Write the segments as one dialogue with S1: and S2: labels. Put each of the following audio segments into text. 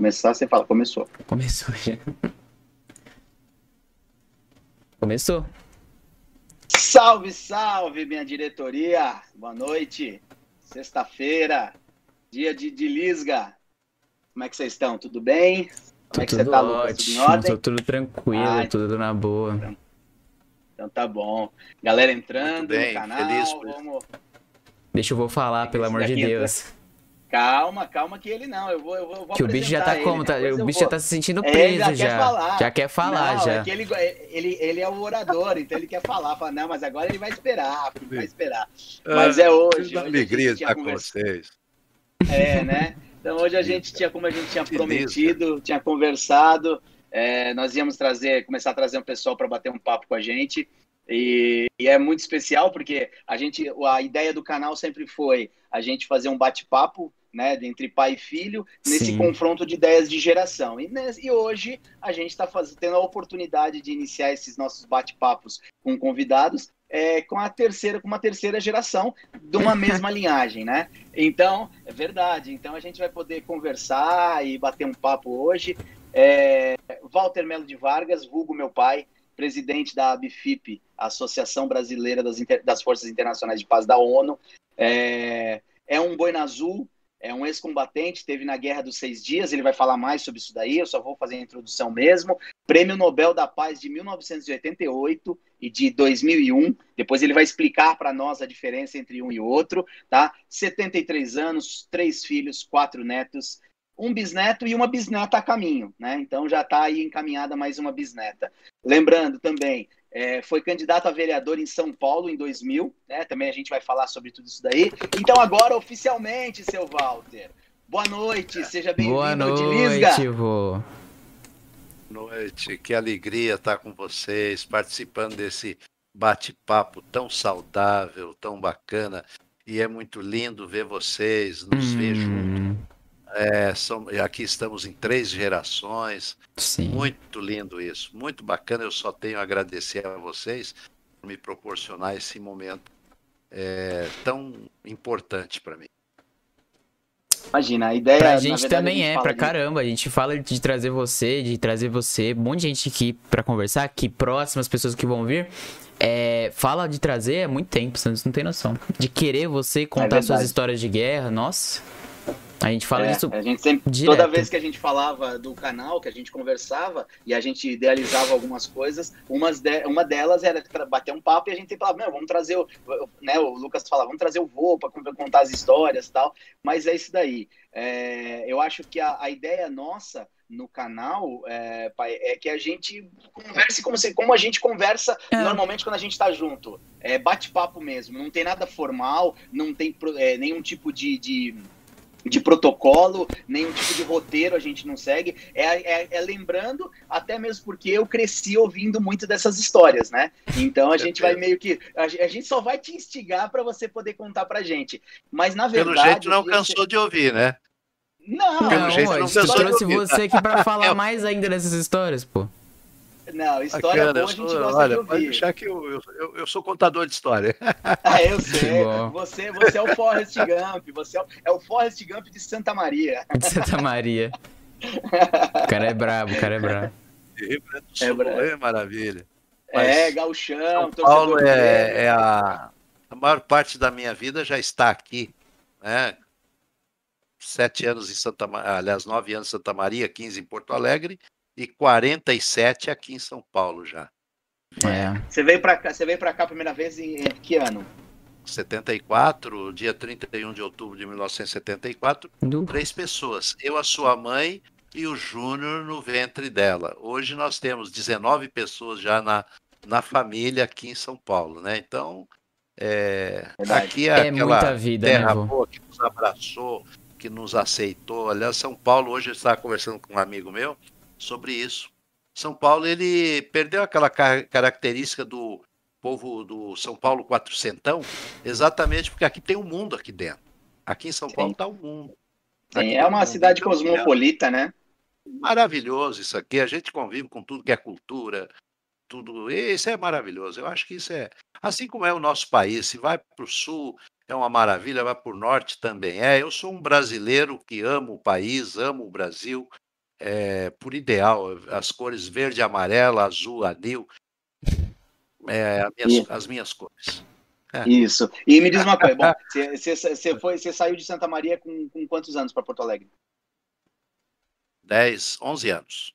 S1: começar, você fala, começou.
S2: Começou já. Começou.
S1: Salve, salve, minha diretoria. Boa noite. Sexta-feira, dia de, de Lisga. Como é que vocês estão? Tudo bem? Como é que
S2: tudo
S1: você tá, Lucas? Tudo
S2: tô tudo tranquilo,
S1: Ai.
S2: tudo na boa.
S1: Então tá bom. Galera entrando
S3: bem,
S1: no canal,
S3: feliz por
S1: vamos...
S2: Deixa eu vou falar, pelo amor de
S1: daqui entra-
S2: Deus.
S1: Calma, calma que ele não. Eu vou, eu vou,
S2: Que o bicho já tá
S1: apresentar
S2: como?
S1: ele,
S2: Tá- o bicho
S1: vou.
S2: já tá se sentindo
S1: É,
S2: preso
S1: ele já quer falar.
S2: Já quer falar,
S1: não,
S2: já.
S1: É que ele, ele, ele é o orador, então ele quer falar. Fala, não, mas agora ele vai esperar, ele vai esperar. Mas é hoje.
S3: Que
S1: hoje
S3: alegria estar com vocês.
S1: É, né? Então hoje a gente tinha, como a gente tinha prometido, tinha conversado, é, nós íamos trazer, começar a trazer um pessoal para bater um papo com a gente. E, e é muito especial porque a gente, a ideia do canal sempre foi a gente fazer um bate-papo, né, entre pai e filho, nesse
S2: Sim.
S1: confronto de ideias de geração. E, nes- e hoje a gente está tendo a oportunidade de iniciar esses nossos bate-papos com convidados é, com a terceira, com uma terceira geração de uma mesma linhagem, né? Então, é verdade. Então a gente vai poder conversar e bater um papo hoje. É, Walter Melo de Vargas, vulgo meu pai, presidente da ABFIP, Associação Brasileira das, Inter- das Forças Internacionais de Paz da ONU. É, é um boina azul, é um ex-combatente, teve na Guerra dos Seis Dias, ele vai falar mais sobre isso daí, eu só vou fazer a introdução mesmo. Prêmio Nobel da Paz de 1988 e de 2001. Depois ele vai explicar para nós a diferença entre um e outro, tá? 73 anos, três filhos, quatro netos, um bisneto e uma bisneta a caminho, né? Então já está aí encaminhada mais uma bisneta. Lembrando também, é, foi candidato a vereador em São Paulo em 2000, né? Também a gente vai falar sobre tudo isso daí. Então agora oficialmente, seu Walter. Boa noite, seja
S2: Boa
S1: bem-vindo de Lisga.
S2: noite, vô.
S3: Boa noite, que alegria estar com vocês, participando desse bate-papo tão saudável, tão bacana. E é muito lindo ver vocês, nos ver juntos. É, são- aqui estamos em três gerações.
S2: sim.
S3: Muito lindo isso, muito bacana. Eu só tenho a agradecer a vocês por me proporcionar esse momento é, tão importante para mim.
S1: Imagina, a ideia
S2: Pra gente
S1: verdade, a
S2: também
S1: gente
S2: é, pra
S1: de-
S2: caramba. A gente fala de trazer você, de trazer você, um monte de gente aqui pra conversar, aqui próximas pessoas que vão vir. É, fala de trazer há muito tempo, você não tem noção. De querer você contar suas
S1: É verdade.
S2: histórias de guerra, nossa. A gente fala
S1: É,
S2: disso.
S1: a gente sempre,
S2: direto.
S1: toda vez que a gente falava do canal, que a gente conversava e a gente idealizava algumas coisas, umas de- uma delas era bater um papo e a gente sempre falava, vamos trazer o, né, o Lucas falava, vamos trazer o vô para contar as histórias e tal, mas é isso daí. É, eu acho que a, a ideia nossa no canal é, pai, é que a gente converse como, se, como a gente conversa
S2: É.
S1: normalmente quando a gente está junto. É bate-papo mesmo, não tem nada formal, não tem é, nenhum tipo de- de de protocolo, nenhum tipo de roteiro a gente não segue. É, é- é lembrando, até mesmo porque eu cresci ouvindo muito dessas histórias, né? Então a gente vai meio que. A, a gente só vai te instigar para você poder contar pra gente. Mas na
S3: Pelo
S1: verdade.
S3: jeito não cansou de ouvir, né?
S1: Não,
S3: pelo
S2: Não,
S3: jeito não
S2: eu
S3: cansou de
S2: trouxe
S3: ouvir,
S2: você aqui pra falar
S3: Eu-
S2: mais ainda dessas histórias, pô.
S1: Não, história
S3: Bacana,
S1: boa a gente
S3: sou-
S1: gosta
S3: olha,
S1: de
S3: pode
S1: ouvir.
S3: deixar que eu, eu, eu- eu sou contador de história.
S1: Ah, eu sei. Você, você é o Forrest Gump. Você é o, é o Forrest Gump de Santa Maria.
S2: De Santa Maria. O cara é brabo, o cara é brabo.
S1: É
S3: é maravilha.
S1: é,
S3: Mas
S1: gauchão,
S3: São Paulo é, é a, a maior parte da minha vida já está aqui, né? Sete anos em Santa Maria, aliás, nove anos em Santa Maria, 15 em Porto Alegre e 47 aqui em São Paulo já.
S2: É.
S1: Você veio pra cá, você veio pra cá a primeira vez em, em que ano?
S3: 74, dia 31 de outubro de 1974,
S2: Do...
S3: três pessoas. Eu, a sua mãe e o Júnior no ventre dela. Hoje nós temos 19 pessoas já na, na família aqui em São Paulo, né? Então, é,
S1: Verdade.
S3: aqui é,
S2: É
S3: aquela
S2: muita vida, né,
S3: terra
S2: vô?
S3: boa que nos abraçou, que nos aceitou. Aliás, São Paulo, hoje eu estava conversando com um amigo meu sobre isso. São Paulo, ele perdeu aquela ca- característica do povo do São Paulo quatrocentão, exatamente porque aqui tem um mundo aqui dentro. Aqui em São
S1: Sim.
S3: Paulo está o mundo.
S1: Sim, é
S3: o
S1: uma
S3: mundo.
S1: cidade
S3: Então,
S1: cosmopolita, né?
S3: maravilhoso isso aqui. A gente convive com tudo que é cultura, tudo. Isso é maravilhoso. Eu acho que isso é. Assim como é o nosso país, se vai para o sul, é uma maravilha, vai para o norte também é. Eu sou um brasileiro que amo o país, amo o Brasil, é, por ideal, as cores verde, amarelo, azul, anil, é, minhas, as minhas cores.
S1: É. Isso. E me diz uma coisa, bom, você, foi, você saiu de Santa Maria com, com quantos anos para Porto Alegre?
S3: 10, 11 anos.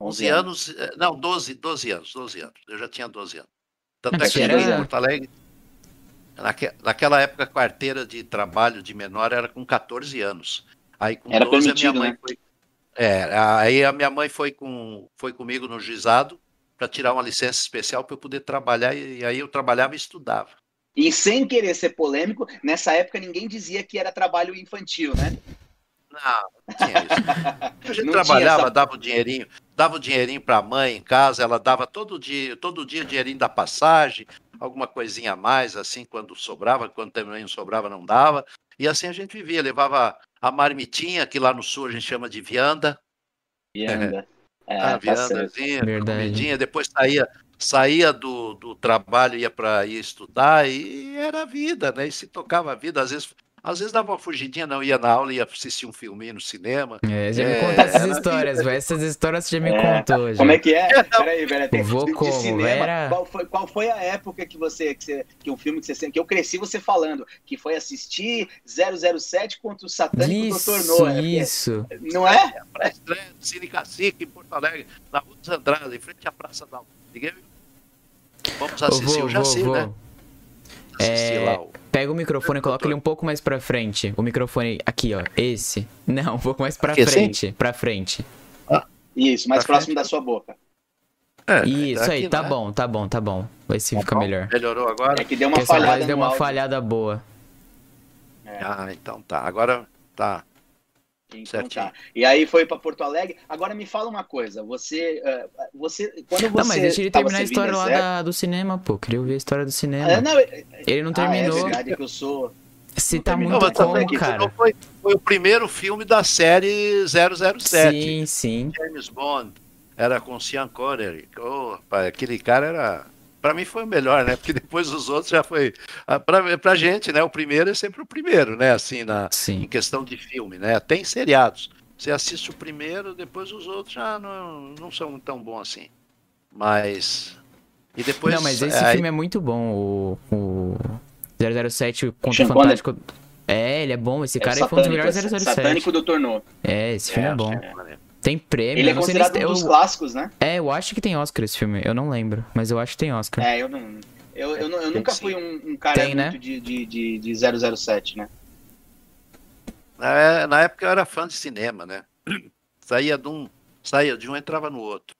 S3: 11 anos, anos, eh, não, 12, 12 anos, 12 anos. Eu já tinha 12 anos. Tanto é que era... em Porto Alegre, naque, naquela época, a carteira de trabalho de menor era com 14 anos. Aí com
S1: era 12 a minha mãe né?
S3: foi. É, aí a minha mãe foi, com, foi comigo no juizado para tirar uma licença especial para eu poder trabalhar, e, aí eu trabalhava e estudava.
S1: E sem querer ser polêmico, nessa época ninguém dizia que era trabalho infantil, né?
S3: Não, não tinha isso. A gente não trabalhava, essa... dava o dinheirinho, dava o dinheirinho para a mãe em casa, ela dava todo dia, todo dia dinheirinho da passagem, alguma coisinha a mais, assim, quando sobrava, quando também não sobrava, não dava. E assim a gente vivia, levava a marmitinha, que lá no sul a gente chama de vianda.
S1: Vianda.
S3: É, a tá viandazinha, comidinha, depois saía, saía do, do trabalho, ia para ir estudar e era a vida, né? E se tocava a vida, às vezes às vezes dava uma fugidinha, não ia na aula, ia assistir um filminho no cinema.
S2: É, já me é, contou essas histórias, velho. Essas histórias você já me é. contou. Já.
S1: Como é que é? é peraí, peraí.
S2: Vou de, como, cinema, era...
S1: qual, foi, qual foi a época que você, que você, que um filme que você, que eu cresci você falando, que foi assistir 007 contra o satânico
S2: isso,
S1: Dr. Noah.
S2: Isso,
S1: Não é?
S3: Pra estreia do Cine Cacique, em Porto Alegre, na Rua dos Andradas, em frente à Praça da Ninguém Vamos assistir vou, o Jaci, né?
S2: Assistir é... lá o Pega o microfone e coloca ele um pouco mais pra frente. O microfone aqui, ó. Esse. Não, um pouco mais pra aqui, assim? frente. Assim? Pra frente.
S1: Ah, isso, mais pra próximo frente. da sua boca.
S2: É, isso aí, tá né? bom, tá bom, tá bom. Vai se tá ficar melhor.
S3: Melhorou agora?
S1: É que deu uma Porque falhada.
S2: deu uma áudio. falhada boa.
S3: É. Ah, então tá. Agora tá.
S1: Então tá. E aí foi para Porto Alegre. Agora me fala uma coisa, você, uh, você quando você
S2: Não, mas deixa ele terminar a história lá da, do cinema, pô. Queria ouvir a história do cinema. É, não, ele não terminou. Ah, é
S1: verdade que eu sou
S2: você tá muito bom, cara.
S3: Foi, foi, o primeiro filme da série 007.
S2: Sim, sim.
S3: James Bond. Era com Sean Connery. Oh, aquele cara era para mim foi o melhor, né? Porque depois os outros já foi. Ah, pra, pra gente, né? O primeiro é sempre o primeiro, né? Assim, na, Sim. em questão de filme, né? Tem seriados. Você assiste o primeiro, depois os outros já não, não são tão bons assim. Mas. E depois.
S2: Não, mas esse é, filme é muito bom. O, o 007 contra o Fantástico. É, ele é bom. Esse é cara é foi um dos melhores 007.
S1: Satânico do Tornou.
S2: É, esse filme é, é bom. É. Tem prêmio.
S1: Ele é considerado um dos eu... clássicos, né?
S2: É, eu acho que tem Oscar esse filme. Eu não lembro, mas eu acho que tem Oscar.
S1: É, eu não. Eu, eu, eu nunca fui um, um cara tem, né? de, de, de, de 007, né?
S3: Na, na época eu era fã de cinema, né? Saía de um, saía de um entrava no outro.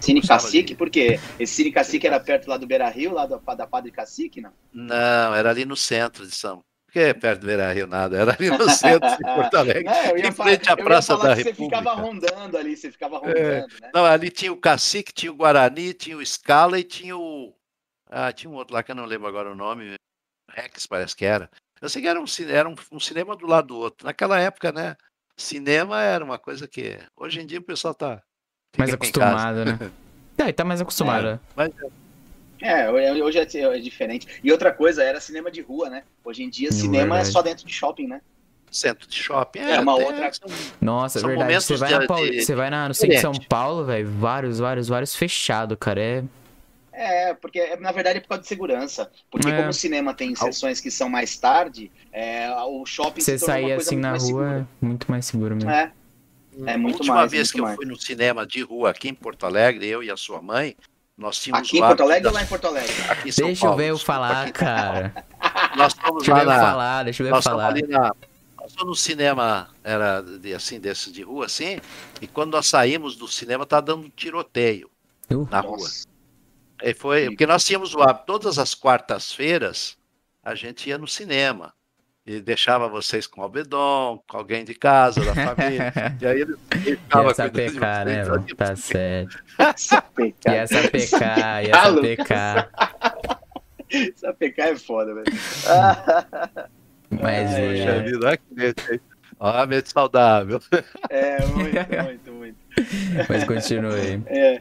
S1: Cine Cacique, de... por quê? Esse Cine Cacique era perto lá do Beira Rio, lá do, da Padre Cacique, não?
S3: Não, era ali no centro de São que é perto do Beira Rio nada, era ali no centro de Porto Alegre, não, em frente à Praça da República. Você
S1: ficava rondando ali, você ficava é. rondando, é, né?
S3: Não, ali tinha o Cacique, tinha o Guarani, tinha o Scala e tinha o... Ah, tinha um outro lá que eu não lembro agora o nome, Rex parece que era. Eu sei que era um, era um, um cinema do lado do outro. Naquela época, né, cinema era uma coisa que... Hoje em dia o pessoal tá...
S2: Mais acostumado, né? É, tá mais acostumado. É, mas,
S1: é, hoje é, é, diferente. E outra coisa, era cinema de rua, né? Hoje em dia, cinema é só dentro de shopping, né?
S3: Centro de shopping.
S1: É, é uma outra.
S2: Nossa, é verdade. Você vai, na Paul... você vai na, no centro de São Paulo, velho, vários, vários, vários fechado, cara. É.
S1: É, porque na verdade é por causa de segurança. Porque é. como o cinema tem sessões que são mais tarde, é, o shopping
S2: Você sair assim na rua segura. é muito mais seguro mesmo.
S1: É. É muito
S3: a última
S1: mais,
S3: vez que
S1: mais.
S3: eu fui no cinema de rua aqui em Porto Alegre, eu e a sua mãe, nós tínhamos
S1: Aqui em Porto Alegre da... ou lá em Porto Alegre?
S2: Aqui em São deixa Paulo, eu ver eu falar, cara.
S3: Nós estamos
S2: deixa
S3: lá
S2: eu
S3: na...
S2: falar, deixa eu ver
S3: nós
S2: falar.
S3: Ali na... Nós estamos no cinema, era de, assim, desse de rua, assim, e quando nós saímos do cinema, tá dando um tiroteio uh, na rua. E foi, porque nós tínhamos o hábito, todas as quartas-feiras, a gente ia no cinema e deixava vocês com o Albedon, com alguém de casa, da família. e aí ele, ele ficava
S2: essa PK, né, mano? Tá certo. essa PK. E essa PK, e essa PK.
S1: essa PK é foda, velho.
S2: Mas é.
S3: é. Vida, olha que mente, Ó, saudável.
S1: É, muito, muito, muito.
S2: Mas continue.
S1: É.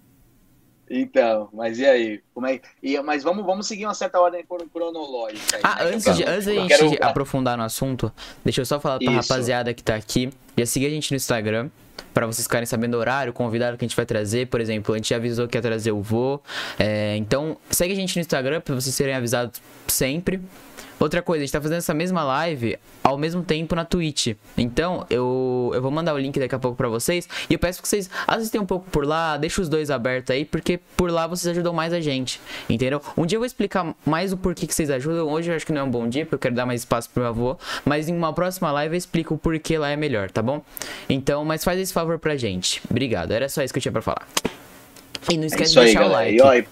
S1: Então, mas e aí? Como é... e, mas vamos, vamos seguir uma certa ordem cronológica. Aí,
S2: ah, né? antes, de, antes da gente quero... aprofundar no assunto, deixa eu só falar pra Isso. rapaziada que tá aqui. Já seguir a gente no Instagram. Para vocês ficarem sabendo o horário, convidado que a gente vai trazer. Por exemplo, a gente avisou que ia trazer o vô. É, então, segue a gente no Instagram para vocês serem avisados sempre. Outra coisa, a gente tá fazendo essa mesma live ao mesmo tempo na Twitch. Então, eu, eu vou mandar o link daqui a pouco pra vocês. E eu peço que vocês assistem um pouco por lá, deixa os dois abertos aí, porque por lá vocês ajudam mais a gente. Entendeu? Um dia eu vou explicar mais o porquê que vocês ajudam. Hoje eu acho que não é um bom dia, porque eu quero dar mais espaço pro meu avô. Mas em uma próxima live eu explico o porquê lá é melhor, tá bom? Então, mas faz esse favor pra gente. Obrigado. Era só isso que eu tinha pra falar. E não esquece é de deixar aí, o like.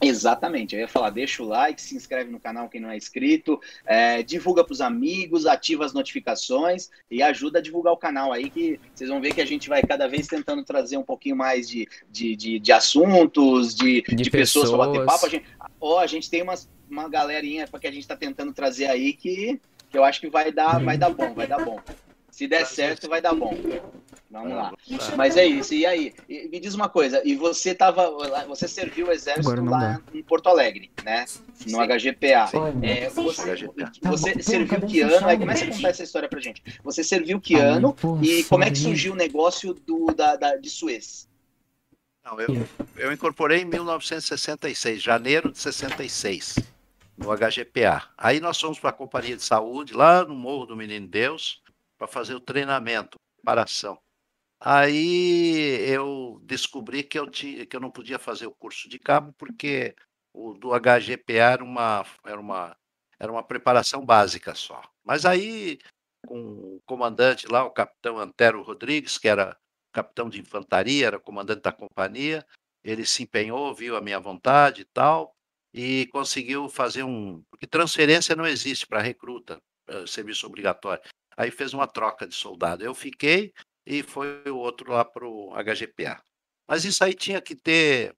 S1: Exatamente, eu ia falar, deixa o like, se inscreve no canal quem não é inscrito, é, divulga para os amigos, ativa as notificações e ajuda a divulgar o canal aí, que vocês vão ver que a gente vai cada vez tentando trazer um pouquinho mais de, de, de, de assuntos, de, de, de pessoas para bater papo. A gente, ó, a gente tem umas, uma galerinha que a gente está tentando trazer aí que, que eu acho que vai dar, vai dar bom, vai dar bom. Se der certo, vai dar bom. Vamos lá. Mas é isso. E aí? me diz uma coisa. E você tava, você serviu o exército lá em Porto Alegre, né? No HGPA. É, você, você serviu que ano? Aí começa a contar essa história pra gente. Você serviu que ano e como é que surgiu o negócio do, da, da de Suez?
S3: Não, eu, eu incorporei em 1966, janeiro de 66, no HGPA. Aí nós fomos para a Companhia de Saúde, lá no Morro do Menino Deus, para fazer o treinamento, preparação. Aí eu descobri que eu, tinha, que eu não podia fazer o curso de cabo, porque o do HGPA era uma, era uma, era uma preparação básica só. Mas aí, com o comandante lá, o capitão Antero Rodrigues, que era capitão de infantaria, era comandante da companhia, ele se empenhou, viu a minha vontade e tal, e conseguiu fazer um. Porque transferência não existe para recruta, eh, serviço obrigatório. Aí fez uma troca de soldado. Eu fiquei e foi o outro lá para o HGPA. Mas isso aí tinha que ter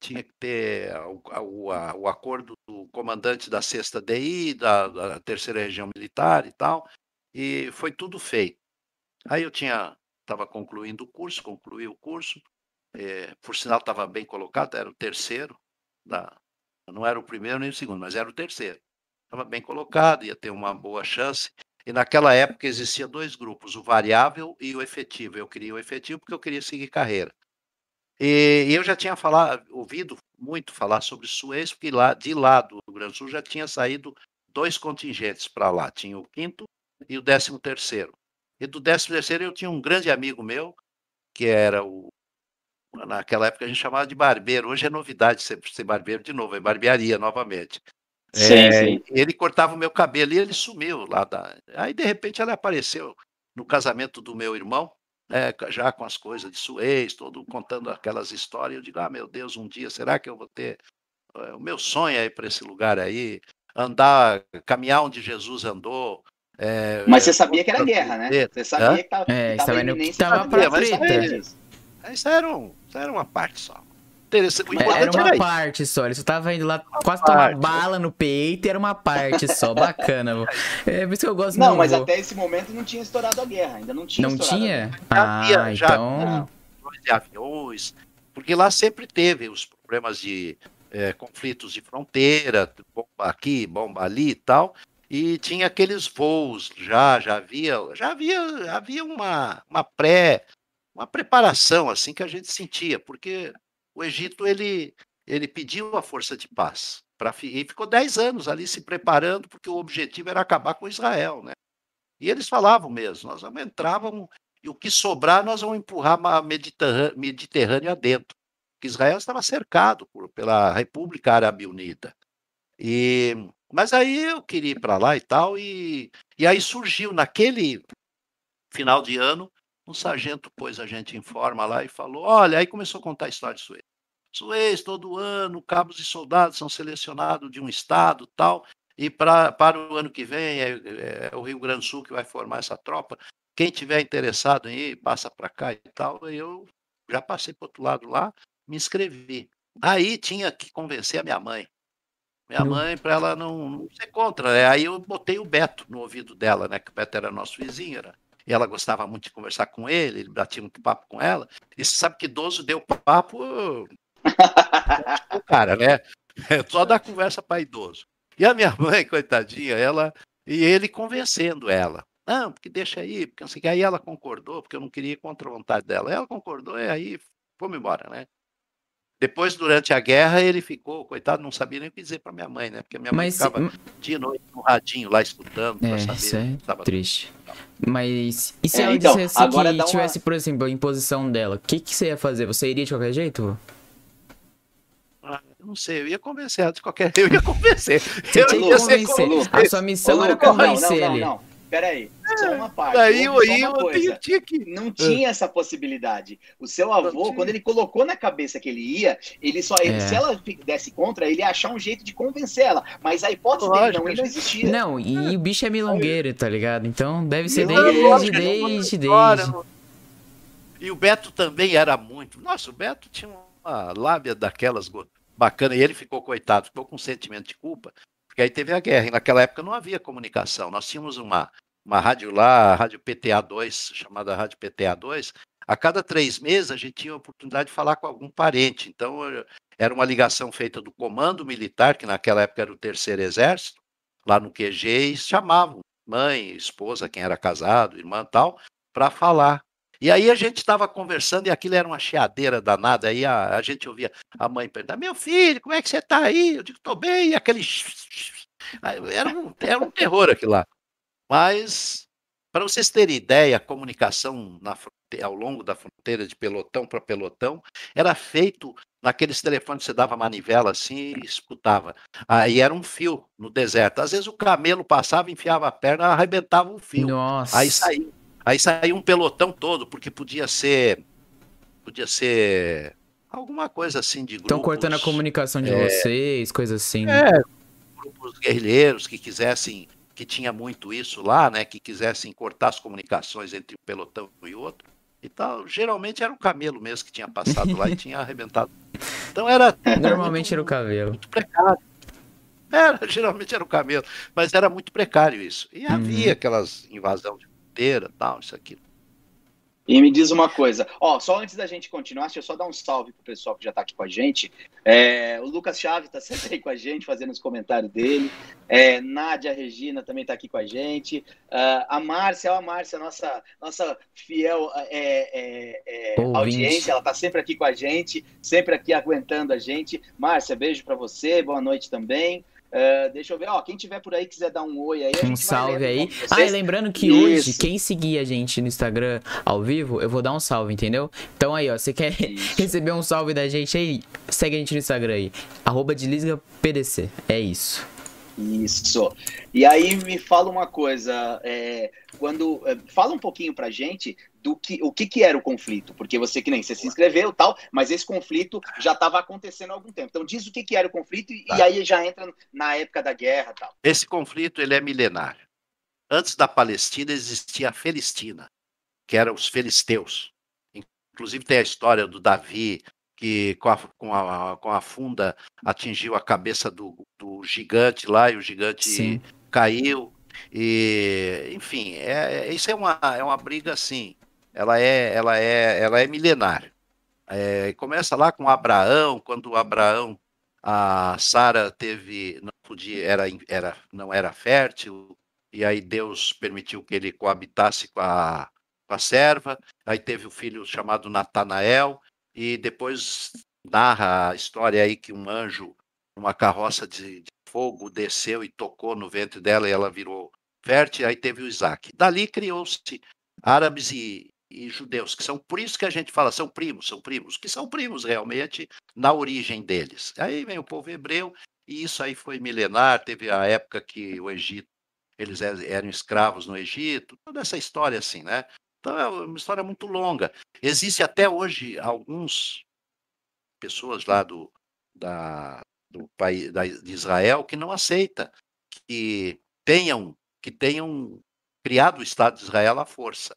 S3: tinha que ter o, o, o acordo do comandante da sexta DI, da, da, terceira região militar e tal, e foi tudo feito. Aí eu tinha estava concluindo o curso, concluí o curso, é, por sinal estava bem colocado, era o terceiro, da, não era o primeiro nem o segundo, mas era o terceiro. Estava bem colocado, ia ter uma boa chance. E naquela época existia dois grupos, o variável e o efetivo. Eu queria o efetivo porque eu queria seguir carreira. E, eu já tinha falado, ouvido muito falar sobre Suez, porque lá, de lá do Rio Grande do Sul já tinha saído dois contingentes para lá. Tinha o quinto e o décimo terceiro. E do décimo terceiro eu tinha um grande amigo meu, que era o. Naquela época a gente chamava de barbeiro. Hoje é novidade ser, ser barbeiro de novo, é barbearia novamente. Sim, é, sim. Ele cortava o meu cabelo e ele sumiu lá. Da... Aí, de repente, ela apareceu no casamento do meu irmão, é, já com as coisas de Suez, todo contando aquelas histórias. Eu digo, ah, meu Deus, um dia, será que eu vou ter é, o meu sonho aí para esse lugar aí? Andar, caminhar onde Jesus andou.
S1: É, mas você sabia que era guerra, né? Você sabia que estava
S2: é, que tava pra frente.
S3: Isso era, um, isso era uma parte só
S2: interessante. era uma era parte só. Ele só tava indo lá quase tomar bala no peito e era uma parte só. Bacana. É por isso que eu gosto
S1: Não, mas até esse momento não tinha estourado a guerra. Ainda não tinha
S2: Não tinha? Ah, havia, já então.
S3: de aviões. Porque lá sempre teve os problemas de é, conflitos de fronteira, bomba aqui, bomba ali e tal. E tinha aqueles voos já, já havia, já havia, havia uma, uma pré, uma preparação assim que a gente sentia, porque o Egito ele, ele pediu a força de paz. Pra, e ficou 10 anos ali se preparando, porque o objetivo era acabar com Israel. Né? E eles falavam mesmo: nós vamos entrar, vamos, e o que sobrar nós vamos empurrar Mediterrânea, Mediterrânea adentro. Porque Israel estava cercado por, pela República Árabe Unida. E, mas aí eu queria ir para lá e tal, e, e aí surgiu naquele final de ano um sargento pôs a gente em forma lá e falou: olha, aí começou a contar a história de Suez. Suez, todo ano, cabos e soldados são selecionados de um estado tal, e pra, para o ano que vem é, é, é o Rio Grande do Sul que vai formar essa tropa. Quem tiver interessado em ir, passa para cá e tal. Eu já passei para outro lado lá, me inscrevi. Aí tinha que convencer a minha mãe. Minha mãe, para ela não, não ser contra. Né? Aí eu botei o Beto no ouvido dela, né? Que o Beto era nosso vizinho, era e ela gostava muito de conversar com ele, ele batia muito papo com ela. E você sabe que idoso deu papo. o cara, né? É só dar conversa para idoso. E a minha mãe, coitadinha, ela. E ele convencendo ela. Não, porque deixa aí, porque não sei o que. Aí ela concordou, porque eu não queria ir contra a vontade dela. Ela concordou e aí fomos embora, né? Depois, durante a guerra, ele ficou, coitado, não sabia nem o que dizer para minha mãe, né? Porque minha mãe
S2: Mas,
S3: ficava dia e noite no radinho lá escutando para
S2: é,
S3: saber.
S2: isso é
S3: tava-
S2: triste. Mas e se
S1: É,
S2: ela
S1: então,
S2: dissesse
S1: agora
S2: que
S1: uma-
S2: tivesse, por exemplo, a imposição dela, o que, que você ia fazer? Você iria de qualquer jeito?
S3: Ah, eu não sei, eu ia convencer ela de qualquer. Eu ia convencer.
S2: Você
S3: eu
S2: tinha que
S3: ia
S2: convencer.
S3: convencido.
S2: A sua missão
S1: Ô,
S2: era convencer
S1: não, não,
S2: ele.
S1: não, não. Peraí, só uma parte.
S3: Daí
S1: só
S3: aí
S1: uma
S3: eu
S1: coisa.
S3: tinha, tinha que.
S1: Não tinha essa possibilidade. O seu avô, quando ele colocou na cabeça que ele ia, ele só, ele,
S2: É.
S1: se ela desse contra, ele ia achar um jeito de convencer ela. Mas a hipótese dele
S3: Lógico,
S1: não ir não existia.
S2: Não, e o bicho é milongueiro, tá ligado? Então deve ser desde,
S3: Lógico,
S2: desde, desde.
S3: E o Beto também era muito. Nossa, o Beto tinha uma lábia daquelas bacana. E ele ficou, coitado, ficou com um sentimento de culpa, porque aí teve a guerra. E naquela época não havia comunicação. Nós tínhamos uma, uma rádio lá, a Rádio PTA2, chamada Rádio PTA2. A cada três meses a gente tinha a oportunidade de falar com algum parente. Então, eh, era uma ligação feita do comando militar, que naquela época era o Terceiro Exército, lá no QG, e chamavam mãe, esposa, quem era casado, irmã tal, para falar. E aí a gente estava conversando e aquilo era uma chiadeira danada. Aí a, a gente ouvia a mãe perguntar: Meu filho, como é que você está aí? Eu digo: Estou bem. E aquele. Era um, era um terror aquilo lá. Mas, para vocês terem ideia, a comunicação na ao longo da fronteira de pelotão para pelotão era feito naqueles telefones que você dava manivela assim e escutava. Aí era um fio no deserto. Às vezes o camelo passava, enfiava a perna, arrebentava o fio.
S2: Nossa.
S3: Aí saiu, aí saiu um pelotão todo, porque podia ser. Podia ser alguma coisa assim de grupos.
S2: Estão cortando a comunicação de vocês, coisas assim. né?
S3: É, grupos guerrilheiros que quisessem, que tinha muito isso lá, né? Que quisessem cortar as comunicações entre um pelotão e outro. E tal. Geralmente era um camelo mesmo que tinha passado lá e tinha arrebentado. Então era.
S2: Normalmente era o cabelo.
S3: muito precário. Era, geralmente era o camelo, mas era muito precário isso. E
S2: Uhum.
S3: havia aquelas invasão de fronteira, tal, isso aqui.
S1: E me diz uma coisa, ó, só antes da gente continuar, deixa eu só dar um salve pro pessoal que já tá aqui com a gente. É, o Lucas Chaves tá sempre aí com a gente, fazendo os comentários dele. É, Nádia Regina também tá aqui com a gente. Ah, a Márcia, ó, a Márcia, nossa, nossa fiel é, é, é, audiência, ela tá sempre aqui com a gente, sempre aqui aguentando a gente. Márcia, beijo para você, boa noite também. Ah, deixa eu ver, ó, quem tiver por aí quiser dar um oi aí, a
S2: Um salve aí. Ah, e lembrando que hoje,
S1: Isso.
S2: quem seguir a gente no Instagram ao vivo, eu vou dar um salve, entendeu? Então aí, ó, você quer
S1: Isso.
S2: receber um salve da gente aí? Segue a gente no Instagram aí. Arroba PDC. É isso.
S1: Isso. E aí me fala uma coisa, é, quando é, fala um pouquinho pra gente do que o que, que era o conflito, porque você que nem você se inscreveu tal, mas esse conflito já estava acontecendo há algum tempo. Então diz o que, que era o conflito e,
S3: Tá.
S1: e aí já entra na época da guerra e tal.
S3: Esse conflito ele é milenário. Antes da Palestina existia a Felistina, que eram os filisteus. Inclusive tem a história do Davi que com a, com a, com a funda atingiu a cabeça do, do gigante lá e o gigante
S2: Sim.
S3: caiu. E, enfim, é, é- isso é uma, é uma briga assim. Ela é, ela é, ela é milenária. É, começa lá com Abraão, quando Abraão, a Sara teve, não podia, era, era, não era fértil, e aí Deus permitiu que ele coabitasse com a, com a serva. Aí teve o filho chamado Natanael, e depois narra a história aí que um anjo, uma carroça de, de fogo, desceu e tocou no ventre dela e ela virou fértil. Aí teve o Isaac. Dali criou-se árabes e, e judeus, que são por isso que a gente fala, são primos, são primos, que são primos realmente na origem deles. Aí vem o povo hebreu, e isso aí foi milenar, teve a época que o Egito, eles er- eram escravos no Egito, toda essa história assim, né? Então é uma história muito longa. Existe até hoje alguns pessoas lá do, da, do país da, de Israel que não aceita que tenham que tenham criado o Estado de Israel à força.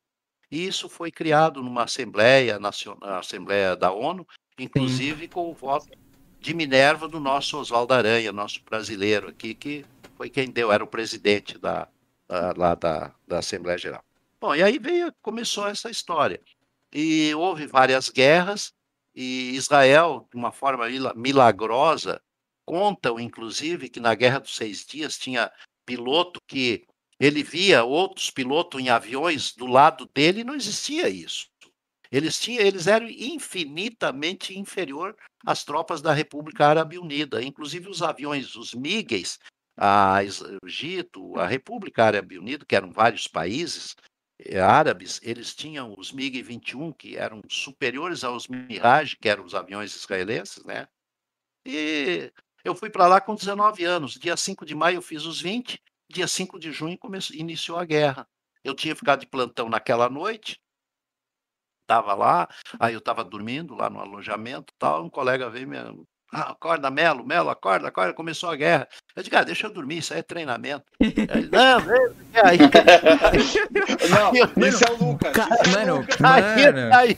S3: E isso foi criado numa Assembleia Nacional, Assembleia da ONU, inclusive com o voto de Minerva do nosso Oswaldo Aranha, nosso brasileiro aqui, que foi quem deu, era o presidente da, da, lá da, da Assembleia Geral. Bom, e aí veio, começou essa história. E houve várias guerras, e Israel, de uma forma mila- milagrosa, contam, inclusive, que na Guerra dos Seis Dias tinha piloto que ele via outros pilotos em aviões do lado dele, não existia isso. Eles, tinham, eles eram infinitamente inferior às tropas da República Árabe Unida, inclusive os aviões, os MiGs, a Egito, a República Árabe Unida, que eram vários países eh, árabes, eles tinham os MiG-21, que eram superiores aos Mirage, que eram os aviões israelenses, né? E eu fui para lá com 19 anos. Dia 5 de maio eu fiz os 20, dia 5 de junho começou, iniciou a guerra. Eu tinha ficado de plantão naquela noite, estava lá, aí eu estava dormindo lá no alojamento tal, um colega veio me ah, acorda, Melo, Melo, acorda, acorda, começou a guerra. Eu digo, ah, deixa eu dormir, isso aí é treinamento. Ele, não, é aí.
S1: não, isso é o Lucas.
S2: É mano, mano, aí, aí,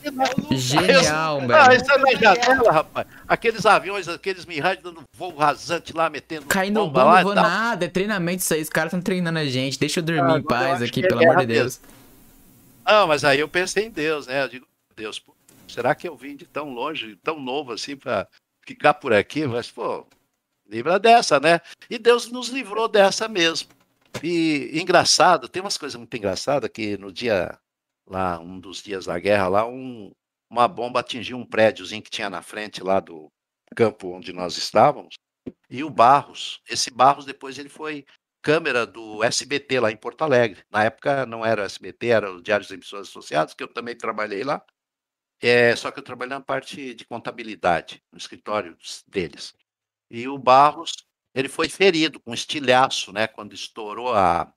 S2: genial, velho. Ah, isso é
S3: na janela, rapaz. Aqueles aviões, aqueles Mirage dando voo rasante lá, metendo
S2: Caindo bomba lá. Não vou nada, é treinamento isso aí, os caras estão treinando a gente. Deixa eu dormir ah, em paz aqui, pelo é amor de Deus. Mesmo.
S3: Não, mas aí eu pensei em Deus, né? Eu digo, Deus, pô, será que eu vim de tão longe, tão novo assim, para ficar por aqui? Mas, pô, livra dessa, né? E Deus nos livrou dessa mesmo. E engraçado, tem umas coisas muito engraçadas que no dia, lá, um dos dias da guerra, lá, um, uma bomba atingiu um prédiozinho que tinha na frente lá do campo onde nós estávamos. E o Barros, esse Barros depois ele foi câmera do SBT lá em Porto Alegre. Na época não era o SBT, era o Diário das Emissões Associadas, que eu também trabalhei lá. É, só que eu trabalhei na parte de contabilidade, no escritório deles. E o Barros, ele foi ferido com um estilhaço, né? Quando estourou a,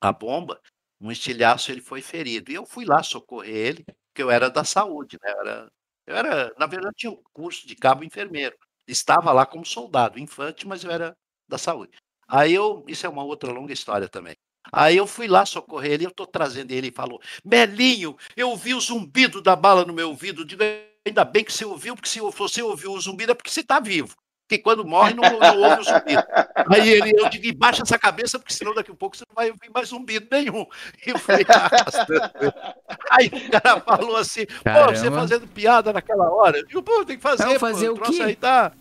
S3: a bomba, um estilhaço ele foi ferido. E eu fui lá socorrer ele, porque eu era da saúde, né? Eu era, eu era na verdade, tinha um curso de cabo enfermeiro. Estava lá como soldado, infante, mas eu era da saúde. Aí eu, isso é uma outra longa história também. Aí eu fui lá socorrer ele, eu estou trazendo ele e falou: Melinho, eu ouvi o zumbido da bala no meu ouvido. Digo, ainda bem que você ouviu, porque se você ouviu o zumbido é porque você está vivo. Porque quando morre não, não ouve o zumbido. Aí ele, eu digo, baixa essa cabeça, porque senão daqui a pouco você não vai ouvir mais zumbido nenhum. E eu fui Aí o cara falou assim: Caramba. pô, você fazendo piada naquela hora. Eu digo, pô, tem que fazer. Não,
S2: fazer pô, o, o quê?
S3: aí tá.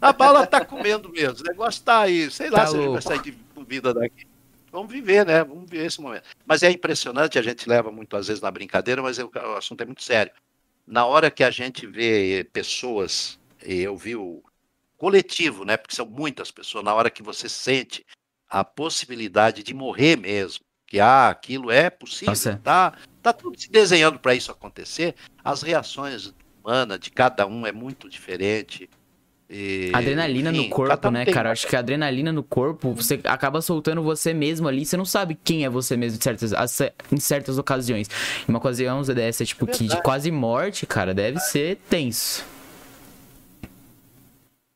S3: A bala tá comendo mesmo. O negócio tá aí. Sei lá tá se louco. ele vai sair de vida daqui. Vamos viver, né? Vamos viver esse momento. Mas é impressionante, a gente leva muitas vezes na brincadeira, mas o assunto é muito sério. Na hora que a gente vê pessoas, eu vi o coletivo, né? Porque são muitas pessoas, na hora que você sente a possibilidade de morrer mesmo, que ah, aquilo é possível, Nossa. tá, tá tudo se desenhando para isso acontecer, as reações humanas de cada um é muito diferente.
S2: E, adrenalina enfim, no corpo, né, cara? Acho que a adrenalina no corpo, você acaba soltando você mesmo ali. Você não sabe quem é você mesmo em certas, em certas ocasiões. Em uma ocasião dessa, tipo, é que de quase morte, cara, deve ser tenso.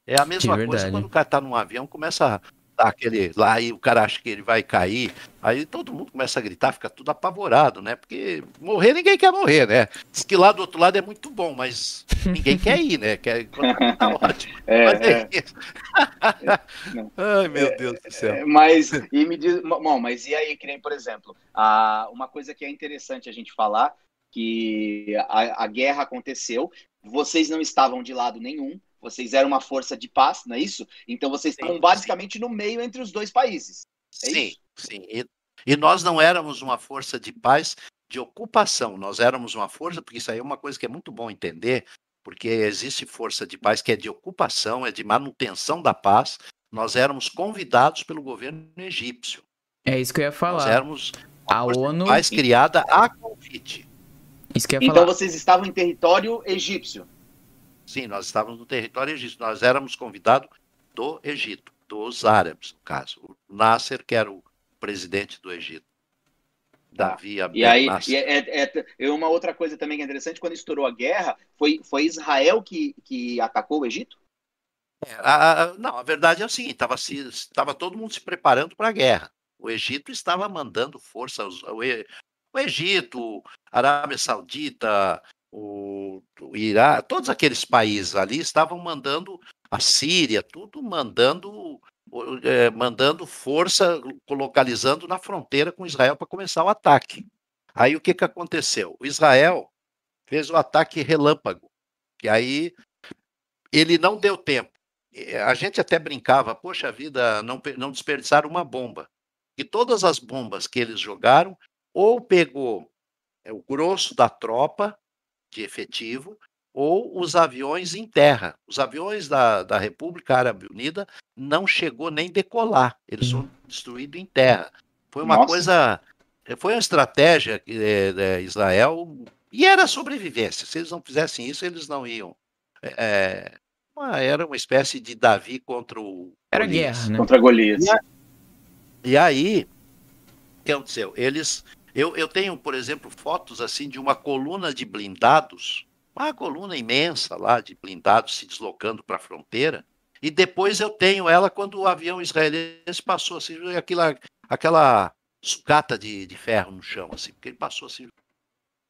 S3: É a mesma coisa quando o cara tá num avião, começa Tá aquele lá e o cara acha que ele vai cair, aí todo mundo começa a gritar, fica tudo apavorado, né? Porque morrer ninguém quer morrer, né? Diz que lá do outro lado é muito bom, mas ninguém quer ir, né? Quer tá ótimo. É, mas é, é. isso. Ai, meu é, Deus do céu. É,
S1: mas e me diz, bom, mas e aí, que nem, por exemplo, a, uma coisa que é interessante a gente falar que a, a guerra aconteceu, vocês não estavam de lado nenhum, vocês eram uma força de paz, não é isso? Então vocês sim, estavam basicamente sim. no meio entre os dois países.
S3: É sim, isso? sim. E, e nós não éramos uma força de paz de ocupação, nós éramos uma força, porque isso aí é uma coisa que é muito bom entender, porque existe força de paz que é de ocupação, é de manutenção da paz. Nós éramos convidados pelo governo egípcio.
S2: É isso que eu ia falar.
S3: Nós éramos a ONU paz criada a convite.
S1: Isso que eu ia então falar. vocês estavam em território egípcio.
S3: Sim, nós estávamos no território egípcio. Nós éramos convidados do Egito, dos árabes, no caso. O Nasser, que era o presidente do Egito.
S1: Tá. Davi Abdel E aí, e é, é, é, uma outra coisa também que é interessante, quando estourou a guerra, foi, foi Israel que, que atacou o Egito?
S3: É, a, a, não, a verdade é o seguinte, estava todo mundo se preparando para a guerra. O Egito estava mandando forças, o, o Egito, a Arábia Saudita, o, o todos aqueles países ali estavam mandando a Síria, tudo mandando é, mandando força, localizando na fronteira com Israel para começar o ataque. Aí o que, que aconteceu? O Israel fez o ataque relâmpago, que aí ele não deu tempo. A gente até brincava, poxa vida, não, não desperdiçaram uma bomba. que todas as bombas que eles jogaram ou pegou é, o grosso da tropa de efetivo ou os aviões em terra. Os aviões da, da República Árabe Unida não chegou nem decolar, eles foram destruídos em terra. Foi uma Nossa. coisa, foi uma estratégia é, de Israel e era sobrevivência. Se eles não fizessem isso, eles não iam. É, uma, era uma espécie de Davi contra o.
S2: Era Golias. guerra, né?
S1: Contra Golias.
S3: E, a, e aí, o que aconteceu? Eles. Eu, eu tenho, por exemplo, fotos assim de uma coluna de blindados, uma coluna imensa lá de blindados se deslocando para a fronteira. E depois eu tenho ela quando o avião israelense passou assim, aquela, aquela sucata de, de ferro no chão, assim, porque ele passou assim,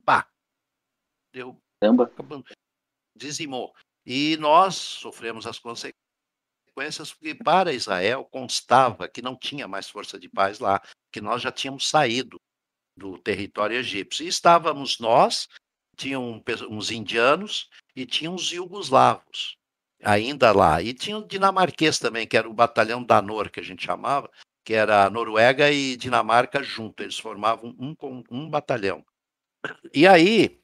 S3: pá, deu, dizimou. E nós sofremos as consequências porque para Israel constava que não tinha mais força de paz lá, que nós já tínhamos saído do território egípcio. E estávamos nós, tinham uns indianos e tinham os iugoslavos ainda lá. E tinha o dinamarquês também, que era o batalhão Danor, que a gente chamava, que era Noruega e Dinamarca junto. Eles formavam um, um batalhão. E aí,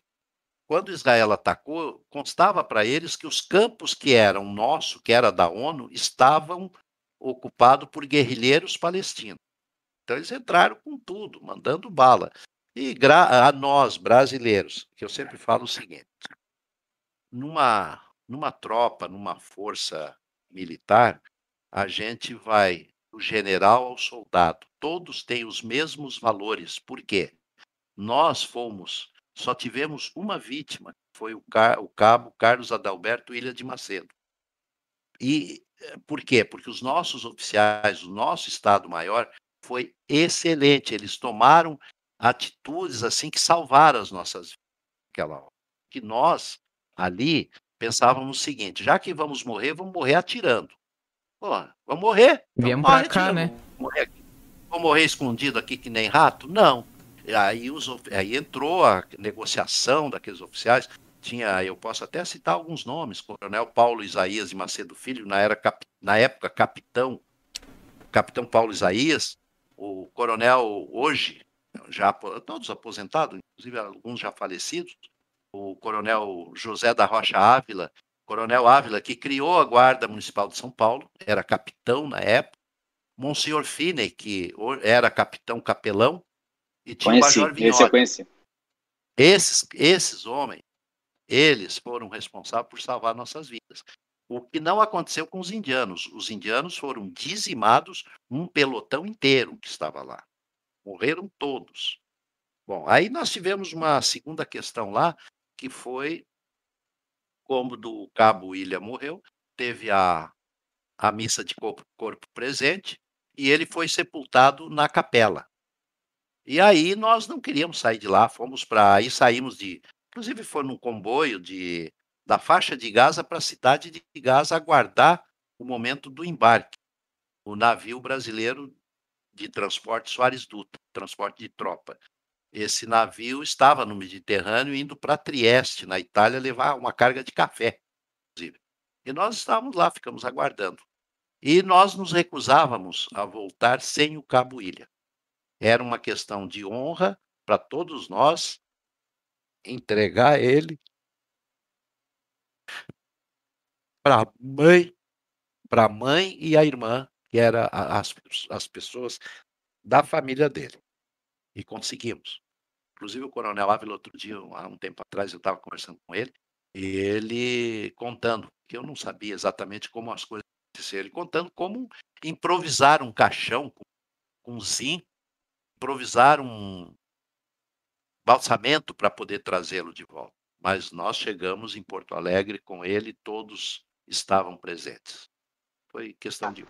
S3: quando Israel atacou, constava para eles que os campos que eram nosso, que era da ONU, estavam ocupados por guerrilheiros palestinos. Então eles entraram com tudo, mandando bala. E a nós, brasileiros, que eu sempre falo o seguinte: numa, numa tropa, numa força militar, a gente vai do general ao soldado. Todos têm os mesmos valores. Por quê? Nós fomos só tivemos uma vítima, foi o, o cabo Carlos Adalberto Ilha de Macedo. E eh, por quê? Porque os nossos oficiais, o nosso Estado-Maior foi excelente. Eles tomaram atitudes assim que salvaram as nossas vidas. Aquela que nós ali pensávamos o seguinte: já que vamos morrer, vamos morrer atirando. Pô, vamos morrer.
S2: Viemos para cá, atirando. né?
S3: Vamos morrer, morrer escondido aqui que nem rato? Não. Aí, os, aí entrou a negociação daqueles oficiais. Tinha, eu posso até citar alguns nomes, Coronel Paulo Isaías de Macedo Filho, na, era, na época capitão, capitão Paulo Isaías, o coronel hoje, já todos aposentados, inclusive alguns já falecidos, o coronel José da Rocha Ávila, coronel Ávila, que criou a Guarda Municipal de São Paulo, era capitão na época, Monsenhor Finney, que era capitão capelão,
S1: e tinha conheci, o Major Esse eu conheci.
S3: Esses, esses homens, eles foram responsáveis por salvar nossas vidas. O que não aconteceu com os indianos. Os indianos foram dizimados, um pelotão inteiro que estava lá. Morreram todos. Bom, aí nós tivemos uma segunda questão lá, que foi como do cabo William morreu, teve a, a missa de corpo, corpo presente e ele foi sepultado na capela. E aí nós não queríamos sair de lá, fomos para aí saímos de, inclusive foi num comboio de da faixa de Gaza para a cidade de Gaza aguardar o momento do embarque. O navio brasileiro de transporte Soares Dutra, transporte de tropa. Esse navio estava no Mediterrâneo indo para Trieste, na Itália, levar uma carga de café, inclusive. E nós estávamos lá, ficamos aguardando. E nós nos recusávamos a voltar sem o Cabo Ilha. Era uma questão de honra para todos nós entregar ele para mãe, para a mãe e a irmã, que eram as, as pessoas da família dele. E conseguimos. Inclusive o Coronel Ávila, outro dia, há um tempo atrás, eu estava conversando com ele, e ele contando, que eu não sabia exatamente como as coisas aconteceram, ele contando como improvisar um caixão com, com zinco improvisar um balsamento para poder trazê-lo de volta. Mas nós chegamos em Porto Alegre com ele, todos estavam presentes. Foi questão de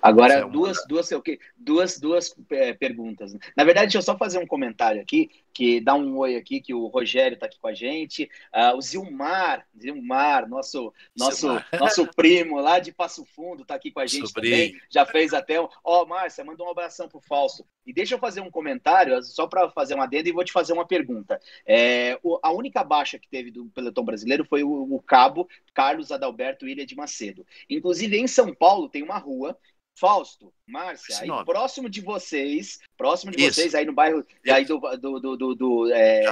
S1: Agora, é duas, duas, okay, duas, duas é, perguntas. Na verdade, deixa eu só fazer um comentário aqui, que dá um oi aqui, que o Rogério está aqui com a gente. Uh, o Zilmar, Zilmar, nosso, nosso, nosso primo lá de Passo Fundo, está aqui com a gente Sobrinho. também. Já fez até um. Ó, oh, Márcia, manda um abração pro Fausto. E deixa eu fazer um comentário, só para fazer uma adenda, e vou te fazer uma pergunta. É, o, a única baixa que teve do pelotão brasileiro foi o, o cabo Carlos Adalberto Ilha de Macedo. Inclusive, em São Paulo, tem uma rua Fausto, Márcia, aí próximo de vocês, próximo de Isso. vocês, aí no bairro, aí do, do, do, do, do é,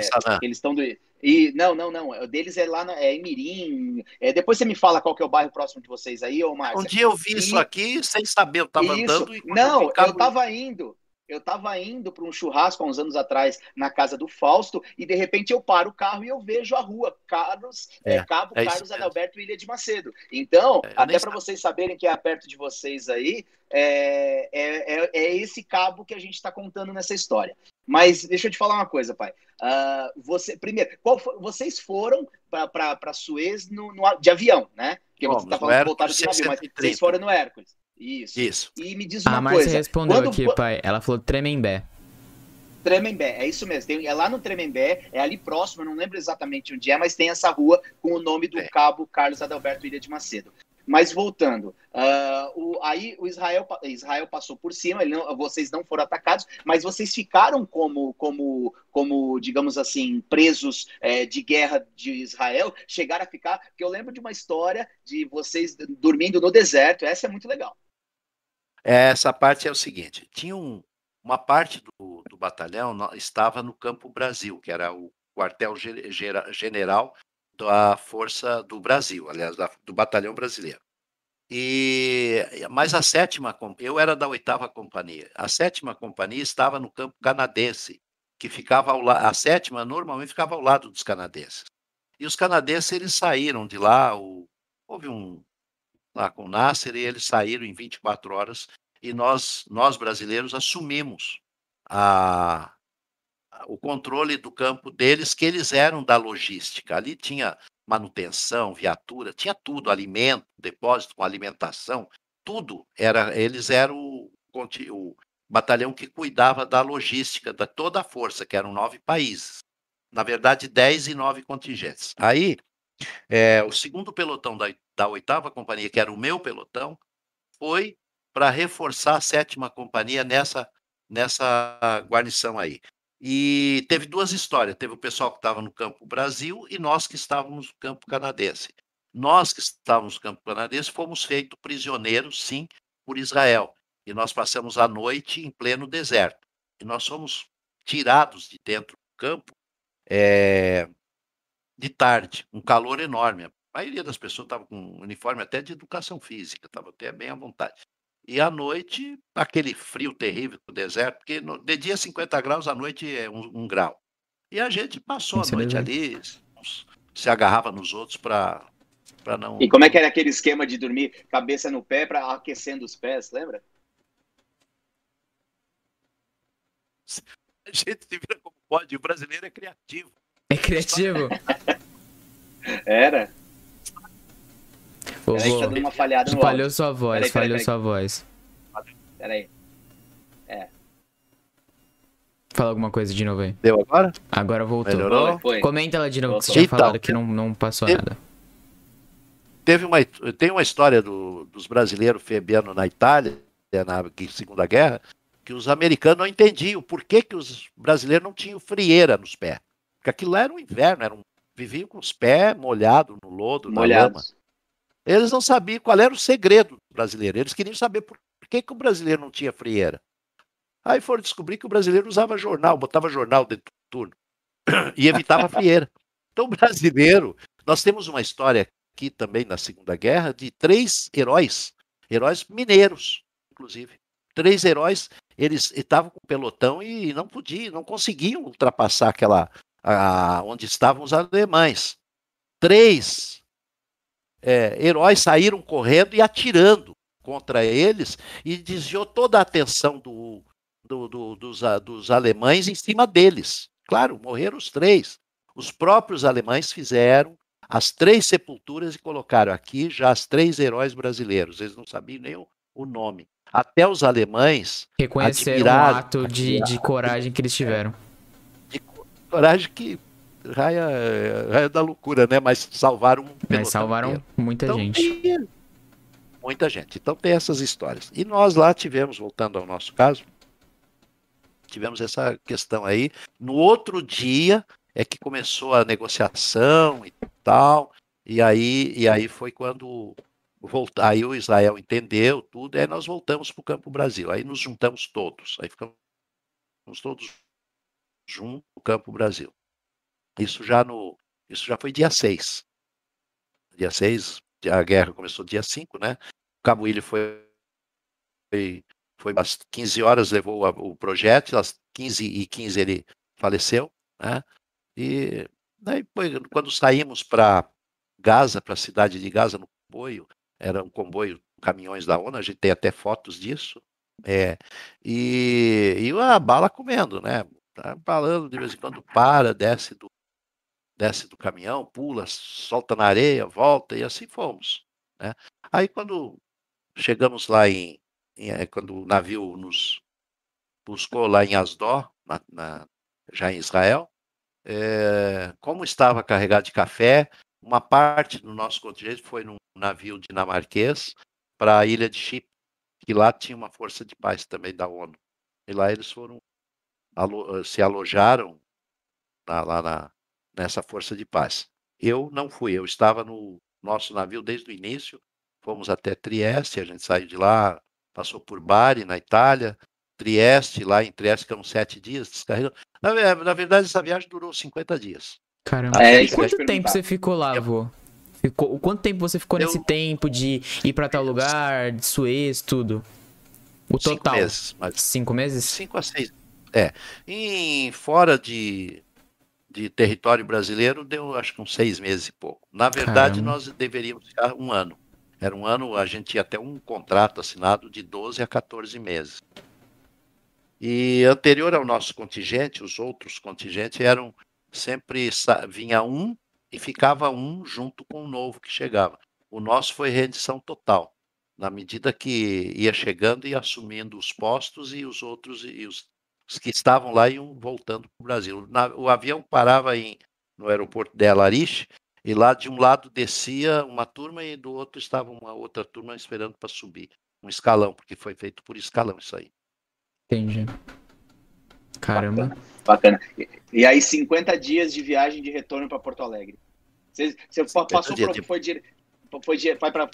S1: eles estão do, e não, não, não, o deles é lá na, é em Mirim. É, depois você me fala qual que é o bairro próximo de vocês aí, ô Márcia.
S3: Um dia eu vi e... isso aqui sem saber, eu tava isso. andando. E
S1: não, eu, eu tava indo, eu estava indo para um churrasco há uns anos atrás na casa do Fausto e de repente eu paro o carro e eu vejo a rua Carlos, é, é, Cabo é Carlos Adalberto Ilha de Macedo. Então, é, até para vocês saberem que é perto de vocês aí, é, é, é, esse cabo que a gente está contando nessa história. Mas deixa eu te falar uma coisa, pai. Uh, você, primeiro, foi, vocês foram para Suez no, no, de avião, né? Porque você está falando que voltaram de navio, mas vocês foram no Hércules. Isso.
S3: Isso.
S1: E me diz uma coisa. A Márcia
S2: respondeu quando... aqui, pai. Ela falou Tremembé.
S1: Tremembé, é isso mesmo. Tem, é lá no Tremembé, é ali próximo, eu não lembro exatamente onde é, mas tem essa rua com o nome do é. cabo Carlos Adalberto Ilha de Macedo. Mas voltando, uh, o, aí o Israel, Israel passou por cima, não, vocês não foram atacados, mas vocês ficaram como, como, como digamos assim, presos é, de guerra de Israel, chegaram a ficar, porque eu lembro de uma história de vocês dormindo no deserto, essa é muito legal.
S3: Essa parte é o seguinte: tinha um, uma parte do, do batalhão estava no Campo Brasil, que era o quartel-general da Força do Brasil, aliás, da, do Batalhão Brasileiro. E, mas a sétima, eu era da oitava companhia. A sétima companhia estava no campo canadense, que ficava ao lado. A sétima normalmente ficava ao lado dos canadenses. E os canadenses eles saíram de lá. O, houve um, lá com o Nasser e eles saíram em 24 horas e nós, nós brasileiros assumimos a, o controle do campo deles, que eles eram da logística. Ali tinha manutenção, viatura, tinha tudo, alimento, depósito com alimentação, tudo. Era, eles eram o, o batalhão que cuidava da logística, da toda a força, que eram nove países. Na verdade, dez e nove contingentes. Aí, é, o segundo pelotão da, da oitava companhia, que era o meu pelotão, foi para reforçar a sétima companhia nessa, nessa guarnição aí. E teve duas histórias: teve o pessoal que estava no campo Brasil e nós que estávamos no campo canadense. Nós que estávamos no campo canadense fomos feitos prisioneiros, sim, por Israel. E nós passamos a noite em pleno deserto. E nós fomos tirados de dentro do campo é, de tarde, um calor enorme. A maioria das pessoas estava com um uniforme até de educação física, estava até bem à vontade. E à noite, aquele frio terrível do deserto, porque no, de dia 50 graus, à noite é um, um grau. E a gente passou a noite ali, se agarrava nos outros para não.
S1: E como é que era aquele esquema de dormir cabeça no pé para aquecendo os pés, lembra?
S3: A gente se vira como pode, o brasileiro é criativo.
S2: É criativo?
S1: era.
S2: Peraí, tá dando uma falhada no Falhou sua voz, peraí, falhou peraí, sua voz.
S1: Peraí. É.
S2: Fala alguma coisa de novo aí.
S3: Deu agora?
S2: Agora voltou. Melhorou? Foi. Comenta lá de novo, que você tinha falado que não, não passou teve, nada.
S3: Teve uma, tem uma história do, dos brasileiros febianos na Itália, na Segunda Guerra, que os americanos não entendiam por que, que os brasileiros não tinham frieira nos pés. Porque aquilo lá era um inverno, era um, viviam com os pés molhados no lodo, molhados. na lama. Eles não sabiam qual era o segredo brasileiro. Eles queriam saber por que, que o brasileiro não tinha frieira. Aí foram descobrir que o brasileiro usava jornal, botava jornal dentro do turno e evitava a frieira. Então, o brasileiro, nós temos uma história aqui também na Segunda Guerra de três heróis, heróis mineiros, inclusive. Três heróis, eles estavam com o pelotão e não podiam, não conseguiam ultrapassar aquela a, onde estavam os alemães. Três é, heróis saíram correndo e atirando contra eles e desviou toda a atenção do, do, do, dos, dos alemães em cima deles. Claro, morreram os três. Os próprios alemães fizeram as três sepulturas e colocaram aqui já as três heróis brasileiros. Eles não sabiam nem o, o nome. Até os alemães
S2: reconheceram o ato de, de coragem que eles tiveram.
S3: Coragem que raia, raia da loucura, né? Mas salvaram um
S2: Mas salvaram inteiro. muita então, gente.
S3: Tem, muita gente. Então tem essas histórias. E nós lá tivemos, voltando ao nosso caso, tivemos essa questão aí. No outro dia é que começou a negociação e tal, e aí, e aí foi quando voltar, aí o Israel entendeu tudo, aí nós voltamos para o Campo Brasil, aí nos juntamos todos, aí ficamos todos juntos no Campo Brasil. Isso já no, isso já foi dia 6. Dia 6, a guerra começou dia 5, né? O Cabo Ilho foi, foi, foi às 15 horas, levou o projeto, às 15 e 15 ele faleceu, né? E daí, quando saímos para Gaza, para a cidade de Gaza, no comboio, era um comboio, caminhões da ONU, a gente tem até fotos disso, é, e, e a bala comendo, né? Tá balando, de vez em quando para, desce do, desce do caminhão, pula, solta na areia, volta, e assim fomos. Né? Aí quando chegamos lá em, em eh, quando o navio nos buscou lá em Asdó, na, na, já em Israel, é, como estava carregado de café, uma parte do nosso contingente foi num navio dinamarquês para a ilha de Chipre, que lá tinha uma força de paz também da ONU. E lá eles foram alo, se alojaram na, lá na, nessa força de paz. Eu não fui, eu estava no nosso navio desde o início, fomos até Trieste, a gente saiu de lá, passou por Bari, na Itália, Trieste, lá em Trieste, que eram sete dias, descarregando. Na, na verdade, essa viagem durou 50 dias.
S2: Caramba. É, e quanto tempo você ficou lá, vô? Ficou, quanto tempo você ficou eu... nesse tempo de ir para tal lugar, de Suez, tudo? O total?
S3: Cinco meses.
S2: Mas... Cinco meses?
S3: Cinco a seis. É. Em, fora de, de território brasileiro, deu acho que uns seis meses e pouco. Na verdade, Caramba. nós deveríamos ficar um ano. Era um ano, a gente tinha até um contrato assinado de 12 a 14 meses. E anterior ao nosso contingente, os outros contingentes eram sempre vinha um e ficava um junto com o novo que chegava. O nosso foi rendição total, na medida que ia chegando e assumindo os postos e os outros e os, os que estavam lá iam voltando para o Brasil. Na, o avião parava em, no aeroporto de Alariche e lá de um lado descia uma turma e do outro estava uma outra turma esperando para subir. Um escalão, porque foi feito por escalão isso aí.
S2: Entendi. Caramba.
S1: Bacana. bacana. E, e, aí, 50 dias de viagem de retorno para Porto Alegre. Você, você passou por. De... Foi, dire, foi, foi pra,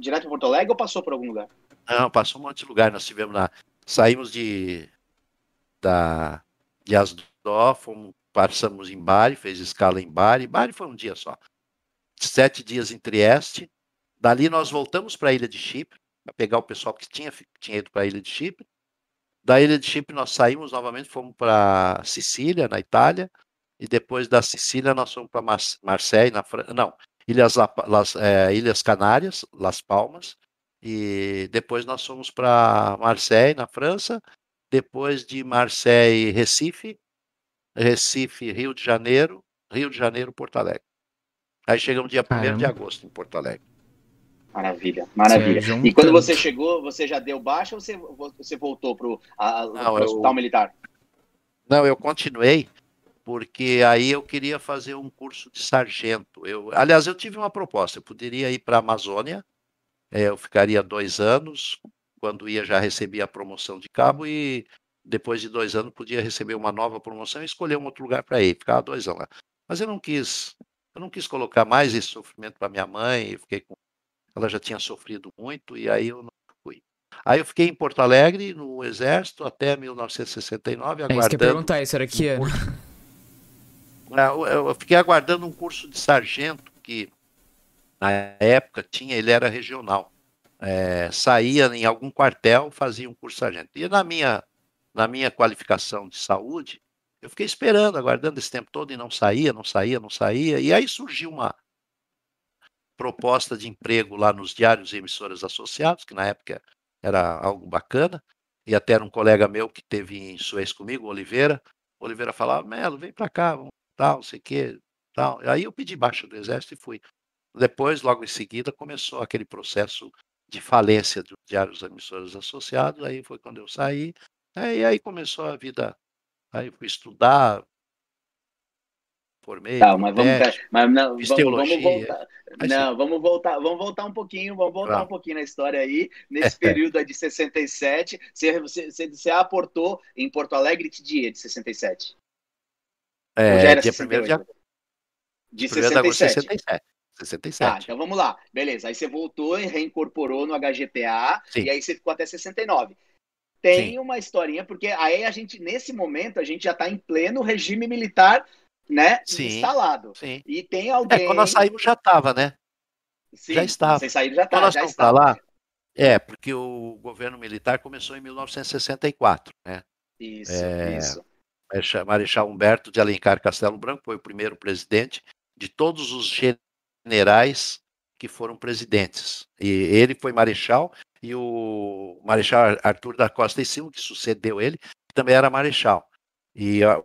S1: direto para Porto Alegre ou passou por algum lugar?
S3: Não, passou um monte de lugar. Nós tivemos lá. Saímos de. Da, de Asdó, fomos, passamos em Bari, fez escala em Bari. Bari foi um dia só. Sete dias em Trieste. Dali nós voltamos para a ilha de Chipre, para pegar o pessoal que tinha, tinha ido para a ilha de Chipre. Da ilha de Chipre nós saímos novamente, fomos para Sicília, na Itália, e depois da Sicília nós fomos para Mar Marseille, na França, não, Ilhas, Las, é, Ilhas Canárias, Las Palmas, e depois nós fomos para Marseille, na França, depois de Marseille, Recife, Recife, Rio de Janeiro, Rio de Janeiro, Porto Alegre. Aí chegamos dia 1 de agosto em Porto Alegre.
S1: Maravilha, maravilha. E quando você chegou, você já deu baixa ou você, você voltou para o hospital eu, militar?
S3: Não, eu continuei, porque aí eu queria fazer um curso de sargento. Eu, aliás, eu tive uma proposta, eu poderia ir para a Amazônia, é, eu ficaria dois anos, quando ia já recebia a promoção de cabo e depois de dois anos podia receber uma nova promoção e escolher um outro lugar para ir, ficava dois anos lá. Mas eu não quis, eu não quis colocar mais esse sofrimento para minha mãe, fiquei com ela já tinha sofrido muito e aí eu não fui. Aí eu fiquei em Porto Alegre, no Exército, até 1969, aguardando. É isso que eu
S2: perguntar, isso era que ano?
S3: É, eu fiquei aguardando um curso de sargento que na época tinha, ele era regional. É, saía em algum quartel, fazia um curso sargento. E na minha, na minha qualificação de saúde, eu fiquei esperando, aguardando esse tempo todo e não saía, não saía, não saía. E aí surgiu uma, proposta de emprego lá nos diários e emissoras associados, que na época era algo bacana, e até era um colega meu que teve em Suez comigo, Oliveira. O Oliveira falava, Melo, vem para cá, vamos, tal, sei que, tal. Aí eu pedi baixa do exército e fui. Depois, logo em seguida, começou aquele processo de falência dos diários e emissoras associados, aí foi quando eu saí, e aí começou a vida, aí fui estudar, formei.
S1: Tá, mas vamos, mas não, vamos, vamos voltar. Não, vamos voltar, vamos voltar um pouquinho, vamos voltar
S3: Tá.
S1: um pouquinho na história aí. Nesse período de 67, você, você, você, aportou em Porto Alegre que dia de 67?
S3: É,
S1: Ou já era
S3: dia
S1: 68?
S3: 1 de agosto
S1: De
S3: de agosto de
S1: 67.
S3: 67. 67.
S1: Tá, então vamos lá. Beleza. Aí você voltou e reincorporou no HGPA
S3: Sim.
S1: e aí você ficou até 69. Tem
S3: Sim.
S1: uma historinha, porque aí a gente, nesse momento, a gente já está em pleno regime militar, né?
S3: Sim.
S1: Instalado.
S3: Sim.
S1: E tem alguém.
S3: É, quando nós saímos já estava, né?
S1: Sim,
S3: já estava.
S1: Vocês saíram já
S3: Quando
S1: tá,
S3: nós
S1: já estava.
S3: lá, é, porque o governo militar começou em 1964, né?
S1: Isso,
S3: É,
S1: isso.
S3: Marechal- Marechal Humberto de Alencar Castelo Branco foi o primeiro presidente de todos os generais que foram presidentes. E ele foi marechal e o Marechal Arthur da Costa e Silva, que sucedeu ele, também era marechal. E a-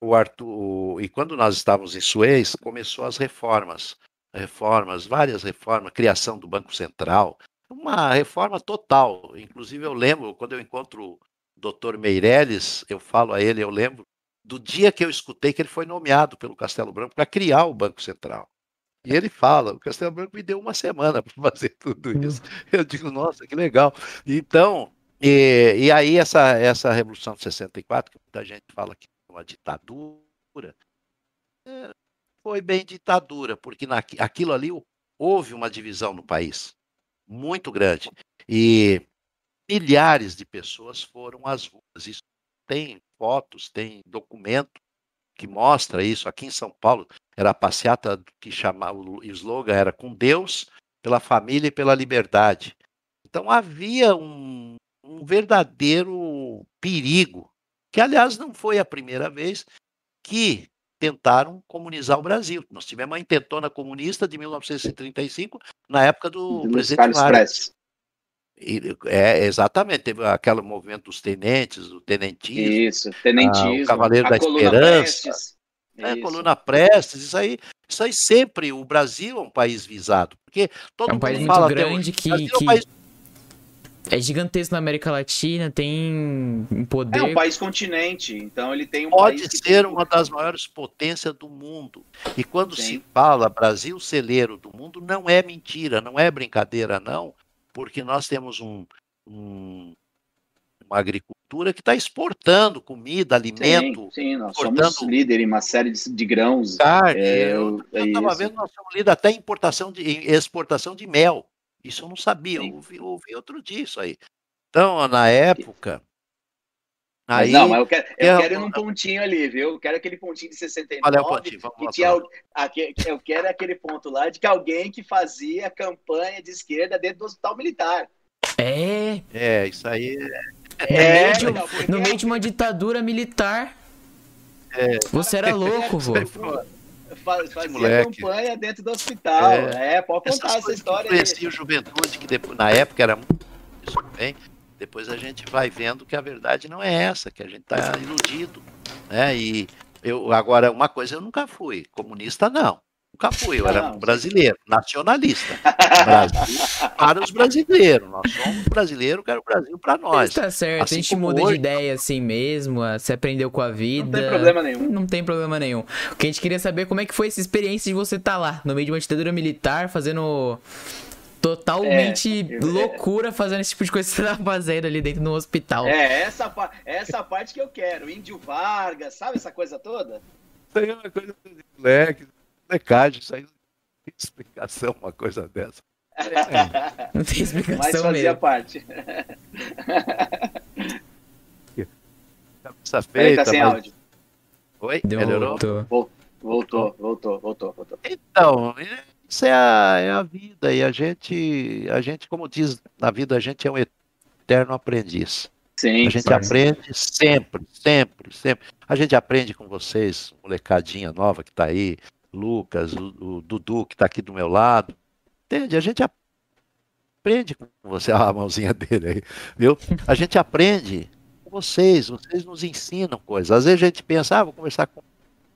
S3: o Arthur, o- e quando nós estávamos em Suez, começou as reformas, reformas, várias reformas, criação do Banco Central, uma reforma total. Inclusive eu lembro quando eu encontro Dr. Meirelles, eu falo a ele, eu lembro do dia que eu escutei que ele foi nomeado pelo Castelo Branco para criar o Banco Central. E ele fala, o Castelo Branco me deu uma semana para fazer tudo isso. Eu digo, nossa, que legal. Então, e, e aí essa, essa Revolução de 64, que muita gente fala que é uma ditadura, é, foi bem ditadura, porque na, aquilo ali houve uma divisão no país muito grande. E milhares de pessoas foram às ruas. Isso tem fotos, tem documento que mostra isso. Aqui em São Paulo era a passeata que chamava, o slogan era com Deus, pela família e pela liberdade. Então havia um, um verdadeiro perigo, que aliás não foi a primeira vez que tentaram comunizar o Brasil. Nós tivemos uma intentona comunista de 1935, na época do
S1: Luiz
S3: presidente Vargas. É, exatamente, teve aquele movimento dos tenentes, do tenentismo,
S1: Isso, tenentismo.
S3: Ah, o Cavaleiro
S1: a
S3: da
S1: coluna
S3: Esperança,
S1: Prestes.
S3: né,
S1: Isso.
S3: coluna Prestes, isso aí, isso aí sempre, o Brasil é um país visado, porque todo
S2: É um
S3: mundo
S2: país
S3: fala
S2: grande que-
S3: é um
S2: que
S3: país
S2: É gigantesco na América Latina, tem um poder.
S1: É um país continente, então ele tem um
S3: pode ser
S1: tem-
S3: uma das maiores potências do mundo. E quando
S1: Sim.
S3: se fala Brasil celeiro do mundo, não é mentira, não é brincadeira, não, porque nós temos um, um- uma agricultura que está exportando comida, alimento,
S1: Sim, sim, nós
S3: portanto-
S1: somos líder em uma série de, de grãos.
S3: carne.
S1: É,
S3: eu
S1: é
S3: estava
S1: isso.
S3: vendo, nós somos líder até em importação de em exportação de mel. Isso eu não sabia, eu ouvi, eu ouvi outro dia isso aí. Então, na época.
S1: Mas
S3: Aí,
S1: não, mas eu quero, eu
S3: eu-
S1: quero ir num pontinho ali, viu? Eu quero aquele pontinho de 69.
S3: Qual é o pontinho? Vamos
S1: que
S3: lá,
S1: tinha,
S3: vamos
S1: al- aque- eu quero aquele ponto lá de que alguém que fazia campanha de esquerda dentro do hospital militar.
S2: É,
S3: É, isso aí.
S1: É,
S2: meio de um-
S1: então, porque
S2: no meio de uma ditadura militar.
S3: É.
S2: Você era louco, vô.
S1: fa- fazia
S3: moleque.
S1: campanha dentro do hospital. É, pode contar essa história aí.
S3: influenciam a juventude, que depois, na época era muito isso bem. Depois a gente vai vendo que a verdade não é essa, que a gente está iludido. Né? E eu, agora, uma coisa eu nunca fui, comunista não. Nunca fui, eu era
S1: Não.
S3: brasileiro, nacionalista. Brasil para os brasileiros. Nós somos brasileiros, quero o Brasil para nós.
S2: Tá certo,
S3: Assim
S2: a gente muda
S3: hoje-
S2: de ideia assim mesmo, você aprendeu com a vida.
S1: Não tem problema nenhum.
S2: Não tem problema nenhum. O que a gente queria saber é como é que foi essa experiência de você estar lá, no meio de uma ditadura militar, fazendo totalmente
S1: É, eu-
S2: loucura, fazendo esse tipo de coisa que você tava fazendo ali dentro do hospital.
S1: É, essa, pa- essa parte que eu quero. Índio Vargas, sabe essa coisa toda?
S3: Isso aí é uma coisa de moleque, molecagem, isso aí não tem explicação, uma coisa dessa.
S2: Não tem
S1: Mas
S2: explicação
S1: fazia
S2: mesmo.
S1: parte.
S3: Cabeça
S1: Peraí, tá
S3: feita,
S1: sem
S3: mas-
S1: áudio.
S3: Oi?
S2: Deu
S3: Melhorou?
S2: outro.
S1: Voltou, voltou, voltou, voltou.
S3: Então, isso é a, é a vida. E a gente, a gente, como diz na vida, a gente é um eterno aprendiz.
S1: Sim,
S3: A gente
S1: sim.
S3: aprende sempre, sempre, sempre. A gente aprende com vocês, molecadinha nova que está aí, Lucas, o, o Dudu que está aqui do meu lado. Entende? A gente aprende com você, Olha a mãozinha dele aí, viu? A gente aprende com vocês, vocês nos ensinam coisas. Às vezes a gente pensa, ah, vou conversar com,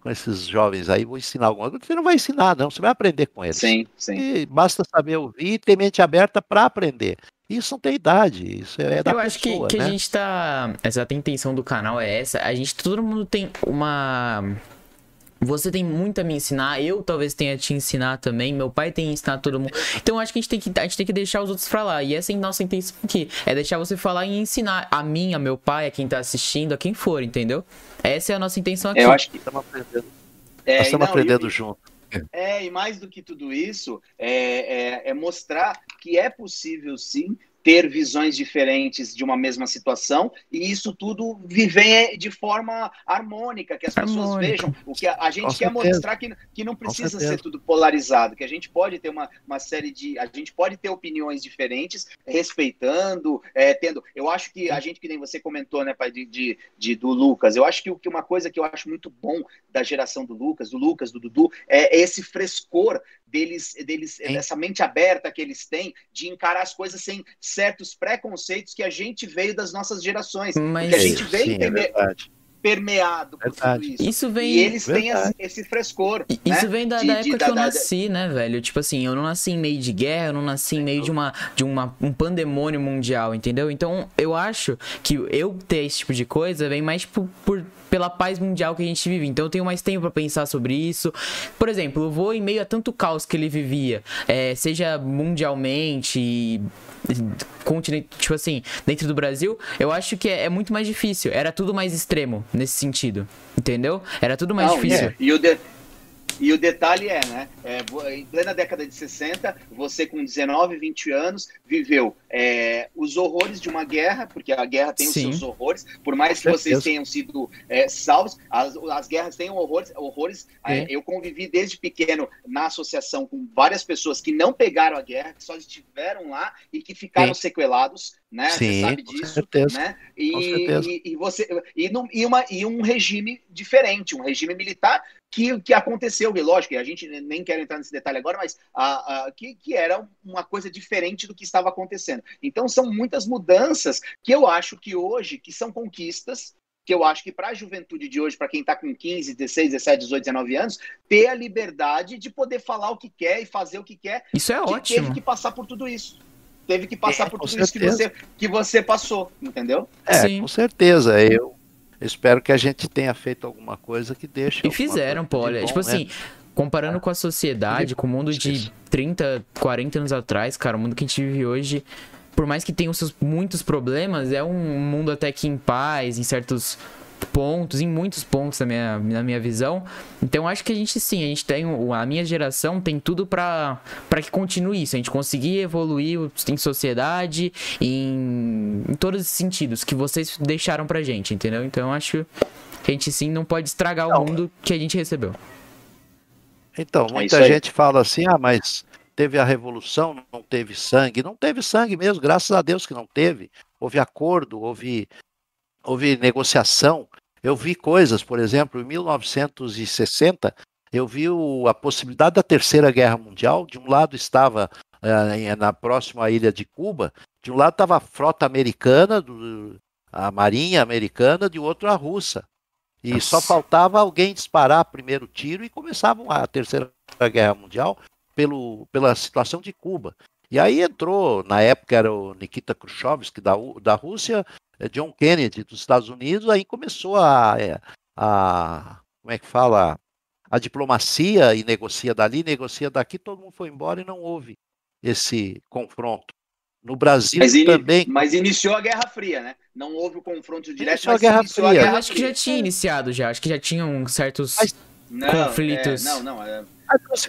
S3: com esses jovens aí, vou ensinar alguma coisa. Você não vai ensinar, não, você vai aprender com eles.
S1: Sim, sim.
S3: E basta saber ouvir e ter mente aberta para aprender. Isso não tem idade, isso é da
S2: Eu acho que,
S3: pessoa,
S2: que
S3: né?
S2: a gente tá. Essa intenção do canal é essa. A gente, todo mundo tem uma. Você tem muito a me ensinar, eu talvez tenha a te ensinar também, meu pai tem a ensinar todo mundo. Então acho que a gente tem que, a gente tem que deixar os outros falar. E essa é a nossa intenção aqui. É deixar você falar e ensinar a mim, a meu pai, a quem tá assistindo, a quem for, entendeu? Essa é a nossa intenção aqui.
S1: Eu acho que
S3: estamos aprendendo, é, Nós estamos não, aprendendo junto.
S1: É, e mais do que tudo isso, é, é, é mostrar que é possível sim ter visões diferentes de uma mesma situação e isso tudo viver de forma harmônica, que as pessoas harmônica. vejam o que a, a gente Com quer certeza. mostrar que, que não precisa ser tudo polarizado, que a gente pode ter uma, uma série de. A gente pode ter opiniões diferentes, respeitando, é, tendo. Eu acho que a gente, que nem você comentou, né, pai, de, de, de, do Lucas, eu acho que, que uma coisa que eu acho muito bom da geração do Lucas, do Lucas, do Dudu, é esse frescor deles, deles dessa mente aberta que eles têm de encarar as coisas sem certos preconceitos que a gente veio das nossas gerações. Mas... Que a gente veio Sim, é permeado por Verdade. tudo isso.
S2: Isso vem.
S1: E eles têm esse frescor.
S2: Isso né? vem da, de, da época de, que da, eu nasci, né, velho? Tipo assim, eu não nasci em meio de guerra, eu não nasci em meio de, uma, de uma, um pandemônio mundial, entendeu? Então eu acho que eu ter esse tipo de coisa vem mais por, por pela paz mundial que a gente vive. Então eu tenho mais tempo para pensar sobre isso. Por exemplo, eu vou em meio a tanto caos que ele vivia, é, seja mundialmente, continente, tipo assim, dentro do Brasil, eu acho que é, é, muito mais difícil. Era tudo mais extremo nesse sentido, entendeu? Era tudo mais Não, difícil.
S1: É. E o de... E o detalhe é, né? É, em plena década de 60, você com 19, 20 anos viveu é, os horrores de uma guerra, porque a guerra tem Sim. os seus horrores, por mais que vocês tenham sido é, salvos, as, as guerras têm horrores. horrores é, eu convivi desde pequeno na associação com várias pessoas que não pegaram a guerra, que só estiveram lá e que ficaram sequelados, né?
S3: Sim,
S1: você sabe disso, certeza. né? E, e, e, você e, e, uma, e um regime diferente, um regime militar que, que aconteceu, e lógico, a gente nem quer entrar nesse detalhe agora, mas a, a, que, que era uma coisa diferente do que estava acontecendo. Então são muitas mudanças que eu acho que hoje, que são conquistas, que eu acho que para a juventude de hoje, para quem está com 15, 16, 17, 18, 19 anos, ter a liberdade de poder falar o que quer e fazer o que quer.
S2: Isso é
S1: que
S2: ótimo.
S1: Teve que passar por tudo isso. Teve que passar é, por tudo certeza. isso que você, que você passou, entendeu?
S3: É, Sim. com certeza. Eu espero que a gente tenha feito alguma coisa que deixe.
S2: E fizeram, pô, olha, tipo né? assim, comparando com a sociedade, com o mundo de 30, 40 anos atrás, cara, o mundo que a gente vive hoje, por mais que tenha os seus muitos problemas, é um mundo até que em paz, em certos pontos, em muitos pontos na minha, na minha visão. Então acho que a gente sim, a gente tem a minha geração tem tudo para para que continue isso, a gente conseguir evoluir em sociedade, em, em todos os sentidos que vocês deixaram pra gente, entendeu? Então acho que a gente sim não pode estragar não. o mundo que a gente recebeu.
S3: Então, é muita é gente fala assim: "Ah, mas teve a revolução, não teve sangue". Não teve sangue mesmo, graças a Deus que não teve. Houve acordo, houve houve negociação. Eu vi coisas, por exemplo, em 1960, eu vi o, a possibilidade da Terceira Guerra Mundial. De um lado estava eh, na próxima ilha de Cuba, de um lado estava a frota americana, do, a marinha americana, de outro a russa. E Nossa. só faltava alguém disparar o primeiro tiro e começava a Terceira Guerra Mundial pelo, pela situação de Cuba. E aí entrou, na época era o Nikita Khrushchev, da, da Rússia, John Kennedy dos Estados Unidos, aí começou a, é, a como é que fala, a diplomacia e negocia dali, negocia daqui, todo mundo foi embora e não houve esse confronto. No Brasil
S1: mas
S3: também.
S1: Mas iniciou a Guerra Fria, né? Não houve o confronto direto,
S3: iniciou mas a Guerra iniciou Fria. a Guerra
S2: Eu acho que já tinha iniciado já, acho que já tinham certos mas, não, conflitos.
S1: É, não, não, é...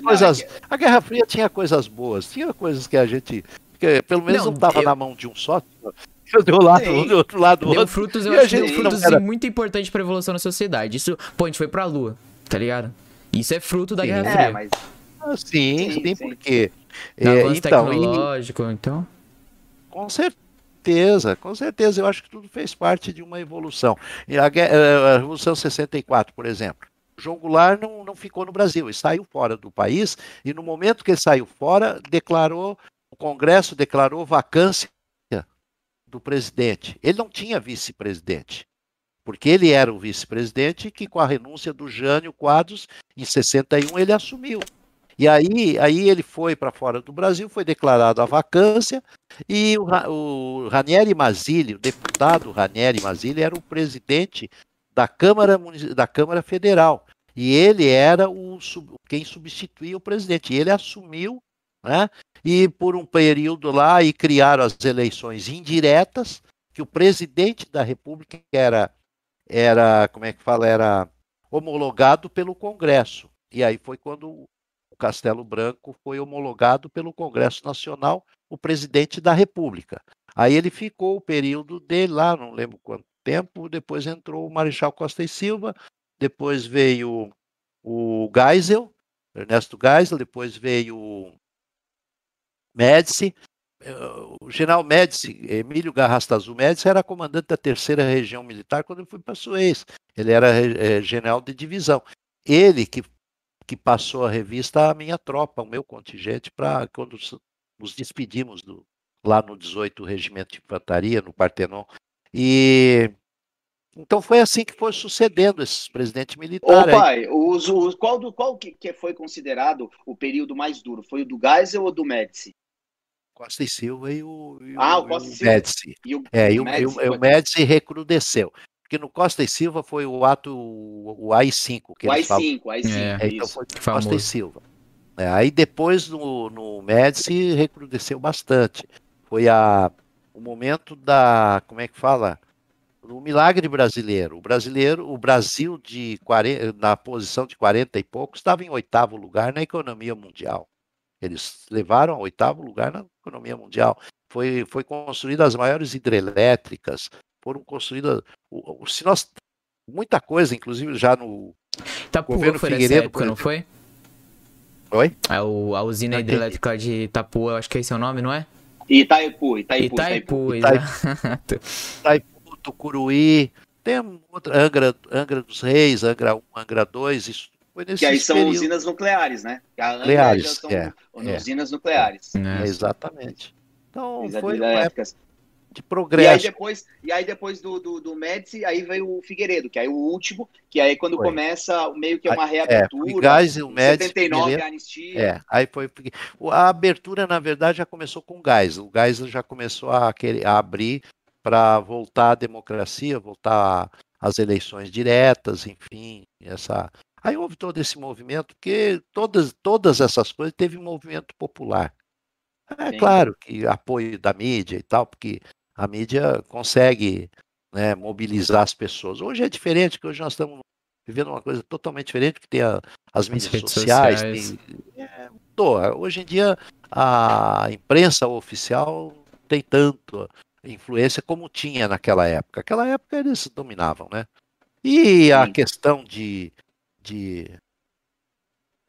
S3: coisas, é a Guerra Fria tinha coisas boas, tinha coisas que a gente. Que, pelo menos não estava eu... na mão de um só do lado um, do outro lado
S2: Deu
S3: outro.
S2: frutos, eu acho que deu frutos era... muito importante pra evolução da sociedade. Isso, pô, a gente foi pra lua, tá ligado? Isso é fruto da sim. Guerra Fria. É, mas...
S3: ah, sim, sim, sim, porque...
S2: É, então, tecnológico, e... então...
S3: Com certeza, com certeza. Eu acho que tudo fez parte de uma evolução. E a, a Revolução 64, por exemplo. João Goulart não, não ficou no Brasil, ele saiu fora do país e no momento que ele saiu fora, declarou, o Congresso declarou vacância do presidente. Ele não tinha vice-presidente, porque ele era o vice-presidente que, com a renúncia do Jânio Quadros, em 61, ele assumiu. E aí, aí ele foi para fora do Brasil, foi declarado a vacância, e o, o Ranieri Mazzilli, o deputado Ranieri Mazzilli, era o presidente da Câmara, da Câmara Federal. E ele era o, quem substituía o presidente. E ele assumiu, né? E por um período lá, e criaram as eleições indiretas, que o presidente da República era, era como é que fala, era homologado pelo Congresso. E aí foi quando o Castelo Branco foi homologado pelo Congresso Nacional, o presidente da República. Aí ele ficou o período dele lá, não lembro quanto tempo, depois entrou o Marechal Costa e Silva, depois veio o Geisel, Ernesto Geisel, depois veio Médici, eh, o general Médici, Emílio Garrastazu Médici, era comandante da terceira região militar quando eu fui para Suez. Ele era é, general de divisão. Ele que, que passou a revista à minha tropa, ao meu contingente, para quando nos despedimos do, lá no 18 Regimento de Infantaria, no Partenon. E então foi assim que foi sucedendo esses presidentes militares.
S1: Ô pai, os, os, qual, do, qual que, que, foi considerado o período mais duro? Foi o do Geisel ou do Médici?
S3: Costa e Silva e o,
S1: e ah, o, Costa e Silva.
S3: Médici. E o, é, e o, Médici, e o, Médici recrudesceu. Porque no Costa e Silva foi o ato, o AI-5.
S1: Que o AI-5, AI-5.
S3: É, então foi Costa e Silva. É, aí depois no, no Médici recrudesceu bastante. Foi a, o momento da, como é que fala? o milagre brasileiro. O brasileiro, o Brasil de 40, na posição de 40 e poucos estava em oitavo lugar na economia mundial. Eles levaram ao oitavo lugar na economia mundial. Foi, foi construída as maiores hidrelétricas, foram construídas. Se nós, muita coisa, inclusive já no
S2: Itapuã governo foi Figueiredo, época, não foi?
S3: Oi?
S2: É o, a usina hidrelétrica de Itapuã, acho que esse é o nome, não é?
S1: Itaipu,
S2: Itaipu. Itaipu, Itaipu.
S3: Itaipu Tucuruí, tem outra, Angra, Angra dos Reis, Angra 1, Angra 2, isso
S1: Que aí são período. usinas nucleares, né?
S3: Nucleares, são
S1: é, usinas é. nucleares.
S3: É, exatamente. Então, foi uma época de
S1: progresso. E aí depois, e aí depois do, do, do Médici, aí veio o Figueiredo, que aí o último, que aí quando foi. começa meio que é uma reabertura.
S3: É, o Gás e o
S1: Médici. 79 Figueiredo, a anistia.
S3: É, aí foi. A abertura, na verdade, já começou com o Gás. O Gás já começou a, querer, a abrir para voltar à democracia, voltar às eleições diretas, enfim, essa. Aí houve todo esse movimento, porque todas, todas essas coisas teve um movimento popular. É Sim. claro que apoio da mídia e tal, porque a mídia consegue né, mobilizar as pessoas. Hoje é diferente, porque hoje nós estamos vivendo uma coisa totalmente diferente, que tem a, as mídias as sociais. sociais. Tem, é, hoje em dia a imprensa oficial tem tanto influência como tinha naquela época. Naquela época eles dominavam, né? E a Sim. questão de, de,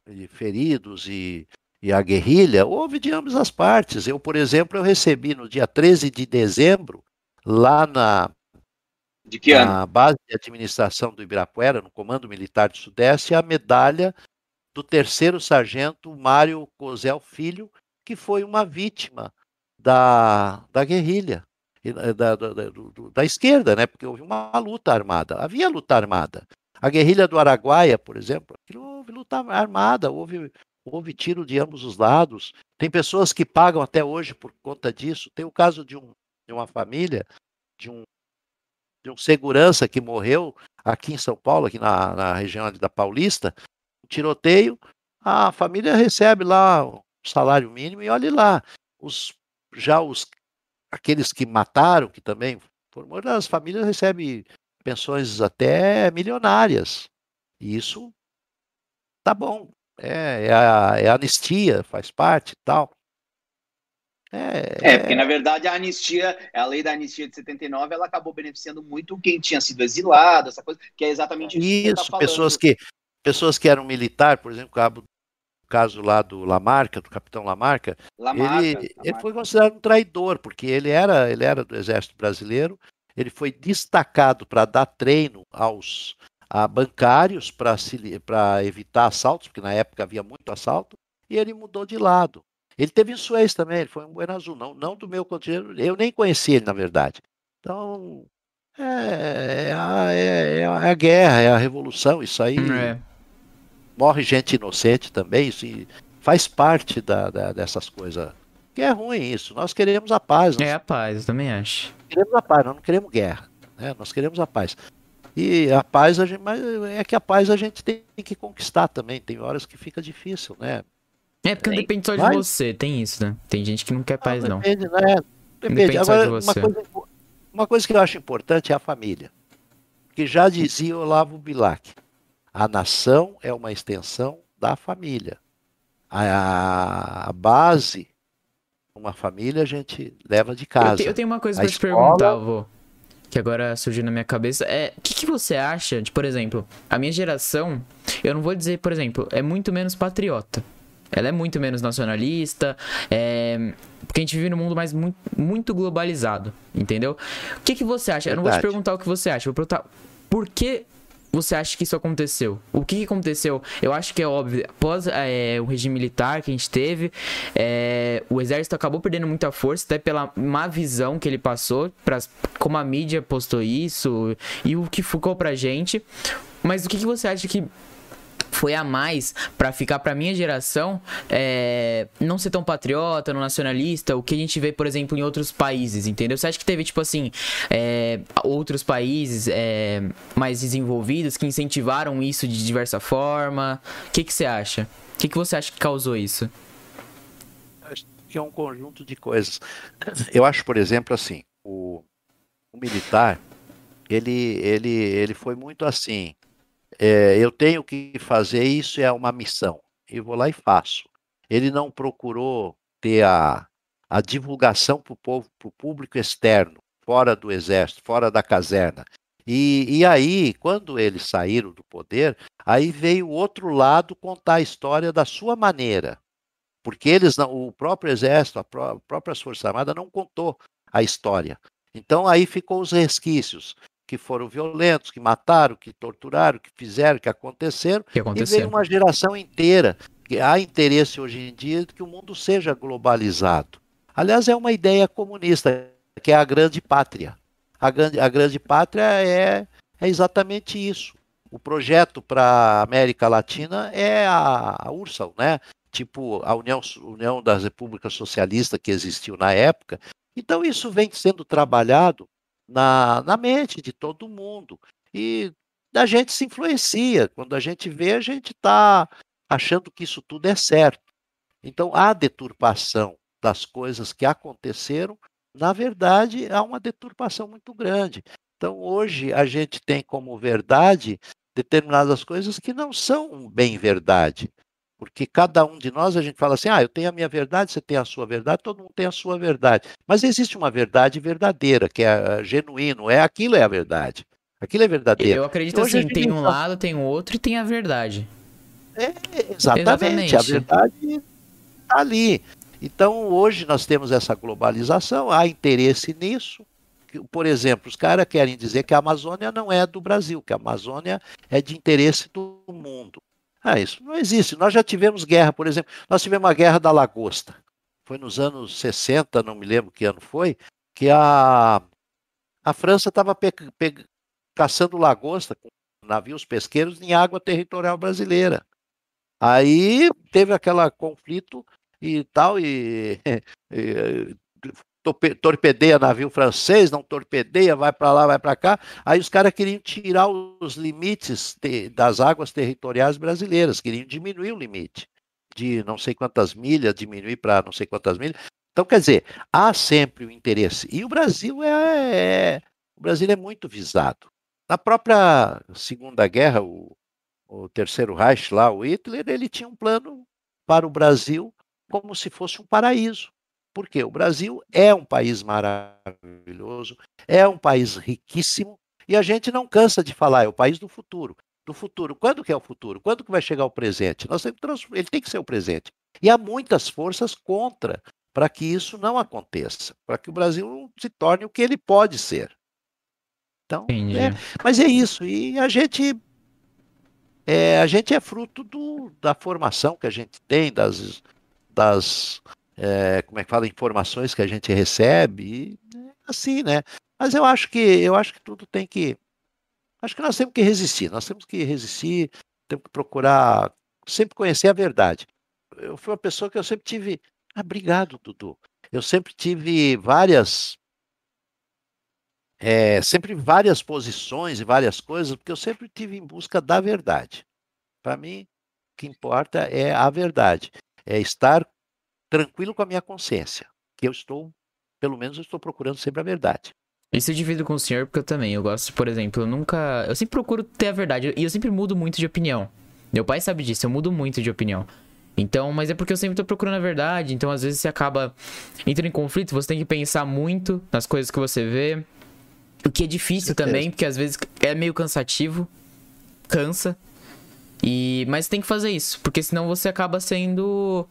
S3: de feridos e, e, a guerrilha, houve de ambas as partes. Eu, por exemplo, eu recebi no dia 13 de dezembro, lá na, na base de administração do Ibirapuera, no Comando Militar do Sudeste, a medalha do terceiro sargento Mário Cozel Filho, que foi uma vítima da, da guerrilha. Eh, da, da, da, da, esquerda, né? porque houve uma luta armada. Havia luta armada. A guerrilha do Araguaia, por exemplo, houve luta armada, houve, houve tiro de ambos os lados. Tem pessoas que pagam até hoje por conta disso. Tem o caso de, um, de uma família, de um, de um segurança que morreu aqui em São Paulo, aqui na, na região da Paulista, um tiroteio, a família recebe lá o salário mínimo e olhe lá, os, já os aqueles que mataram, que também foram mortos, as famílias recebem pensões até milionárias. E isso tá bom. É, é, a, é a anistia, faz parte e tal.
S1: É, é, porque na verdade a anistia, a lei da anistia de 79, ela acabou beneficiando muito quem tinha sido exilado, essa coisa, que é exatamente
S3: isso. Isso, que tá pessoas que pessoas que eram militar, por exemplo, Cabo caso lá do Lamarca, do capitão Lamarca, Lamarca, ele, Lamarca. ele foi considerado um traidor, porque ele era, ele era do exército brasileiro, ele foi destacado para dar treino aos a bancários para evitar assaltos, porque na época havia muito assalto, e ele mudou de lado. Ele teve em Suez também, ele foi um Buenos Azul, não, não do meu contingente, eu nem conheci ele, na verdade. Então, é, é, a, é, é a guerra, é a revolução, isso aí. É morre gente inocente também, isso faz parte da, da, dessas coisas. Que é ruim isso. Nós queremos a paz.
S2: É a paz, eu também acho.
S3: Queremos a paz, nós não queremos guerra. Né? Nós queremos a paz. E a paz, a gente, mas é que a paz a gente tem que conquistar também. Tem horas que fica difícil, né?
S2: É, porque não depende só de mas... você, tem isso, né? Tem gente que não quer paz, não.
S3: Depende, não. né? Depende. depende Agora, uma coisa, uma coisa que eu acho importante é a família. Que já dizia Olavo Bilac, a nação é uma extensão da família. A, a base, uma família, a gente leva de casa. Eu,
S2: te, eu tenho uma coisa para te perguntar, avô que agora surgiu na minha cabeça é o que, que, você acha de, por exemplo, a minha geração, eu não vou dizer, por exemplo, é muito menos patriota. Ela é muito menos nacionalista, é, porque a gente vive num mundo mais muito, muito globalizado, entendeu? O que, que você acha? Verdade. Eu não vou te perguntar o que você acha, eu vou perguntar por que você acha que isso aconteceu? O que, aconteceu? Eu acho que é óbvio. Após é, o regime militar que a gente teve, é, o exército acabou perdendo muita força, até pela má visão que ele passou, pra, como a mídia postou isso e o que ficou pra gente. Mas o que, que você acha que foi a mais para ficar para minha geração é, não ser tão patriota, não nacionalista, o que a gente vê, por exemplo, em outros países, entendeu? Você acha que teve, tipo assim, é, outros países é, mais desenvolvidos que incentivaram isso de diversa forma? O que, que você acha? O que, que você acha que causou isso?
S3: Acho que é um conjunto de coisas. Eu acho, por exemplo, assim, o, o militar, ele, ele, ele foi muito assim, é, eu tenho que fazer isso, é uma missão. E vou lá e faço. Ele não procurou ter a, a divulgação para o povo, para o público externo, fora do exército, fora da caserna. E, e aí, quando eles saíram do poder, aí veio o outro lado contar a história da sua maneira. Porque eles não, o próprio exército, a, pró a própria Força Armada não contou a história. Então aí ficou os resquícios que foram violentos, que mataram, que torturaram, que fizeram, que aconteceram,
S2: que aconteceram.
S3: e veio uma geração inteira. Há interesse hoje em dia de que o mundo seja globalizado. Aliás, é uma ideia comunista, que é a grande pátria. A grande, a grande pátria é, é exatamente isso. O projeto para a América Latina é a, a né? tipo a União, União das Repúblicas Socialistas que existiu na época. Então, isso vem sendo trabalhado na, na mente de todo mundo. E a gente se influencia. Quando a gente vê, a gente está achando que isso tudo é certo. Então, a deturpação das coisas que aconteceram, na verdade, há uma deturpação muito grande. Então, hoje, a gente tem como verdade determinadas coisas que não são bem verdade. Porque cada um de nós, a gente fala assim, ah, eu tenho a minha verdade, você tem a sua verdade, todo mundo tem a sua verdade. Mas existe uma verdade verdadeira, que é genuíno, é aquilo é a verdade. Aquilo é verdadeiro.
S2: Eu acredito Hoje assim, tem um lado, tem o outro e tem a verdade.
S3: É, exatamente, exatamente. a verdade está ali. Então, hoje nós temos essa globalização, há interesse nisso. Por exemplo, os caras querem dizer que a Amazônia não é do Brasil, que a Amazônia é de interesse do mundo. Ah, isso não existe. Nós já tivemos guerra, por exemplo, nós tivemos a guerra da lagosta. Foi nos anos 60, não me lembro que ano foi, que a, a França estava caçando lagosta com navios pesqueiros em água territorial brasileira. Aí teve aquele conflito e tal, e, e torpedeia navio francês, não torpedeia, vai para lá, vai para cá. Aí os caras queriam tirar os limites das águas territoriais brasileiras, queriam diminuir o limite de não sei quantas milhas, diminuir para não sei quantas milhas. Então, quer dizer, há sempre o interesse. E o Brasil é, é o Brasil é muito visado. Na própria Segunda Guerra, o, o Terceiro Reich lá, o Hitler, ele tinha um plano para o Brasil como se fosse um paraíso. Porque o Brasil é um país maravilhoso, é um país riquíssimo, e a gente não cansa de falar, é o país do futuro. Do futuro. Quando que é o futuro? Quando que vai chegar o presente? Nós temos, ele tem que ser o presente. E há muitas forças contra para que isso não aconteça, para que o Brasil se torne o que ele pode ser. Então, é, mas é isso. E a gente é, a gente é fruto do, da formação que a gente tem, das, das é, como é que fala, informações que a gente recebe, e, assim, né? Mas eu acho que eu acho que tudo tem que. Acho que nós temos que resistir, nós temos que resistir, temos que procurar sempre conhecer a verdade. Eu fui uma pessoa que eu sempre tive. Ah, obrigado, Dudu. Eu sempre tive várias é, sempre várias posições e várias coisas, porque eu sempre tive em busca da verdade. Para mim, o que importa é a verdade, é estar tranquilo com a minha consciência, que eu estou, pelo menos, eu estou procurando sempre a verdade.
S2: Isso eu divido com o senhor, porque eu também, eu gosto, por exemplo, eu nunca, eu sempre procuro ter a verdade, e eu sempre mudo muito de opinião. Meu pai sabe disso, eu mudo muito de opinião. Então, mas é porque eu sempre tô procurando a verdade, então às vezes você acaba entrando em conflito, você tem que pensar muito nas coisas que você vê, o que é difícil também, porque às vezes é meio cansativo, cansa. E mas tem que fazer isso, porque senão você acaba sendo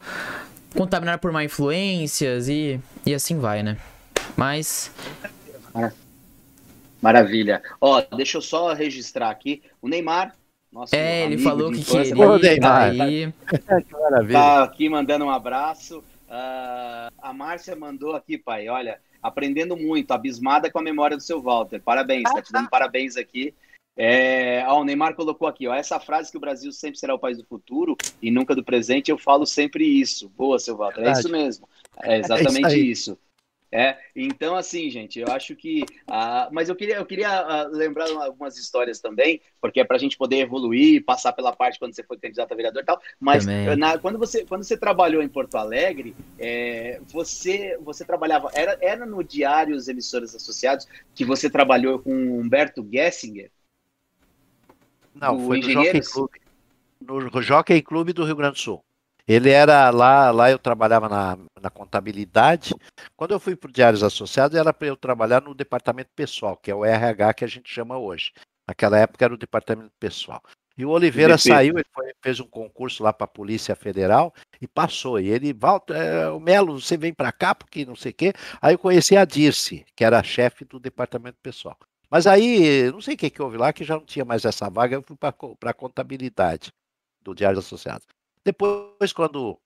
S2: contaminado por má influências e e assim vai, né? Mas
S1: Maravilha. Ó, deixa eu só registrar aqui o Neymar
S2: nosso é, ele falou que queria. Tá aí.
S1: que maravilha. Tá aqui mandando um abraço. Uh, a Márcia mandou aqui, pai. Olha, aprendendo muito, abismada com a memória do seu Walter. Parabéns, tá te dando parabéns aqui. É, ó, o Neymar colocou aqui, ó, essa frase que o Brasil sempre será o país do futuro e nunca do presente, eu falo sempre isso. Boa, seu Walter, é isso mesmo. É exatamente é isso. isso. É, então assim, gente, eu acho que, uh, mas eu queria, eu queria uh, lembrar algumas histórias também, porque é para a gente poder evoluir, passar pela parte quando você foi candidato a vereador e tal. Mas na, quando você, quando você trabalhou em Porto Alegre, é, você, você trabalhava, era, era no Diário Os Emissores Associados que você trabalhou com Humberto Gessinger?
S3: Não, foi no Jockey Clube, no Jockey Clube do Rio Grande do Sul. Ele era lá, lá eu trabalhava na, na contabilidade. Quando eu fui para o Diários Associados, era para eu trabalhar no departamento pessoal, que é o RH que a gente chama hoje. Naquela época era o departamento pessoal. E o Oliveira saiu, ele foi, fez um concurso lá para a Polícia Federal e passou. E ele, Walter, é, o Melo, você vem para cá porque não sei o quê. Aí eu conheci a Dirce, que era a chefe do departamento pessoal. Mas aí, não sei o que, que houve lá, que já não tinha mais essa vaga, eu fui para a contabilidade do Diário Associados. Depois, quando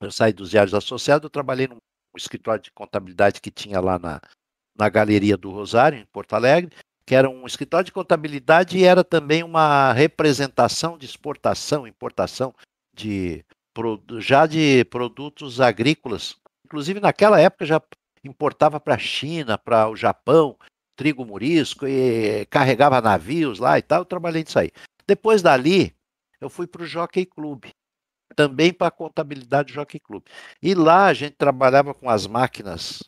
S3: eu saí dos diários associados, eu trabalhei num escritório de contabilidade que tinha lá na, na Galeria do Rosário, em Porto Alegre, que era um escritório de contabilidade e era também uma representação de exportação, importação de já de produtos agrícolas. Inclusive, naquela época já importava para a China, para o Japão, trigo murisco e carregava navios lá e tal. Eu trabalhei nisso aí. Depois dali, eu fui para o Jockey Club também para a contabilidade do Jockey Club. E lá a gente trabalhava com as máquinas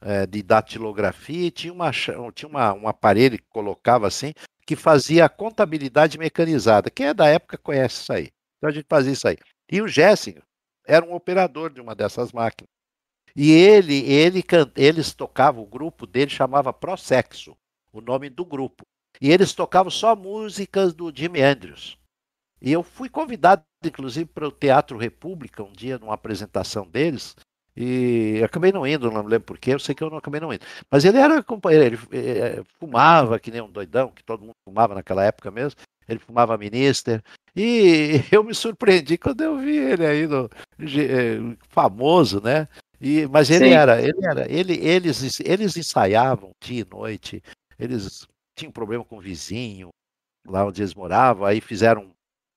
S3: é, de datilografia e tinha, uma, tinha uma, um aparelho que colocava assim, que fazia a contabilidade mecanizada. Quem é da época conhece isso aí. Então a gente fazia isso aí. E o Jessinger era um operador de uma dessas máquinas. E ele, ele, eles tocavam, o grupo dele chamava Prosexo, o nome do grupo. E eles tocavam só músicas do Jimi Andrews. E eu fui convidado, inclusive, para o Teatro República um dia, numa apresentação deles, e acabei não indo, não lembro porquê, eu sei que eu não acabei não indo. Mas ele era companheiro, ele é, fumava que nem um doidão, que todo mundo fumava naquela época mesmo. Ele fumava minister. E eu me surpreendi quando eu vi ele aí no, é, famoso, né? E, mas ele Sim. era, ele era, ele, eles, eles ensaiavam dia e noite, eles tinham problema com o vizinho, lá onde eles moravam, aí fizeram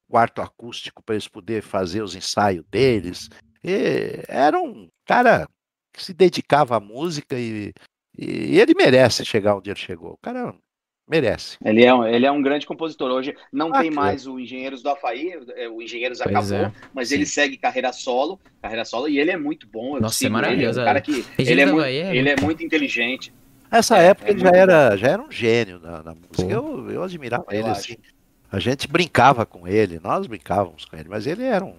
S3: quarto acústico para eles poderem fazer os ensaios deles. E era um cara que se dedicava à música e, e ele merece chegar onde ele chegou. O cara merece.
S1: Ele é, um, ele é um grande compositor. Hoje não ah, tem mais o Engenheiros do Havaí, é, o Engenheiros pois acabou, é. mas Sim. ele segue carreira solo, carreira solo, e ele é muito bom.
S2: Nossa, é maravilhoso.
S1: Ele, é um cara que ele é, muito, é ele é muito inteligente.
S3: Nessa é, época ele já era, já era um gênio na, na música. Eu, eu admirava eu ele assim. A gente brincava com ele, nós brincávamos com ele, mas ele era um.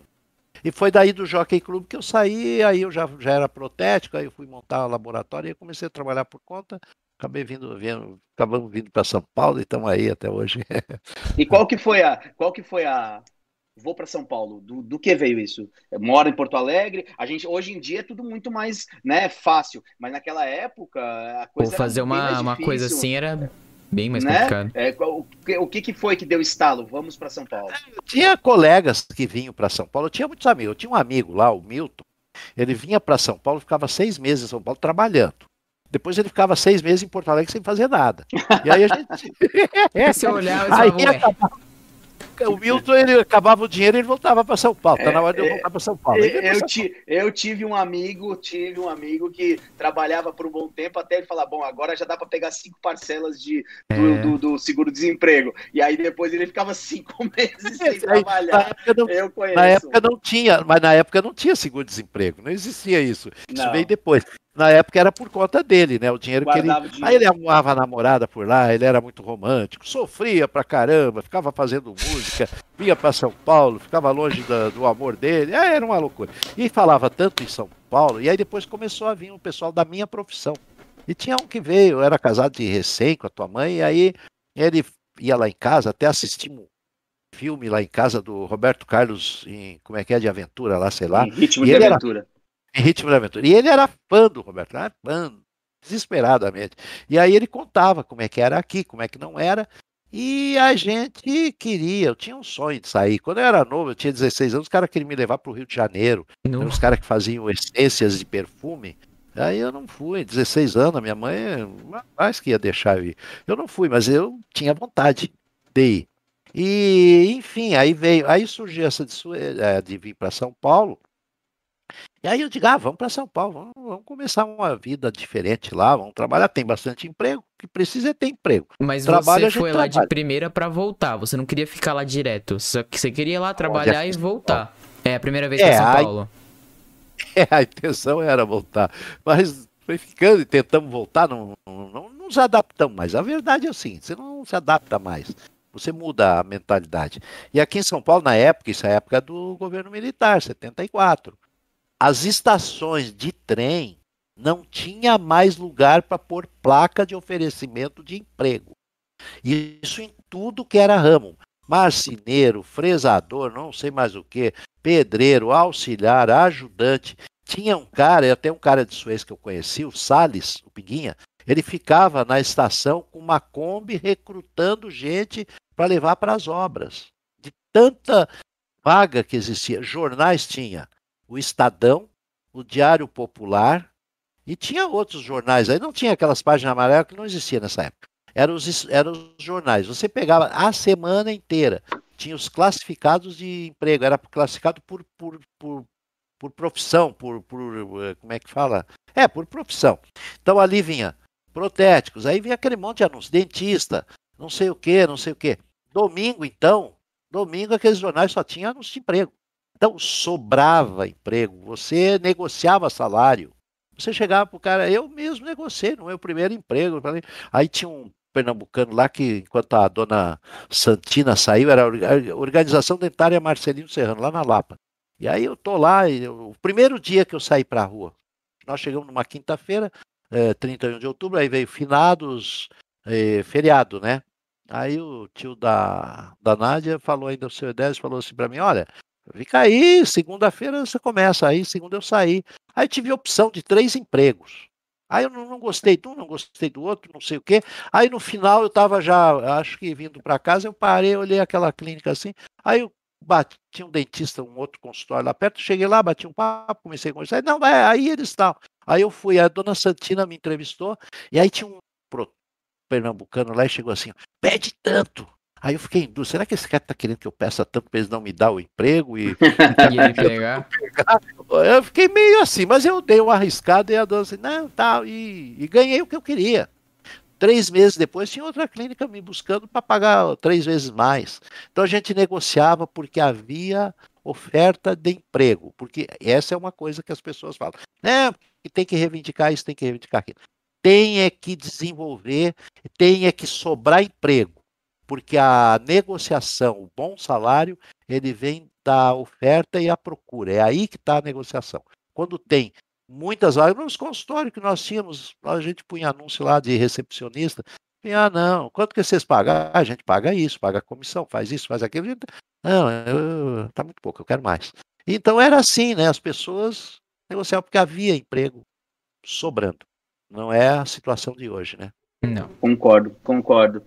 S3: E foi daí do Jockey Club que eu saí, aí eu já, já era protético, aí eu fui montar o laboratório e comecei a trabalhar por conta. Acabei vindo, vindo acabamos vindo para São Paulo e estamos aí até hoje.
S1: e qual que foi a. Qual que foi a. Vou para São Paulo. Do, do que veio isso? Mora em Porto Alegre. A gente hoje em dia é tudo muito mais, né, fácil. Mas naquela época a coisa.
S2: Vou fazer uma, uma coisa assim era Bem mais né? complicado.
S1: É, o, que, que foi que deu estalo? Vamos para São Paulo.
S3: Eu tinha colegas que vinham para São Paulo. Eu tinha muitos amigos. Eu tinha um amigo lá, o Milton. Ele vinha para São Paulo, ficava seis meses em São Paulo trabalhando. Depois ele ficava seis meses em Porto Alegre sem fazer nada. E aí a gente.
S2: Se olhar, aí, acabava...
S3: o Milton, ele acabava o dinheiro e ele voltava para São Paulo. Tá na hora de eu é, voltar para São Paulo.
S1: Eu, eu, ti, eu, tive um amigo, tive um amigo que trabalhava por um bom tempo até ele falar, bom, agora já dá para pegar cinco parcelas de, do, é. do, do seguro-desemprego. E aí depois ele ficava cinco meses sem trabalhar.
S3: Não, eu conheço. Na época não tinha, mas na época não tinha seguro-desemprego, não existia isso. Isso não. veio depois na época era por conta dele, né? O dinheiro Guardava que ele. Dinheiro. Aí ele arrumava a namorada por lá, ele era muito romântico, sofria pra caramba, ficava fazendo música, vinha para São Paulo, ficava longe do, do amor dele, aí era uma loucura. E falava tanto em São Paulo, e aí depois começou a vir o pessoal da minha profissão. E tinha um que veio, era casado de recém com a tua mãe, e aí ele ia lá em casa, até assistimos um filme lá em casa do Roberto Carlos, em, como é que é, de aventura lá, sei lá. Em
S1: ritmo de aventura.
S3: Era, em Ritmo da Aventura. E ele era fã do Roberto, era fã, desesperadamente. E aí ele contava como é que era aqui, como é que não era. E a gente queria, eu tinha um sonho de sair. Quando eu era novo, eu tinha 16 anos, os caras queriam me levar para o Rio de Janeiro. Os caras que faziam essências de perfume. Aí eu não fui, 16 anos, a minha mãe mais que ia deixar eu ir. Eu não fui, mas eu tinha vontade de ir. E, enfim, aí veio, aí surgiu essa de, eh, de vir para São Paulo. E aí eu digo, ah, vamos para São Paulo, vamos, vamos, começar uma vida diferente lá, vamos trabalhar, tem bastante emprego, o que precisa é ter emprego.
S2: Mas Trabalho, você foi lá trabalha. de primeira para voltar, você não queria ficar lá direto, só que você queria lá trabalhar e voltar. É a primeira vez é, para São Paulo.
S3: A... É, a intenção era voltar, mas foi ficando e tentamos voltar, não, não, não, não nos adaptamos mais. A verdade é assim, você não se adapta mais. Você muda a mentalidade. E aqui em São Paulo, na época, isso é a época do governo militar, 74 as estações de trem não tinha mais lugar para pôr placa de oferecimento de emprego. Isso em tudo que era ramo. Marceneiro, fresador, não sei mais o que, pedreiro, auxiliar, ajudante. Tinha um cara, até um cara de Suez que eu conheci, o Salles, o Piguinha, ele ficava na estação com uma Kombi recrutando gente para levar para as obras. De tanta vaga que existia. Jornais tinha o Estadão, o Diário Popular e tinha outros jornais. Aí não tinha aquelas páginas amarelas que não existia nessa época. Eram os, eram os jornais. Você pegava a semana inteira. Tinha os classificados de emprego. Era classificado por, por, por, por profissão, por, por. Como é que fala? É, por profissão. Então ali vinha protéticos, aí vinha aquele monte de anúncios, dentista, não sei o que, não sei o que. Domingo, então, domingo aqueles jornais só tinham anúncio de emprego. Então, sobrava emprego, você negociava salário. Você chegava para o cara, eu mesmo negociei no meu primeiro emprego. Aí tinha um pernambucano lá que, enquanto a dona Santina saiu, era a Organização Dentária Marcelino Serrano, lá na Lapa. E aí eu tô lá, e eu, o primeiro dia que eu saí para a rua, nós chegamos numa quinta-feira, é, 31 de outubro, aí veio finados, é, feriado, né? Aí o tio da, da Nádia falou ainda, o seu Edésio falou assim para mim, olha, Fica aí, segunda-feira você começa, aí segunda eu saí. Aí tive a opção de três empregos. Aí eu não, gostei de um, não gostei do outro, não sei o quê. Aí no final eu estava já, acho que vindo para casa, eu parei, olhei aquela clínica assim. Aí eu bati, tinha um dentista, um outro consultório lá perto, cheguei lá, bati um papo, comecei a conversar. Não, é, aí eles estão. Aí eu fui, a dona Santina me entrevistou, e aí tinha um pernambucano lá e chegou assim: pede tanto. Aí eu fiquei em dúvida, será que esse cara está querendo que eu peça tanto para eles não me dar o emprego e, e ele pegar? Eu fiquei meio assim, mas eu dei uma arriscada e a dona assim, não, tal, e, e ganhei o que eu queria. Três meses depois tinha outra clínica me buscando para pagar três vezes mais. Então a gente negociava porque havia oferta de emprego, porque essa é uma coisa que as pessoas falam, né? E tem que reivindicar isso, tem que reivindicar aquilo. Tem é que desenvolver, tem é que sobrar emprego porque a negociação, o bom salário, ele vem da oferta e a procura. É aí que está a negociação. Quando tem muitas vagas, nos consultórios que nós tínhamos, a gente punha anúncio lá de recepcionista. Ah, não, quanto que vocês pagam? Ah, a gente paga isso, paga comissão, faz isso, faz aquilo. Não, eu, tá muito pouco, eu quero mais. Então era assim, né? As pessoas negociavam porque havia emprego sobrando. Não é a situação de hoje, né?
S1: Não. Concordo, concordo.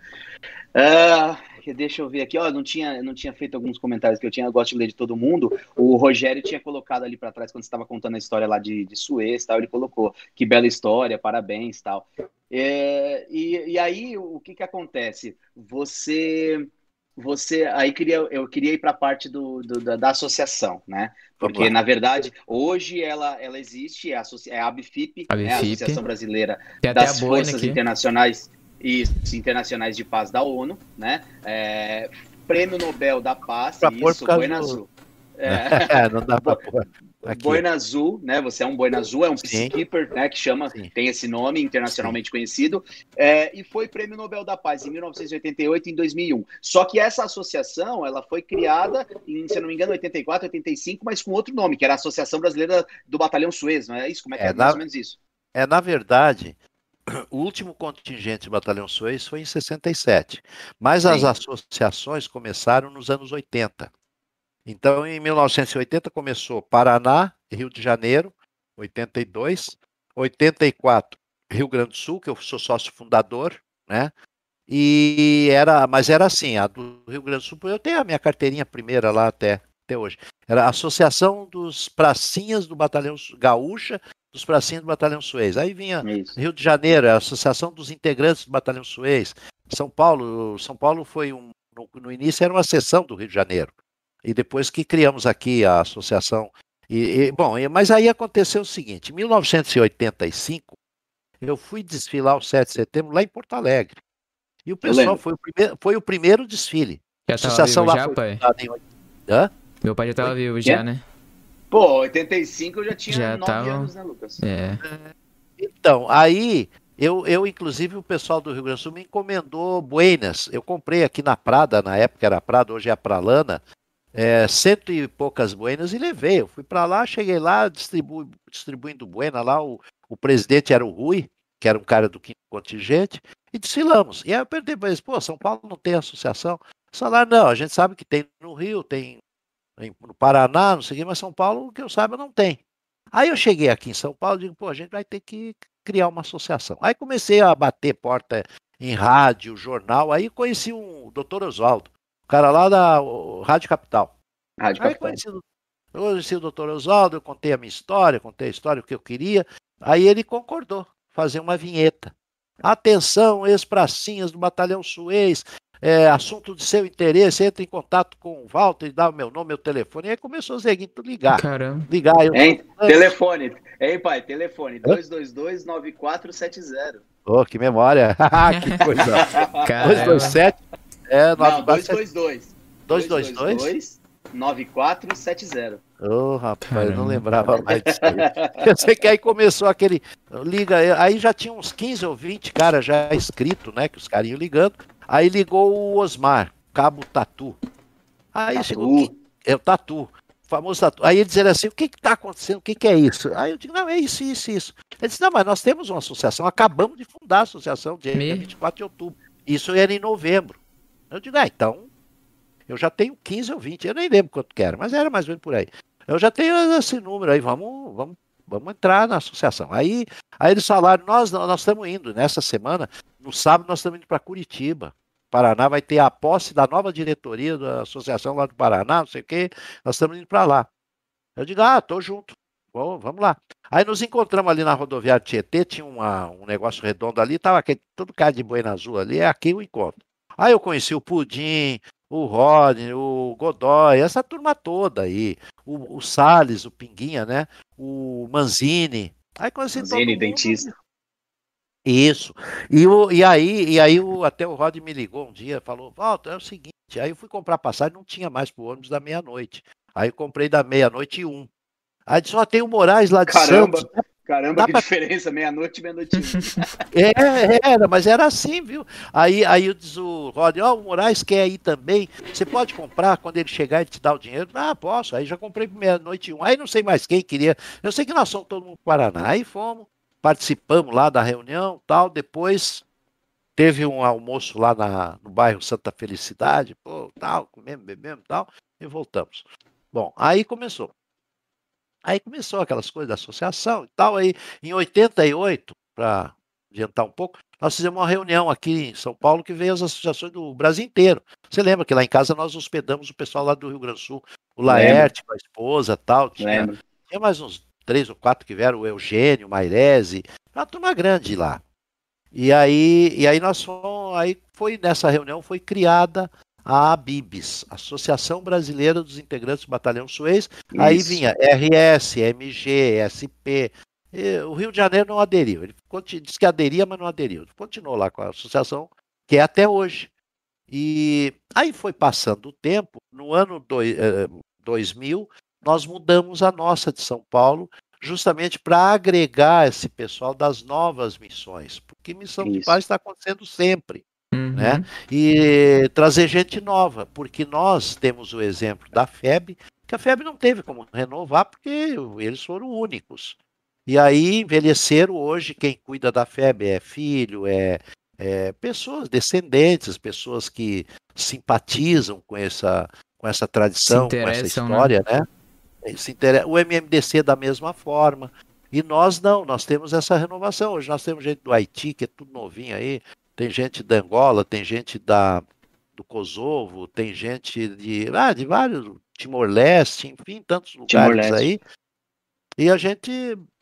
S1: Uh, deixa eu ver aqui, ó, não tinha, não tinha feito alguns comentários que eu tinha, eu gosto de ler de todo mundo. O Rogério tinha colocado ali para trás quando estava contando a história lá de, de Suez, tal, ele colocou que bela história, parabéns, tal. É, e, e aí o que que acontece? Você você aí queria eu queria ir para a parte do, do da, da, associação, né? Porque na verdade hoje ela ela existe é a, é a ABFIP, a, né? a Associação Brasileira das Forças Internacionais e internacionais de paz da ONU, né? É, Prêmio Nobel da Paz,
S3: pra isso, do... Azul. É. não dá para pôr.
S1: Aqui. Boina Azul, né? Você é um Boina Azul, é um peacekeeper, né? Que chama, Sim. tem esse nome internacionalmente Sim. conhecido, é, e foi Prêmio Nobel da Paz em 1988 e em 2001. Só que essa associação, ela foi criada em, se eu não me engano, 84, 85, mas com outro nome, que era a Associação Brasileira do Batalhão Suez, não é isso? Como é que é, é mais ou menos isso?
S3: É, na verdade, o último contingente do Batalhão Suez foi em 67, mas Sim. as associações começaram nos anos 80. Então, em 1980 começou Paraná, Rio de Janeiro, 82, 84 Rio Grande do Sul, que eu sou sócio fundador, né? E era, mas era assim, a do Rio Grande do Sul, eu tenho a minha carteirinha primeira lá até, até hoje. Era a Associação dos Pracinhas do Batalhão Gaúcha, dos Pracinhas do Batalhão Suez. Aí vinha Isso. Rio de Janeiro, a Associação dos Integrantes do Batalhão Suez. São Paulo, São Paulo foi um no, no início era uma seção do Rio de Janeiro. E depois que criamos aqui a associação. E, e, bom, mas aí aconteceu o seguinte: em 1985, eu fui desfilar o 7 de setembro lá em Porto Alegre. E o pessoal foi o, primeiro, foi o primeiro desfile.
S2: Já a associação lá já, foi pai? Em... Hã? Meu pai já estava vivo já, né?
S1: Pô, 85 eu já tinha já 9 tava... anos, né, Lucas?
S2: É.
S3: Então, aí eu, eu, inclusive, o pessoal do Rio Grande do Sul me encomendou buenas. Eu comprei aqui na Prada, na época era Prada, hoje é a Pralana, é, cento e poucas buenas e levei. Eu fui para lá, cheguei lá, distribu, distribuindo buena lá. O, o presidente era o Rui, que era um cara do quinto contingente, e desfilamos. E aí eu perguntei para eles: pô, São Paulo não tem associação? Falaram: não, a gente sabe que tem no Rio, tem no Paraná, não sei o quê, mas São Paulo, que eu saiba, não tem. Aí eu cheguei aqui em São Paulo e digo: pô, a gente vai ter que criar uma associação. Aí comecei a bater porta em rádio, jornal, aí conheci um doutor Oswaldo cara lá da Rádio Capital.
S1: Rádio Capital. Aí conheci,
S3: eu conheci o doutor Oswaldo, eu contei a minha história, contei a história, o que eu queria. Aí ele concordou fazer uma vinheta. Atenção, ex-pracinhas do Batalhão Suez, é, assunto de seu interesse, entre em contato com o Walter e dá o meu nome, meu telefone. E aí começou o Zeguinho ligar.
S2: Caramba.
S3: Ligar.
S1: Eu... Hein? Telefone. Hein, pai? Telefone. 222-9470.
S3: Oh, que memória. que coisa. 227
S1: é, 222. 222? 9470.
S3: Ô, oh, rapaz, eu não lembrava mais disso aí. Eu sei que aí começou aquele. Liga, aí já tinha uns 15 ou 20 caras já inscritos, né? Que os carinhos ligando. Aí ligou o Osmar, Cabo Tatu. Aí tatu. chegou. É o Tatu. famoso Tatu. Aí ele dizia assim: o que está acontecendo? O que, que, é isso? Aí eu digo: não, é isso, isso, isso. Ele disse: não, mas nós temos uma associação, acabamos de fundar a associação dia Me... 24 de outubro. Isso era em novembro. Eu digo, ah, então, eu já tenho 15 ou 20, eu nem lembro quanto que era, mas era mais ou menos por aí. Eu já tenho esse número aí, vamos, vamos, vamos entrar na associação. Aí, aí eles falaram, nós, nós estamos indo nessa semana, no sábado nós estamos indo para Curitiba. Paraná vai ter a posse da nova diretoria da associação lá do Paraná, não sei o quê, nós estamos indo para lá. Eu digo, ah, tô junto. Bom, vamos lá. Aí nos encontramos ali na rodoviária Tietê, tinha uma, um negócio redondo ali, tava todo cara de boina azul ali, é aqui o encontro. Aí eu conheci o Pudim, o Rodney, o Godoy, essa turma toda aí. O, o Salles, o Pinguinha, né? O Manzini. Aí conheci
S1: Manzini, dentista.
S3: Isso. E, o, e aí, e aí o, até o Rod me ligou um dia, falou, Walter, é o seguinte, aí eu fui comprar passagem, não tinha mais pro ônibus da meia-noite. Aí eu comprei da meia-noite e um. Aí só tem o Moraes lá de
S1: Caramba.
S3: Santos.
S1: Caramba, Dá que pra... diferença, meia-noite, meia-noite.
S3: é, era, mas era assim, viu? Aí, aí diz o Rod, ó, oh, o Moraes quer ir também. Você pode comprar quando ele chegar e te dar o dinheiro? Ah, posso. Aí já comprei meia-noite um. Aí não sei mais quem queria. Eu sei que nós somos todo mundo do Paraná. Aí fomos, participamos lá da reunião tal. Depois teve um almoço lá na, no bairro Santa Felicidade, pô, tal, comemos, bebemos tal, e voltamos. Bom, aí começou. Aí começou aquelas coisas da associação e tal. Aí, em 88, para adiantar um pouco, nós fizemos uma reunião aqui em São Paulo que veio as associações do Brasil inteiro. Você lembra que lá em casa nós hospedamos o pessoal lá do Rio Grande do Sul, o Laerte com a esposa tal. Tinha, tinha mais uns três ou quatro que vieram, o Eugênio, o Mairese, uma turma grande lá. E aí, e aí nós fomos, aí foi nessa reunião foi criada a ABIBS, Associação Brasileira dos Integrantes do Batalhão Suez. Isso. Aí vinha RS, MG, SP. E o Rio de Janeiro não aderiu. Ele disse que aderia, mas não aderiu. Continuou lá com a associação, que é até hoje. E aí foi passando o tempo. No ano dois, eh, 2000, nós mudamos a nossa de São Paulo, justamente para agregar esse pessoal das novas missões, porque missão Isso. de paz está acontecendo sempre. Né? Uhum. Né? E trazer gente nova, porque nós temos o exemplo da FEB, que a FEB não teve como renovar, porque eles foram únicos. E aí envelheceram hoje, quem cuida da FEB é filho, é, é pessoas descendentes, pessoas que simpatizam com essa, com essa tradição, com essa né? história, né? né? Se inter... O MMDC da mesma forma. E nós não, nós temos essa renovação. Hoje nós temos gente do Haiti, que é tudo novinho aí, tem gente da Angola, tem gente da, do Kosovo, tem gente de, ah, de vários, Timor-Leste, enfim, tantos lugares aí. E a gente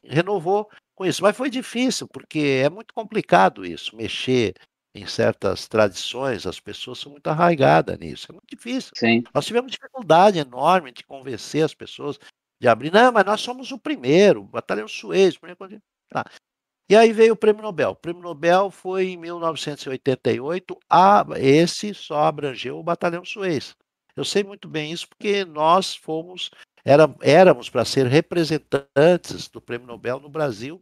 S3: renovou com isso. Mas foi difícil, porque é muito complicado isso, mexer em certas tradições, as pessoas são muito arraigadas nisso. É muito difícil.
S1: Sim.
S3: Nós tivemos dificuldade enorme de convencer as pessoas de abrir. Não, mas nós somos o primeiro, Batalhão Suez. Primeiro... Tá. E aí veio o Prêmio Nobel. O Prêmio Nobel foi em 1988. A, esse só abrangeu o Batalhão Suez. Eu sei muito bem isso porque nós fomos, era, éramos para ser representantes do Prêmio Nobel no Brasil.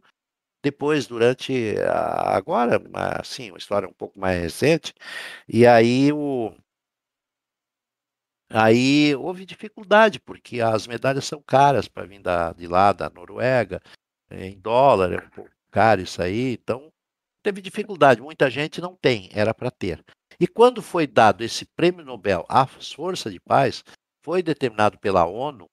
S3: Depois, durante agora, assim, uma história um pouco mais recente, e aí o, Aí houve dificuldade, porque as medalhas são caras para vir da, de lá, da Noruega, em dólar, é um pouco caro isso aí, então teve dificuldade. Muita gente não tem, era para ter. E quando foi dado esse prêmio Nobel às forças de paz, foi determinado pela ONU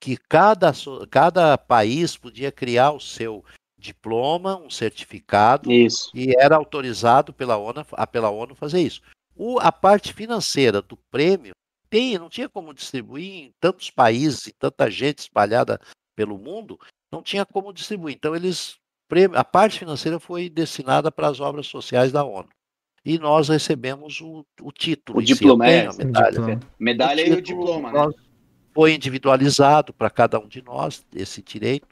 S3: que cada, cada país podia criar o seu diploma, um certificado,
S1: isso.
S3: e era autorizado pela ONU, pela ONU fazer isso. O, a parte financeira do prêmio tem, não tinha como distribuir em tantos países e tanta gente espalhada pelo mundo, não tinha como distribuir. Então eles a parte financeira foi destinada para as obras sociais da ONU. E nós recebemos o, o título.
S1: O diploma, si,
S3: é, a medalha.
S1: Diploma. Medalha o e o diploma, né?
S3: Foi individualizado para cada um de nós, esse direito.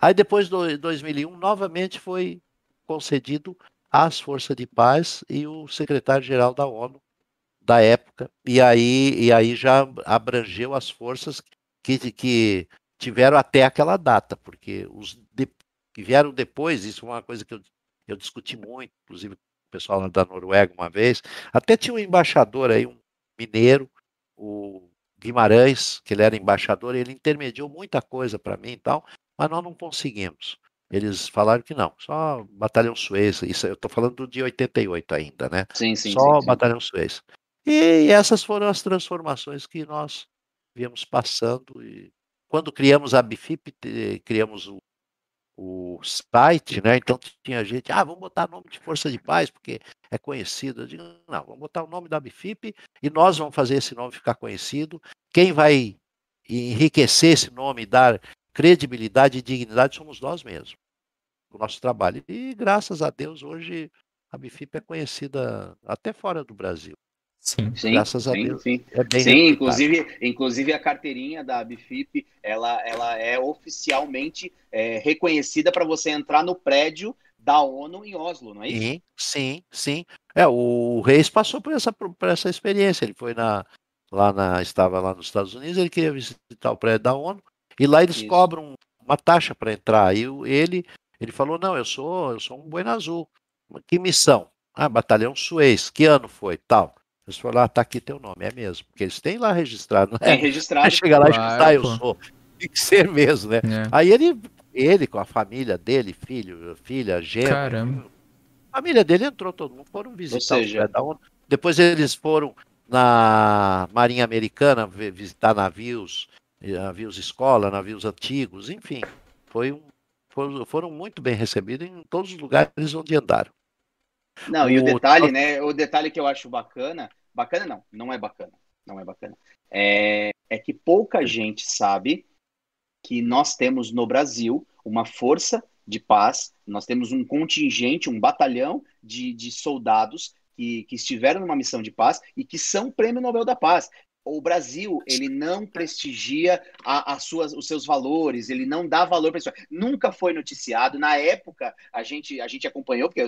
S3: Aí depois de 2001, novamente foi concedido às forças de paz e o secretário-geral da ONU da época. E aí, e aí já abrangeu as forças que, que tiveram até aquela data, porque os, que vieram depois, isso é uma coisa que eu, eu discuti muito, inclusive com o pessoal da Noruega uma vez. Até tinha um embaixador aí, um mineiro, o Guimarães, que ele era embaixador, ele intermediou muita coisa para mim e tal, mas nós não conseguimos. Eles falaram que não, só Batalhão Suez, isso eu estou falando de 88 ainda, né?
S1: Sim, sim.
S3: Só
S1: sim, sim.
S3: Batalhão Suez. E essas foram as transformações que nós viemos passando. E quando criamos a Bifip, criamos o o site, né? Então tinha gente, ah, vamos botar nome de Força de Paz, porque é conhecido. Eu digo, não, vamos botar o nome da Bifip e nós vamos fazer esse nome ficar conhecido. Quem vai enriquecer esse nome e dar credibilidade e dignidade somos nós mesmos, o nosso trabalho. E graças a Deus, hoje a Bifip é conhecida até fora do Brasil.
S1: Sim, sim Graças a sim, Deus. Sim, é bem sim inclusive, inclusive a carteirinha da Bifip, ela, ela é oficialmente é, reconhecida para você entrar no prédio da ONU em Oslo, não é isso?
S3: Sim, sim, sim. É, o Reis passou por essa, por essa experiência. Ele foi na, lá na, estava lá nos Estados Unidos, ele queria visitar o prédio da ONU e lá eles isso. cobram uma taxa para entrar. E ele, ele falou: não, eu sou, eu sou um Buena Azul. Que missão? Ah, Batalhão Suez. Que ano foi? Tal. Eles falaram, ah, tá aqui teu nome, é mesmo. Porque eles têm lá registrado,
S1: né? Tem registrado.
S3: Chega lá e claro, ah, eu sou. Tem que ser mesmo, né? É. Aí ele, ele com a família dele, filho, filha, genro. Caramba. A família dele entrou, todo mundo foram visitar seja... o Depois eles foram na Marinha Americana visitar navios, navios escola, navios antigos, enfim. Foi um, foram, foram muito bem recebidos em todos os lugares onde andaram.
S1: Não, o... e o detalhe, né? O detalhe que eu acho bacana, bacana não, não é bacana, não é bacana. É, é que pouca gente sabe que nós temos no Brasil uma força de paz, nós temos um contingente, um batalhão de, de soldados que, que estiveram numa missão de paz e que são prêmio Nobel da Paz o Brasil ele não prestigia a, a suas, os seus valores, ele não dá valor para isso. Nunca foi noticiado. Na época, a gente, a gente acompanhou, porque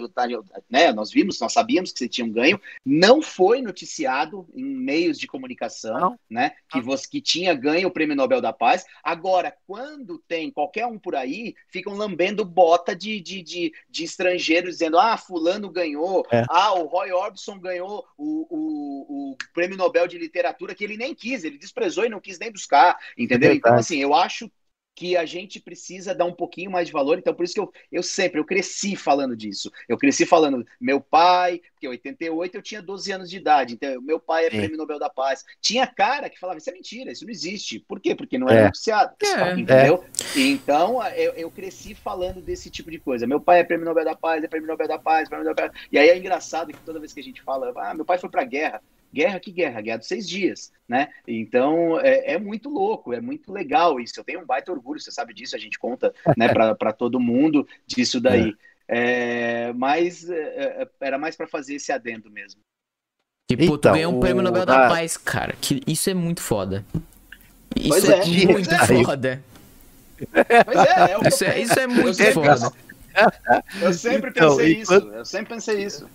S1: né, nós vimos, nós sabíamos que você tinha um ganho. Não foi noticiado em meios de comunicação não. né, que, você, que tinha ganho o Prêmio Nobel da Paz. Agora, quando tem qualquer um por aí, ficam lambendo bota de, de, de, de estrangeiros dizendo: ah, Fulano ganhou, é. ah, o Roy Orbison ganhou o, o, o Prêmio Nobel de Literatura, que ele nem quis, ele desprezou e não quis nem buscar, entendeu? É então, assim, eu acho que a gente precisa dar um pouquinho mais de valor. Então, por isso que eu, eu sempre, eu cresci falando disso. Eu cresci falando, meu pai, porque em 88 eu tinha 12 anos de idade, então meu pai é Sim. prêmio Nobel da Paz. Tinha cara que falava, isso é mentira, isso não existe. Por quê? Porque não era é. noticiado. É. Entendeu? É. Então, eu, eu cresci falando desse tipo de coisa. Meu pai é prêmio Nobel da Paz, é prêmio Nobel da Paz, prêmio Nobel da Paz. E aí é engraçado que toda vez que a gente fala, ah, meu pai foi pra guerra. Guerra que guerra, guerra dos seis dias, né? Então é, é, muito louco, é muito legal isso. Eu tenho um baita orgulho, você sabe disso, a gente conta né, para todo mundo disso daí. É. É, mas é, é, era mais para fazer esse adendo mesmo.
S2: Tipo, então, tu ganhou um prêmio Nobel da Paz, cara. Que isso é muito foda. Isso pois é, é muito foda. Pois é, é isso, é, isso é muito eu foda.
S1: Sempre, eu sempre então, pensei isso. Eu sempre pensei isso.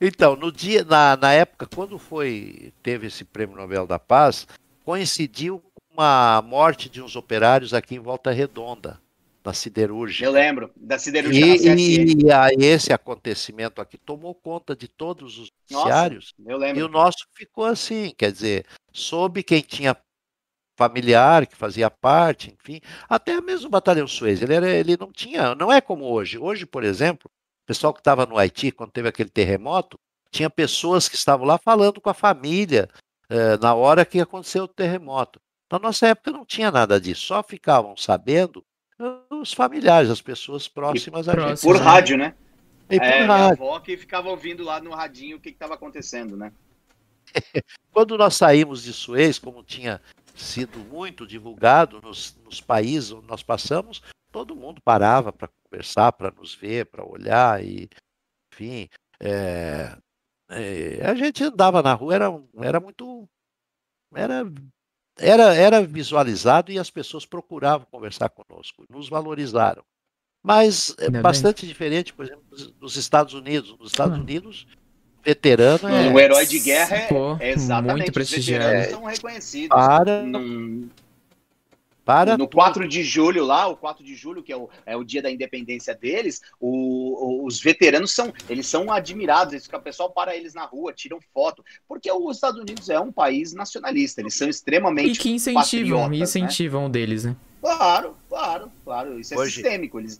S3: Então, no dia, na, na época, quando foi teve esse Prêmio Nobel da Paz, coincidiu com a morte de uns operários aqui em Volta Redonda, na siderúrgica.
S1: Eu lembro, da siderúrgica
S3: e, e a, esse acontecimento aqui tomou conta de todos os noticiários.
S1: Eu lembro.
S3: E o nosso ficou assim, quer dizer, soube quem tinha familiar que fazia parte, enfim, até mesmo o Batalhão Suez, ele, era, ele não tinha, não é como hoje. Hoje, por exemplo, pessoal que estava no Haiti, quando teve aquele terremoto, tinha pessoas que estavam lá falando com a família eh, na hora que aconteceu o terremoto. Na nossa época não tinha nada disso, só ficavam sabendo os familiares, as pessoas próximas e a gente.
S1: Por rádio, né? E por é, rádio. Avó que ficava ouvindo lá no radinho o que estava acontecendo, né?
S3: Quando nós saímos de Suez, como tinha sido muito divulgado nos, nos países onde nós passamos, todo mundo parava para conversar, para nos ver, para olhar e, enfim, é, é, a gente andava na rua, era, era muito, era, era, era visualizado e as pessoas procuravam conversar conosco, nos valorizaram. Mas é bastante bem. diferente, por exemplo, dos Estados Unidos. Nos Estados ah. Unidos, veterano
S1: é. O herói de guerra é, Pô, é exatamente. Muito prestigiado. Os veteranos são reconhecidos.
S3: Para.
S1: Num para no 4 de julho lá, o 4 de julho, que é o, é o dia da independência deles, o, os veteranos são, eles são admirados, eles, o pessoal para eles na rua, tiram foto, porque os Estados Unidos é um país nacionalista, eles são extremamente
S2: E que incentivam, incentivam né? deles, né?
S1: Claro, claro, claro, isso é hoje, sistêmico. Eles...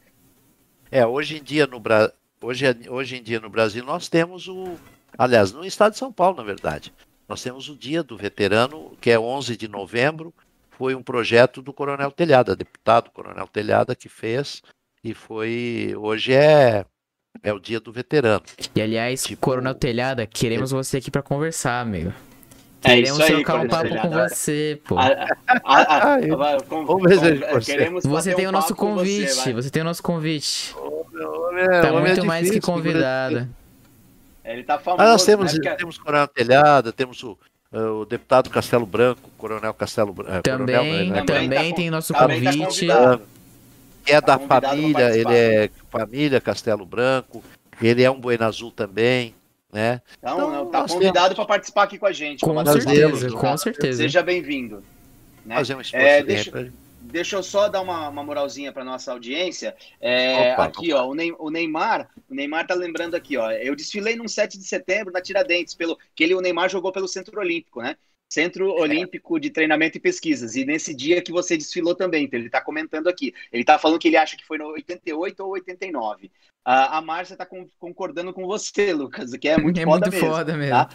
S3: É, hoje em dia no Brasil, hoje, hoje em dia no Brasil nós temos o, aliás, no estado de São Paulo, na verdade, nós temos o dia do veterano, que é 11 de novembro, foi um projeto do Coronel Telhada, deputado Coronel Telhada que fez e foi hoje é é o dia do veterano.
S2: E aliás, tipo, Coronel Telhada, queremos você aqui para conversar, amigo. É queremos aí, trocar um papo com você, pô. Você tem o nosso convite, você, você, tem o nosso convite. tá muito é mais que convidado.
S1: Ele tá famoso. Ah,
S3: nós temos, né? temos Coronel Telhada, temos o é, o deputado Castelo Branco, Coronel Castelo Branco.
S2: É, também,
S3: Coronel,
S2: né? também tá, tem nosso convite.
S3: Tá que é da tá família, ele é família Castelo Branco, ele é um Bueno Azul também, né?
S1: Então, então tá convidado para participar aqui com a gente.
S2: Com certeza, com certeza.
S1: Seja bem-vindo. Né?
S3: Fazer um esforço é, deixa,
S1: deixa eu só dar uma, uma moralzinha para nossa audiência. É, opa, aqui, opa. ó, o Neymar, o Neymar tá lembrando aqui, ó. Eu desfilei num 7 de setembro na Tiradentes, pelo que ele, o Neymar jogou pelo Centro Olímpico, né? Centro é. Olímpico de Treinamento e Pesquisas. E nesse dia que você desfilou também, então ele está comentando aqui. Ele está falando que ele acha que foi no 88 ou 89. A, a Márcia está concordando com você, Lucas, que é muito é foda muito mesmo. Foda mesmo.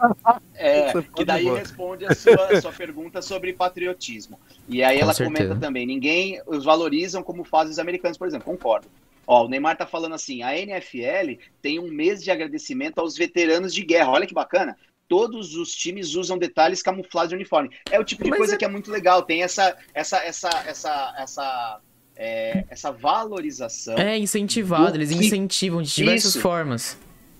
S1: Tá? É, que daí responde a sua, sua pergunta sobre patriotismo. E aí com ela certeza. comenta também: ninguém os valorizam como fazem os americanos, por exemplo. Concordo. Ó, o Neymar tá falando assim: a NFL tem um mês de agradecimento aos veteranos de guerra. Olha que bacana todos os times usam detalhes camuflados de uniforme. É o tipo de Mas coisa é... que é muito legal. Tem essa essa essa essa essa é, essa valorização.
S2: É incentivado, eles incentivam de diversas Isso. formas.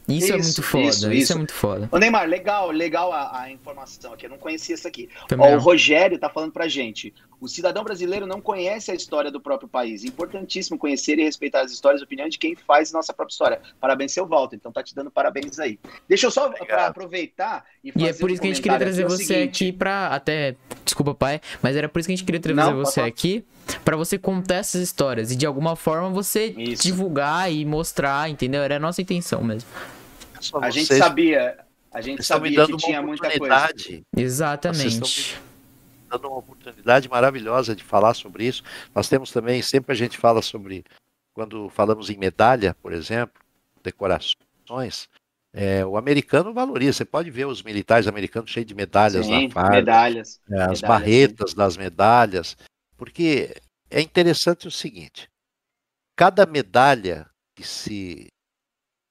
S2: Isso, é muito foda, isso, isso. é muito foda.
S1: Ô Neymar, legal, legal a, a informação aqui, eu não conhecia isso aqui. Ó, o Rogério tá falando pra gente, o cidadão brasileiro não conhece a história do próprio país. Importantíssimo conhecer e respeitar as histórias e opiniões de quem faz nossa própria história. Parabéns, seu Walter. Então tá te dando parabéns aí. Deixa eu só pra aproveitar
S2: e fazer E é por isso um que a gente queria trazer aqui, você aqui pra. Até. Desculpa, pai, mas era por isso que a gente queria trazer não, você aqui para você contar essas histórias e de alguma forma você isso. divulgar e mostrar, entendeu? Era a nossa intenção mesmo.
S1: A gente sabia. A gente sabia que tinha muita coisa.
S2: Exatamente
S3: dando uma oportunidade maravilhosa de falar sobre isso. Nós temos também, sempre a gente fala sobre, quando falamos em medalha, por exemplo, decorações, é, o americano valoriza. Você pode ver os militares americanos cheios de medalhas sim, na farda,
S1: medalhas,
S3: é, as medalhas, barretas sim. das medalhas, porque é interessante o seguinte: cada medalha que se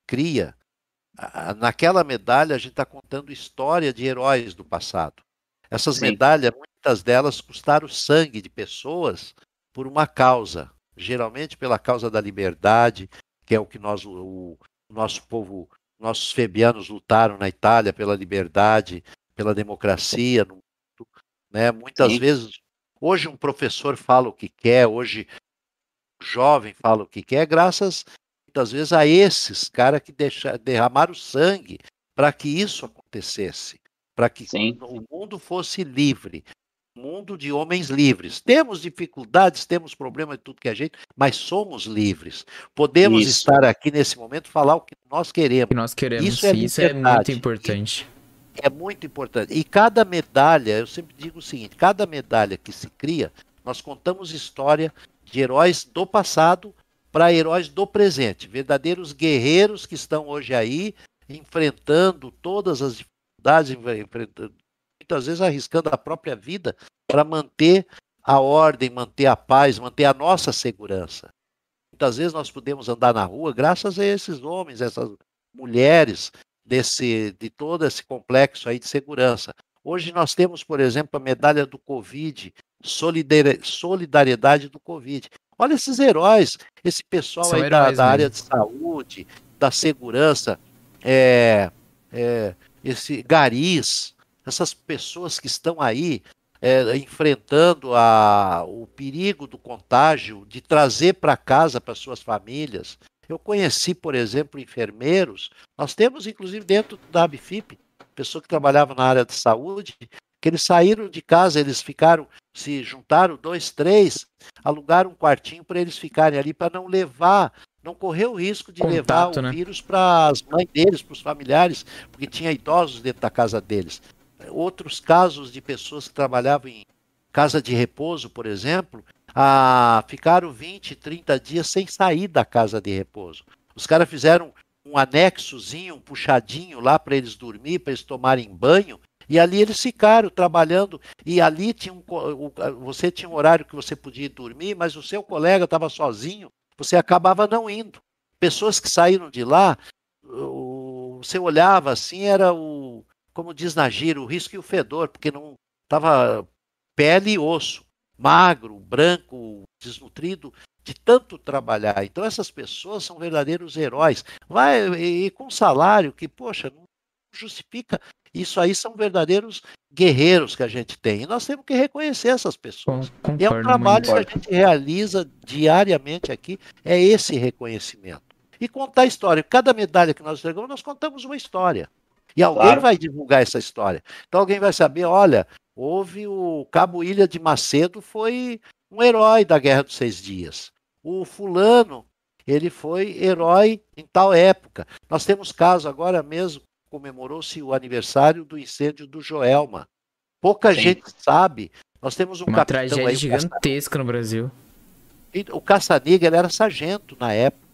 S3: cria, naquela medalha a gente está contando história de heróis do passado. Essas sim. medalhas, muitas delas custaram sangue de pessoas por uma causa, geralmente pela causa da liberdade, que é o que nós, o, o nosso povo, nossos febianos lutaram na Itália pela liberdade, pela democracia no né? Muitas Sim. vezes, hoje um professor fala o que quer, hoje um jovem fala o que quer, graças muitas vezes a esses caras que deixa, derramaram sangue para que isso acontecesse, para que Sim. o mundo fosse livre mundo de homens livres. Temos dificuldades, temos problemas de tudo que a gente, mas somos livres. Podemos isso. estar aqui nesse momento falar o que nós queremos. Que
S2: nós queremos, isso é, isso é muito importante.
S3: É muito importante. E cada medalha, eu sempre digo o seguinte: cada medalha que se cria, nós contamos história de heróis do passado para heróis do presente, verdadeiros guerreiros que estão hoje aí enfrentando todas as dificuldades, enfrentando muitas vezes arriscando a própria vida para manter a ordem, manter a paz, manter a nossa segurança. Muitas vezes nós podemos andar na rua graças a esses homens, essas mulheres desse de todo esse complexo aí de segurança. Hoje nós temos, por exemplo, a medalha do Covid, solidariedade do Covid. Olha esses heróis, esse pessoal aí da, da área de saúde, da segurança, é, é, esse garis, essas pessoas que estão aí é, enfrentando a, o perigo do contágio, de trazer para casa para suas famílias. Eu conheci, por exemplo, enfermeiros, nós temos inclusive dentro da ABFIP, pessoa que trabalhava na área de saúde, que eles saíram de casa, eles ficaram, se juntaram dois, três, alugaram um quartinho para eles ficarem ali, para não levar, não correr o risco de Contato, levar o né? vírus para as mães deles, para os familiares, porque tinha idosos dentro da casa deles outros casos de pessoas que trabalhavam em casa de repouso, por exemplo, a, ficaram 20, 30 dias sem sair da casa de repouso. Os caras fizeram um anexozinho, um puxadinho lá para eles dormir, para eles tomarem banho, e ali eles ficaram trabalhando, e ali tinha um, você tinha um horário que você podia dormir, mas o seu colega estava sozinho, você acabava não indo. Pessoas que saíram de lá, você olhava assim, era o, como diz na gira, o risco e o fedor, porque não estava pele e osso, magro, branco, desnutrido, de tanto trabalhar. Então essas pessoas são verdadeiros heróis. Vai e com salário que, poxa, não justifica. Isso aí são verdadeiros guerreiros que a gente tem. E nós temos que reconhecer essas pessoas. Concordo, e é um trabalho que a gente realiza diariamente aqui, é esse reconhecimento. E contar a história. Cada medalha que nós entregamos, nós contamos uma história. E alguém claro. vai divulgar essa história. Então alguém vai saber, olha, houve o Cabo Ilha de Macedo foi um herói da Guerra dos Seis Dias. O fulano, ele foi herói em tal época. Nós temos caso agora mesmo, comemorou-se o aniversário do incêndio do Joelma. Pouca Sim. gente sabe. Nós temos um
S2: Uma tragédia aí, gigantesca no Brasil.
S3: O Caçaniga, ele era sargento na época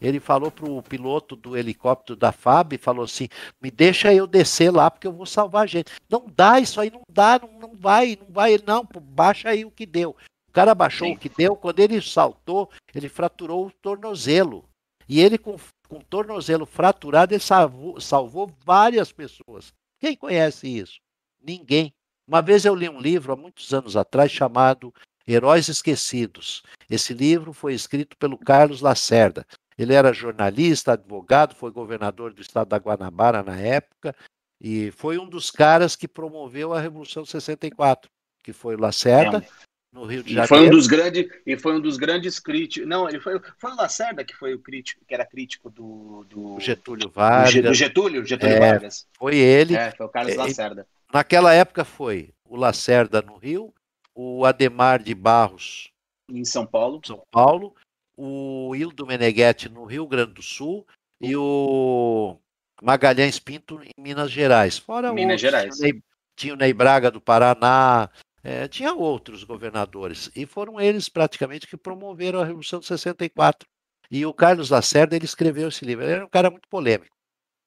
S3: ele falou para o piloto do helicóptero da FAB, falou assim, me deixa eu descer lá porque eu vou salvar a gente. Não dá, isso aí não dá, não, não vai, não vai, não, baixa aí o que deu. O cara baixou Sim. o que deu, quando ele saltou, ele fraturou o tornozelo. E ele, com, com o tornozelo fraturado, ele salvou, salvou várias pessoas. Quem conhece isso? Ninguém. Uma vez eu li um livro, há muitos anos atrás, chamado Heróis Esquecidos. Esse livro foi escrito pelo Carlos Lacerda. Ele era jornalista, advogado, foi governador do estado da Guanabara na época e foi um dos caras que promoveu a Revolução 64, que foi o Lacerda. É no Rio de Janeiro.
S1: foi um dos grandes e foi um dos grandes críticos. Não, ele foi, foi o Lacerda que foi o crítico, que era crítico do, do
S3: Getúlio Vargas. Do
S1: Getúlio, Getúlio
S3: é,
S1: Vargas.
S3: Foi ele.
S1: É, foi o Carlos é, Lacerda.
S3: Naquela época foi o Lacerda no Rio, o Ademar de Barros
S1: em São Paulo,
S3: São Paulo, o Hildo Meneghetti no Rio Grande do Sul e o Magalhães Pinto em Minas Gerais. Fora
S1: Minas outros, Gerais.
S3: Tinha o, Ney, tinha o Ney Braga do Paraná, é, tinha outros governadores, e foram eles praticamente que promoveram a Revolução de 64. E o Carlos Lacerda, ele escreveu esse livro. Ele era um cara muito polêmico.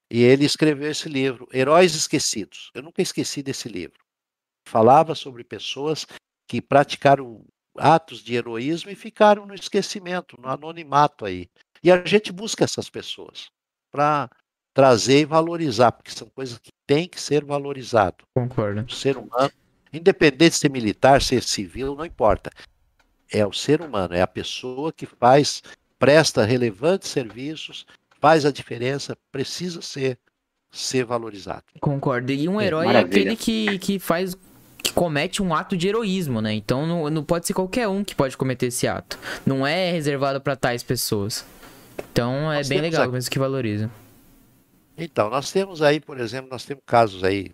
S3: E ele escreveu esse livro, Heróis Esquecidos. Eu nunca esqueci desse livro. Falava sobre pessoas que praticaram atos de heroísmo e ficaram no esquecimento, no anonimato aí. E a gente busca essas pessoas para trazer e valorizar, porque são coisas que têm que ser valorizadas.
S2: Concordo.
S3: O ser humano Independente de ser militar, ser civil, não importa. É o ser humano, é a pessoa que faz, presta relevantes serviços, faz a diferença, precisa ser ser valorizado.
S2: Concordo. E um é, herói é, é aquele que, que faz que comete um ato de heroísmo, né? Então não, não pode ser qualquer um que pode cometer esse ato. Não é reservado para tais pessoas. Então é nós bem legal aqui... mesmo que valoriza.
S3: Então, nós temos aí, por exemplo, nós temos casos aí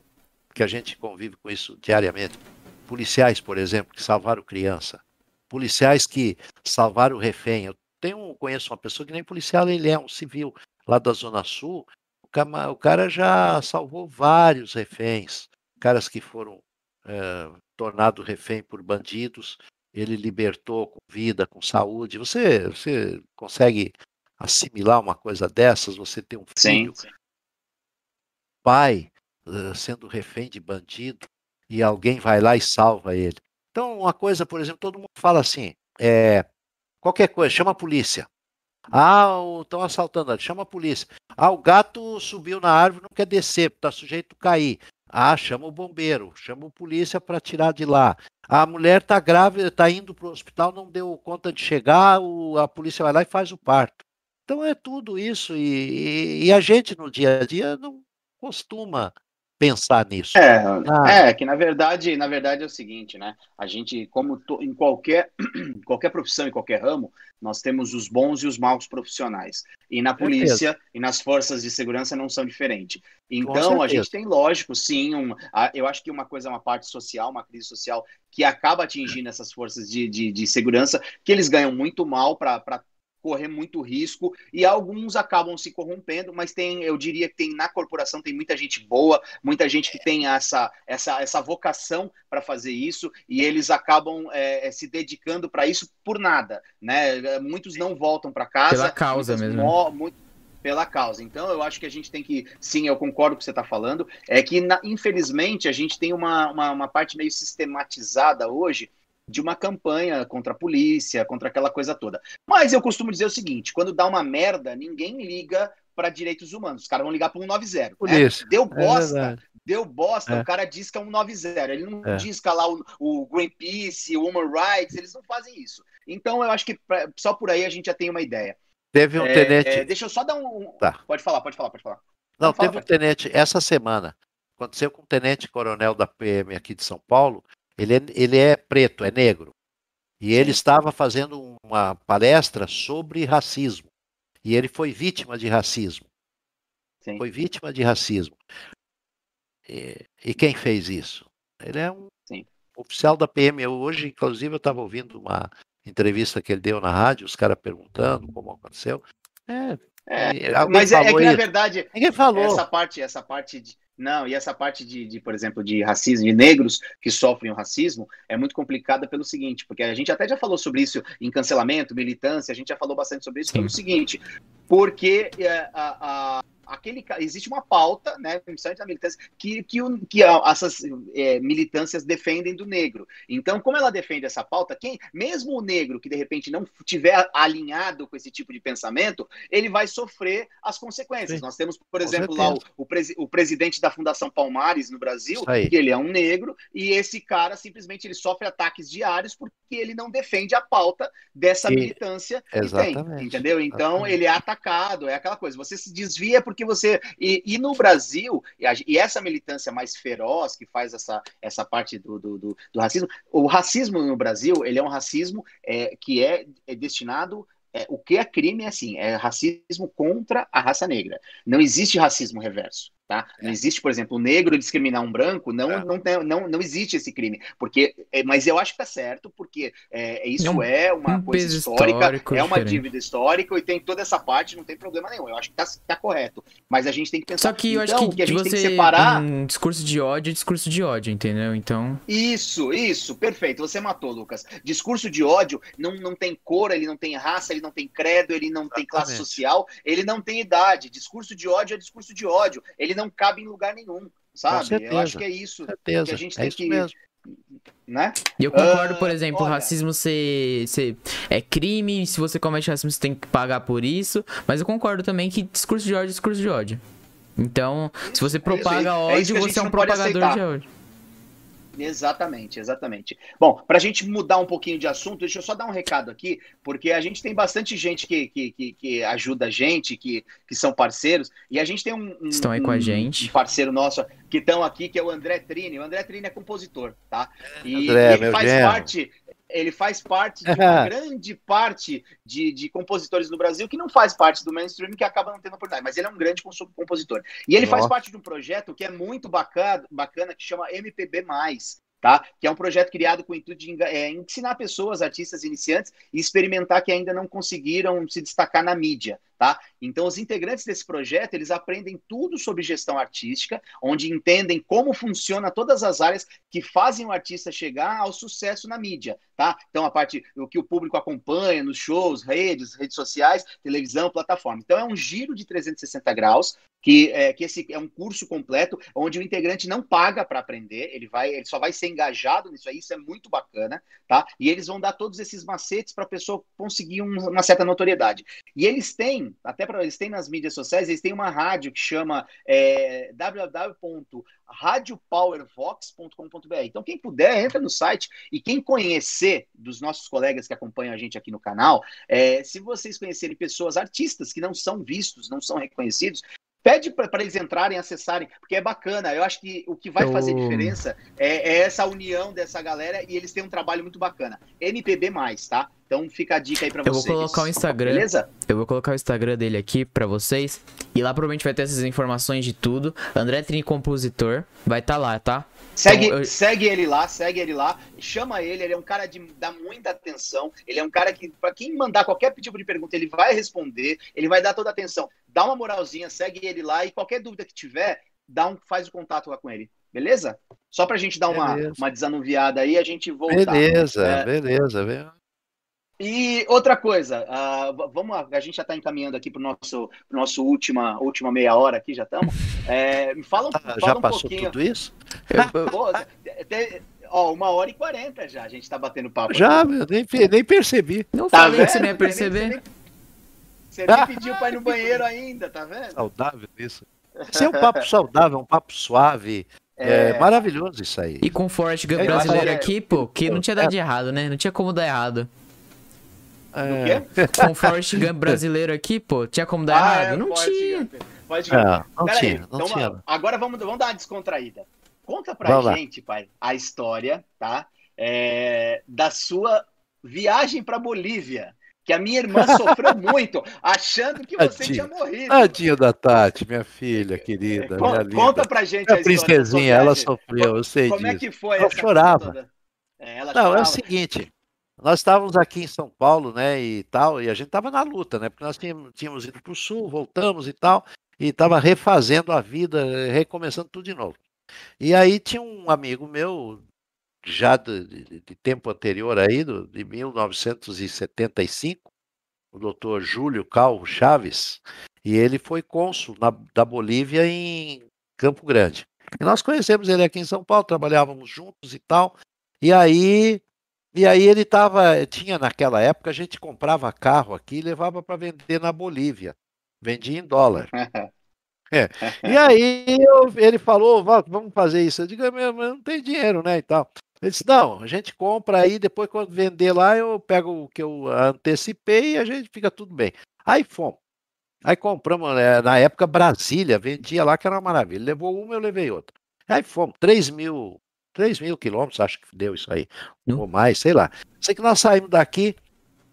S3: que a gente convive com isso diariamente. Policiais, por exemplo, que salvaram criança. Policiais que salvaram refém. Eu tenho, conheço uma pessoa que nem policial, ele é um civil lá da Zona Sul. O cara já salvou vários reféns, caras que foram é, tornados refém por bandidos. Ele libertou com vida, com saúde. Você, você consegue assimilar uma coisa dessas? Você tem um filho, sim, sim. pai sendo refém de bandido e alguém vai lá e salva ele. Então, uma coisa, por exemplo, todo mundo fala assim: é, qualquer coisa, chama a polícia. Ah, estão assaltando ali, chama a polícia. Ah, o gato subiu na árvore, não quer descer, está sujeito a cair. Ah, chama o bombeiro, chama a polícia para tirar de lá. A mulher está grávida, está indo para o hospital, não deu conta de chegar, o, a polícia vai lá e faz o parto. Então é tudo isso, e, e, e a gente no dia a dia não costuma pensar nisso.
S1: É, ah. é que na verdade, na verdade é o seguinte, né? A gente, como to, em qualquer qualquer profissão, em qualquer ramo, nós temos os bons e os maus profissionais. E na polícia e nas forças de segurança não são diferentes. Então a gente tem, lógico, sim, um, a, eu acho que uma coisa é uma parte social, uma crise social que acaba atingindo essas forças de, de, de segurança, que eles ganham muito mal para correr muito risco e alguns acabam se corrompendo, mas tem, eu diria que tem na corporação tem muita gente boa, muita gente que tem essa essa, essa vocação para fazer isso e eles acabam é, é se dedicando para isso por nada, né? Muitos não voltam para casa
S2: pela causa mesmo.
S1: Muito, pela causa. Então, eu acho que a gente tem que, sim, eu concordo com o que você está falando, é que, na, infelizmente, a gente tem uma, uma, uma parte meio sistematizada hoje de uma campanha contra a polícia, contra aquela coisa toda. Mas eu costumo dizer o seguinte: quando dá uma merda, ninguém liga para direitos humanos. Os caras vão ligar para 190. Né? Deu é bosta, é deu bosta, é. o cara diz que é 190. Ele não é. diz que lá o, o Greenpeace, o Human Rights, eles não fazem isso. Então eu acho que pra, só por aí a gente já tem uma ideia.
S3: Teve um é, tenente. É,
S1: deixa eu só dar um.
S3: Tá.
S1: Pode falar, pode falar, pode falar.
S3: Não, teve um tenente essa semana. Aconteceu com um tenente coronel da PM aqui de São Paulo ele é, ele é preto, é negro. E ele estava fazendo uma palestra sobre racismo. E ele foi vítima de racismo. Sim. Foi vítima de racismo. E, e, quem fez isso? Ele é um Sim. oficial da PM. Eu, hoje, inclusive, eu estava ouvindo uma entrevista que ele deu na rádio, os caras perguntando como aconteceu.
S1: É, é, mas é, é, que, na verdade,
S3: Ninguém falou.
S1: essa parte, essa parte de, não, e essa parte de, de, por exemplo, de racismo, de negros que sofrem o racismo, é muito complicada pelo seguinte, porque a gente até já falou sobre isso em cancelamento, militância, a gente já falou bastante sobre isso, pelo seguinte, porque a, a, aquele existe uma pauta, né, da militância, que, que, que essas é, militâncias defendem do negro. Então, como ela defende essa pauta, quem, mesmo o negro que de repente não tiver alinhado com esse tipo de pensamento, ele vai sofrer as consequências. Sim. Nós temos, por com exemplo, certeza. lá o, o, presi o, presidente da Fundação Palmares no Brasil, que ele é um negro, e esse cara simplesmente ele sofre ataques diários porque ele não defende a pauta dessa e, militância exatamente, que tem, entendeu? Então exatamente. ele é atacado, é aquela coisa. Você se desvia porque você e, e no Brasil e, a, e, essa militância mais feroz que faz essa, essa parte do, do, do, do racismo, o racismo no Brasil ele é um racismo é, que é, é destinado é, o que é crime é assim, é racismo contra a raça negra. Não existe racismo reverso. Tá? Não é. existe, por exemplo, o negro discriminar um branco, não, é. não, não, não existe esse crime. porque é, Mas eu acho que tá certo, porque é, isso um, é uma um coisa histórica, é uma diferente. dívida histórica e tem toda essa parte, não tem problema nenhum. Eu acho que tá, tá correto. Mas a gente tem que pensar.
S2: Só que eu então, acho que, que a gente você, tem que separar. Um discurso de ódio é discurso de ódio, entendeu? Então.
S1: Isso, isso, perfeito. Você matou, Lucas. Discurso de ódio não, não tem cor, ele não tem raça, ele não tem credo, ele não Exatamente. tem classe social, ele não tem idade. Discurso de ódio é discurso de ódio. Ele não cabe em lugar nenhum, sabe? Eu acho que é isso que a gente é tem que. Mesmo. Né?
S2: E eu concordo, por uh, exemplo, olha... racismo ser, ser é crime, se você comete racismo você tem que pagar por isso, mas eu concordo também que discurso de ódio é discurso de ódio. Então, se você propaga é ódio, você é um propagador de ódio.
S1: Exatamente, exatamente. Bom, para a gente mudar um pouquinho de assunto, deixa eu só dar um recado aqui, porque a gente tem bastante gente que, que, que, que ajuda a gente, que, que são parceiros, e a gente tem um, um,
S2: Estão aí com a gente.
S1: um parceiro nosso que estão aqui, que é o André Trini. O André Trini é compositor, tá?
S3: E André,
S1: ele faz parte ele faz parte de uma grande parte de, de compositores no Brasil que não faz parte do mainstream que acaba não tendo oportunidade, mas ele é um grande compositor. E ele faz parte de um projeto que é muito bacana, bacana que chama MPB+, tá? Que é um projeto criado com o intuito de é, ensinar pessoas, artistas iniciantes, e experimentar que ainda não conseguiram se destacar na mídia, tá? Então, os integrantes desse projeto, eles aprendem tudo sobre gestão artística, onde entendem como funciona todas as áreas que fazem o artista chegar ao sucesso na mídia, tá? Então, a parte o que o público acompanha nos shows, redes, redes sociais, televisão, plataforma. Então, é um giro de 360 graus, que, é, que esse é um curso completo, onde o integrante não paga para aprender, ele vai, ele só vai ser engajado nisso aí, isso é muito bacana, tá? E eles vão dar todos esses macetes para a pessoa conseguir um, uma certa notoriedade. E eles têm até para eles têm nas mídias sociais, eles têm uma rádio que chama é, www.radiopowervox.com.br. Então, quem puder, entra no site e quem conhecer dos nossos colegas que acompanham a gente aqui no canal, é, se vocês conhecerem pessoas, artistas que não são vistos, não são reconhecidos, pede para eles entrarem, acessarem, porque é bacana. Eu acho que o que vai fazer diferença é, é, essa união dessa galera e eles têm um trabalho muito bacana. MPB, tá? Então fica a dica aí pra vocês.
S2: Eu vou colocar o Instagram. Beleza? Eu vou colocar o Instagram dele aqui pra vocês. E lá provavelmente vai ter essas informações de tudo. André Trini Compositor. Vai estar tá lá, tá?
S1: Segue, então, eu... segue ele lá, segue ele lá. Chama ele, ele é um cara de dá muita atenção. Ele é um cara que, pra quem mandar qualquer tipo de pergunta, ele vai responder, ele vai dar toda a atenção. Dá uma moralzinha, segue ele lá e qualquer dúvida que tiver, dá um, faz o contato lá com ele. Beleza? Só pra gente dar uma, uma desanuviada aí, a gente voltar.
S3: Beleza, é... beleza.
S1: E outra coisa, uh, vamos, a gente já está encaminhando aqui para o nosso, pro nosso última, última meia hora aqui, já estamos. É, me fala, ah, fala
S3: já
S1: um
S3: passou
S1: pouquinho.
S3: tudo isso?
S1: Pô, tem, ó, uma hora e quarenta já, a gente está batendo papo.
S3: Já, meu, nem, nem percebi.
S2: Não tá falei vendo? que você nem ia perceber.
S1: Você nem, pediu para ir no banheiro ainda, tá vendo?
S3: Saudável isso. Isso é um papo saudável, um papo suave. É, é maravilhoso isso aí.
S2: E com o Forrest Gump brasileiro aqui, pô, que não tinha dado de errado, né? Não tinha como dar errado.
S1: É.
S2: Com o Forrest Gump brasileiro aqui, pô, tinha como dar ah, errado? É, não tinha.
S3: Pode é, não Pera tinha, aí, não
S1: então,
S3: tinha.
S1: Agora vamos, vamos dar uma descontraída. Conta pra vamos gente, lá. pai, a história, tá? É, da sua viagem pra Bolívia. Que a minha irmã sofreu muito, achando que você tinha morrido.
S3: Tadinho da Tati, minha filha querida.
S1: Conta,
S3: minha
S1: conta pra gente
S3: a, a princesinha, ela sofreu, eu sei
S1: Como
S3: disso.
S1: é que foi
S3: ela chorava. É, ela não, chorava. é o seguinte, nós estávamos aqui em São Paulo, né, e tal, e a gente estava na luta, né, porque nós tínhamos, ido para o Sul, voltamos e tal, e estava refazendo a vida, recomeçando tudo de novo. E aí tinha um amigo meu, já de, de, de tempo anterior aí, do, de 1975, o doutor Júlio Cal Chaves, e ele foi cônsul na, da Bolívia em Campo Grande. E nós conhecemos ele aqui em São Paulo, trabalhávamos juntos e tal. E aí, e aí ele tava, tinha naquela época a gente comprava carro aqui e levava para vender na Bolívia. Vendia em dólar. É. E aí eu, ele falou, vamos fazer isso. Eu digo, mas não tem dinheiro, né? E tal. Ele disse, não, a gente compra aí, depois quando vender lá, eu pego o que eu antecipei e a gente fica tudo bem. Aí fomos. Aí compramos, né, na época, Brasília, vendia lá, que era uma maravilha. Levou uma, eu levei outra. Aí fomos, 3 mil, 3 mil quilômetros, acho que deu isso aí. Não. Ou mais, sei lá. Sei que nós saímos daqui,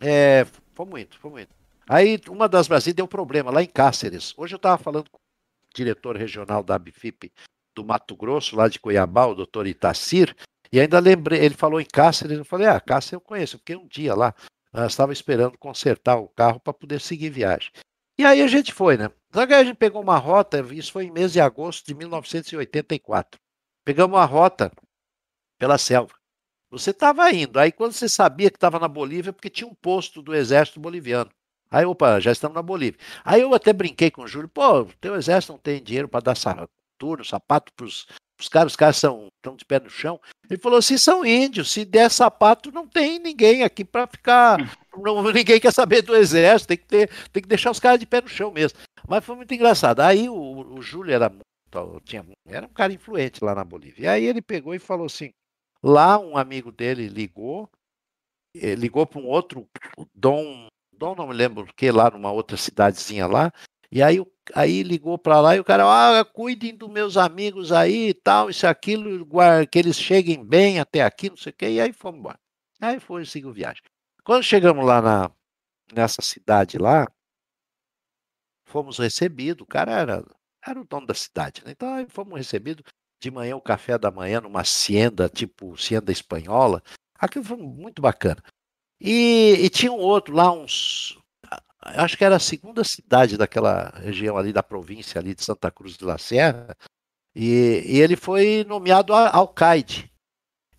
S3: é, foi muito, foi muito. Aí uma das Brasílias deu problema lá em Cáceres. Hoje eu estava falando com o diretor regional da ABFIP do Mato Grosso, lá de Cuiabá, o doutor Itacir, e ainda lembrei, ele falou em Cáceres, eu falei, ah, Cáceres eu conheço, eu fiquei um dia lá, estava esperando consertar o carro para poder seguir viagem. E aí a gente foi, né? Só que a gente pegou uma rota, isso foi em mês de agosto de 1984. Pegamos uma rota pela selva. Você estava indo, aí quando você sabia que estava na Bolívia, porque tinha um posto do exército boliviano. Aí, opa, já estamos na Bolívia. Aí eu até brinquei com o Júlio, pô, teu exército não tem dinheiro para dar turno, sapato para os caras, os caras estão de pé no chão. Ele falou assim: são índios, se der sapato, não tem ninguém aqui para ficar. Não, ninguém quer saber do exército, tem que, ter, tem que deixar os caras de pé no chão mesmo. Mas foi muito engraçado. Aí o, o Júlio era muito, tinha, era um cara influente lá na Bolívia. E aí ele pegou e falou assim: lá um amigo dele ligou, eh, ligou para um outro, Dom, Dom não me lembro o que, lá numa outra cidadezinha lá, e aí, aí ligou para lá e o cara, ah, cuidem dos meus amigos aí e tal, isso aquilo, que eles cheguem bem até aqui, não sei o quê, e aí fomos embora. Aí foi, seguiu viagem. Quando chegamos lá na, nessa cidade lá, fomos recebidos, o cara era, era o dono da cidade, né? Então aí fomos recebidos de manhã, o café da manhã, numa hacienda, tipo hacienda espanhola. Aquilo foi muito bacana. E, e tinha um outro lá, uns, acho que era a segunda cidade daquela região ali da província ali de Santa Cruz de la Serra, e, e ele foi nomeado alcaide.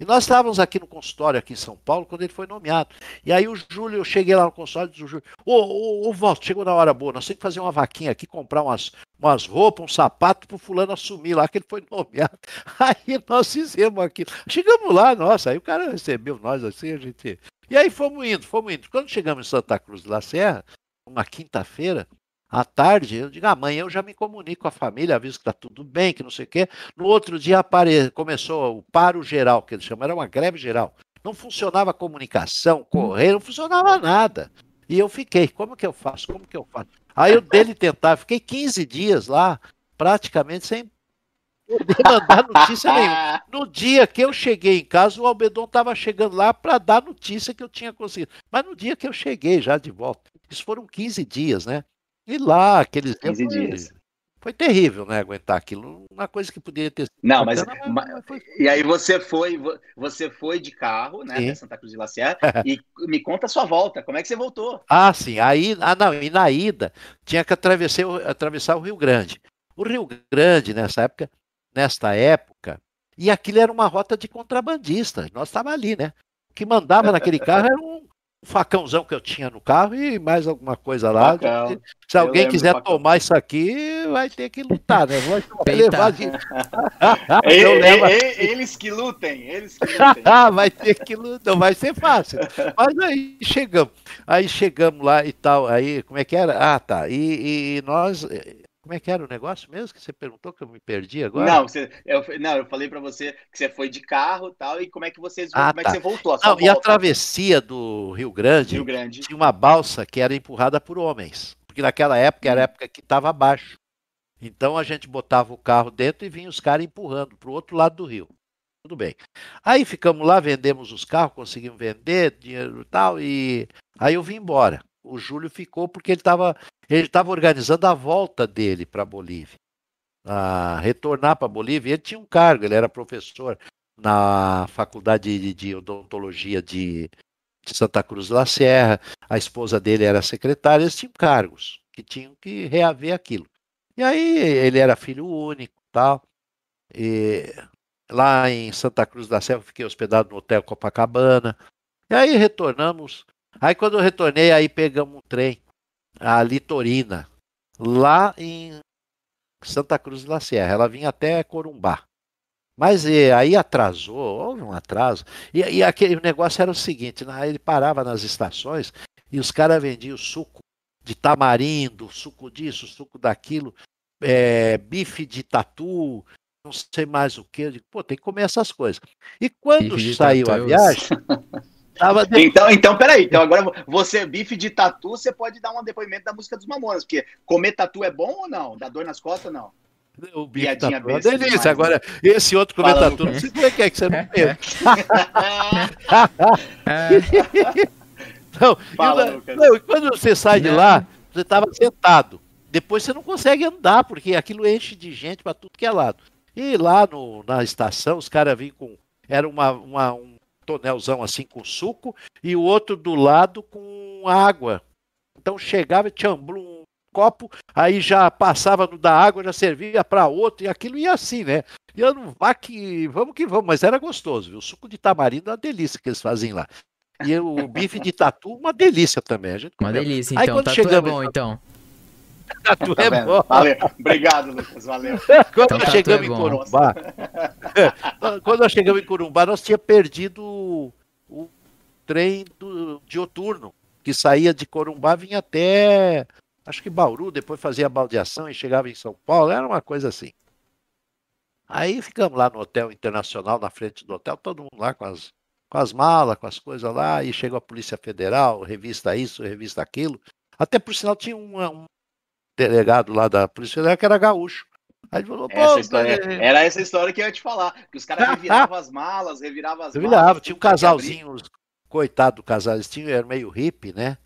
S3: E nós estávamos aqui no consultório, aqui em São Paulo, quando ele foi nomeado. E aí o Júlio, eu cheguei lá no consultório e disse, o Júlio, ô, ô, ô, Walter, chegou na hora boa, nós temos que fazer uma vaquinha aqui, comprar umas, umas roupas, um sapato para o fulano assumir lá, que ele foi nomeado. Aí nós fizemos aquilo. Chegamos lá, nossa, aí o cara recebeu nós assim, a gente... E aí fomos indo, fomos indo. Quando chegamos em Santa Cruz de la Serra, uma quinta-feira, à tarde, eu digo, amanhã eu já me comunico com a família, aviso que está tudo bem, que não sei o quê. No outro dia apare... começou o paro geral, que eles chamam, era uma greve geral. Não funcionava a comunicação, correio, não funcionava nada. E eu fiquei, como que eu faço? Como que eu faço? Aí eu dele tentar, fiquei 15 dias lá, praticamente sem poder mandar notícia nenhuma. No dia que eu cheguei em casa, o Albedon estava chegando lá para dar notícia que eu tinha conseguido. Mas no dia que eu cheguei já de volta, isso foram 15 dias, né? E lá, aqueles
S1: 15 dias.
S3: Foi terrível, né? Aguentar aquilo. Uma coisa que podia ter sido.
S1: Não, mas, mas foi... E aí você foi, você foi de carro, né? Até Santa Cruz de la Serra, e me conta a sua volta. Como é que você voltou?
S3: Ah, sim. Aí, ah, não, e na ida tinha que atravessar, atravessar o Rio Grande. O Rio Grande, nessa época, nesta época, e aquilo era uma rota de contrabandista. Nós estávamos ali, né? O que mandava naquele carro era um facãozão que eu tinha no carro e mais alguma coisa lá. Facão. Se alguém quiser tomar isso aqui, vai ter que lutar, né? Vai levar de...
S1: eles que lutem, eles que lutem.
S3: vai ter que lutar, não vai ser fácil. Mas aí chegamos, aí chegamos lá e tal, aí como é que era? Ah, tá. E, e nós como é que era o negócio mesmo que você perguntou que eu me perdi agora?
S1: Não, você, eu, não, eu falei para você que você foi de carro tal e como é que você, ah, como tá. é que tá. você voltou? A
S3: não, volta? E a travessia do Rio Grande,
S1: Rio Grande
S3: tinha uma balsa que era empurrada por homens, porque naquela época era a hum. época que estava abaixo. Então a gente botava o carro dentro e vinha os caras empurrando para o outro lado do rio. Tudo bem. Aí ficamos lá, vendemos os carros, conseguimos vender, dinheiro e tal, e aí eu vim embora. O Júlio ficou porque ele estava ele estava organizando a volta dele para Bolívia, a retornar para Bolívia. Ele tinha um cargo, ele era professor na Faculdade de, de Odontologia de, de, Santa Cruz da Serra, a esposa dele era secretária, eles tinham cargos que tinham que reaver aquilo. E aí ele era filho único tal. E lá em Santa Cruz da Serra fiquei hospedado no Hotel Copacabana. E aí retornamos Aí quando eu retornei, aí pegamos um trem, a Litorina, lá em Santa Cruz da Serra. Ela vinha até Corumbá. Mas e, aí atrasou, houve um atraso. E, e aquele negócio era o seguinte: né? ele parava nas estações e os caras vendiam suco de tamarindo, suco disso, suco daquilo, é, bife de tatu, não sei mais o que. Eu digo, pô, tem que comer essas coisas. E quando saiu a viagem.
S1: Tava de... Então, então, peraí. Então, agora você, bife de tatu, você pode dar um depoimento da música dos Mamonas, porque comer tatu é bom ou não? Dá dor nas costas ou não?
S3: O bife tatu é delícia. Demais, Agora, né? esse outro tatu, não sei como é que é que você não comeu. não, Fala, eu, não, quando você sai de lá, você estava sentado. Depois você não consegue andar, porque aquilo enche de gente para tudo que é lado. E lá no, na estação, os caras vinham com. Era uma, uma, um tonelzão assim com suco e o outro do lado com água. Então chegava e tinha um copo, aí já passava no da água, já servia para outro, e aquilo ia assim, né? E eu não vá que vamos que vamos, mas era gostoso, viu? O suco de tamarindo é uma delícia que eles fazem lá. E o bife de tatu, uma delícia também. A gente
S2: uma delícia, então. Aí, tatu é chegamos, é bom, então.
S1: Tatu tá é bom. Valeu. Obrigado, Lucas. Valeu.
S3: Quando então, nós chegamos é em Corumbá, quando nós chegamos em Corumbá, nós tínhamos perdido o, o trem do dioturno, que saía de Corumbá, vinha até, acho que Bauru, depois fazia baldeação e chegava em São Paulo, era uma coisa assim. Aí ficamos lá no Hotel Internacional, na frente do hotel, todo mundo lá com as, com as malas, com as coisas lá, e chegou a Polícia Federal, revista isso, revista aquilo. Até por sinal tinha uma, um delegado lá da Polícia Federal que era gaúcho.
S1: Aí ele falou, essa história, era essa história que eu ia te falar, que os caras reviravam as malas, reviravam as Revirava, malas.
S3: Tinha um casalzinho, coitado do casal, eles tinham, era meio hippie, né?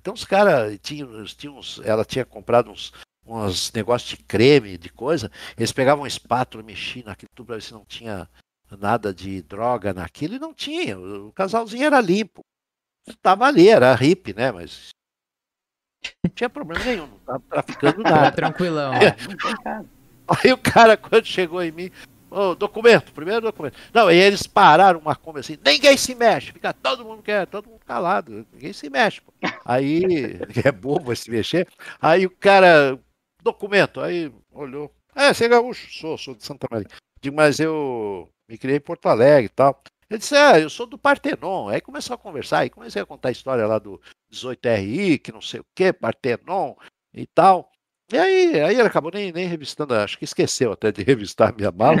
S3: Então os caras tinham, tinham uns, ela tinha comprado uns, uns negócios de creme, de coisa, eles pegavam uma espátula, mexiam naquilo tudo para ver se não tinha nada de droga naquilo, e não tinha, o casalzinho era limpo. Estava ali, era hippie, né? Mas não tinha problema nenhum, não tava traficando nada.
S2: Tranquilão.
S3: Aí o cara, quando chegou em mim, oh, documento, primeiro documento. Não, aí eles pararam uma conversa assim, ninguém se mexe, fica todo mundo quer, todo mundo calado, ninguém se mexe. Pô. Aí, é bobo se mexer. Aí o cara, documento, aí olhou. É, você é gaúcho? Sou, sou de Santa Maria. Digo, mas eu me criei em Porto Alegre e tal. Ele disse, é, eu sou do Partenon. Aí começou a conversar, aí comecei a contar a história lá do 18RI, que não sei o que, Partenon e tal. E aí, aí ele acabou nem, nem revistando, acho que esqueceu até de revistar a minha mala.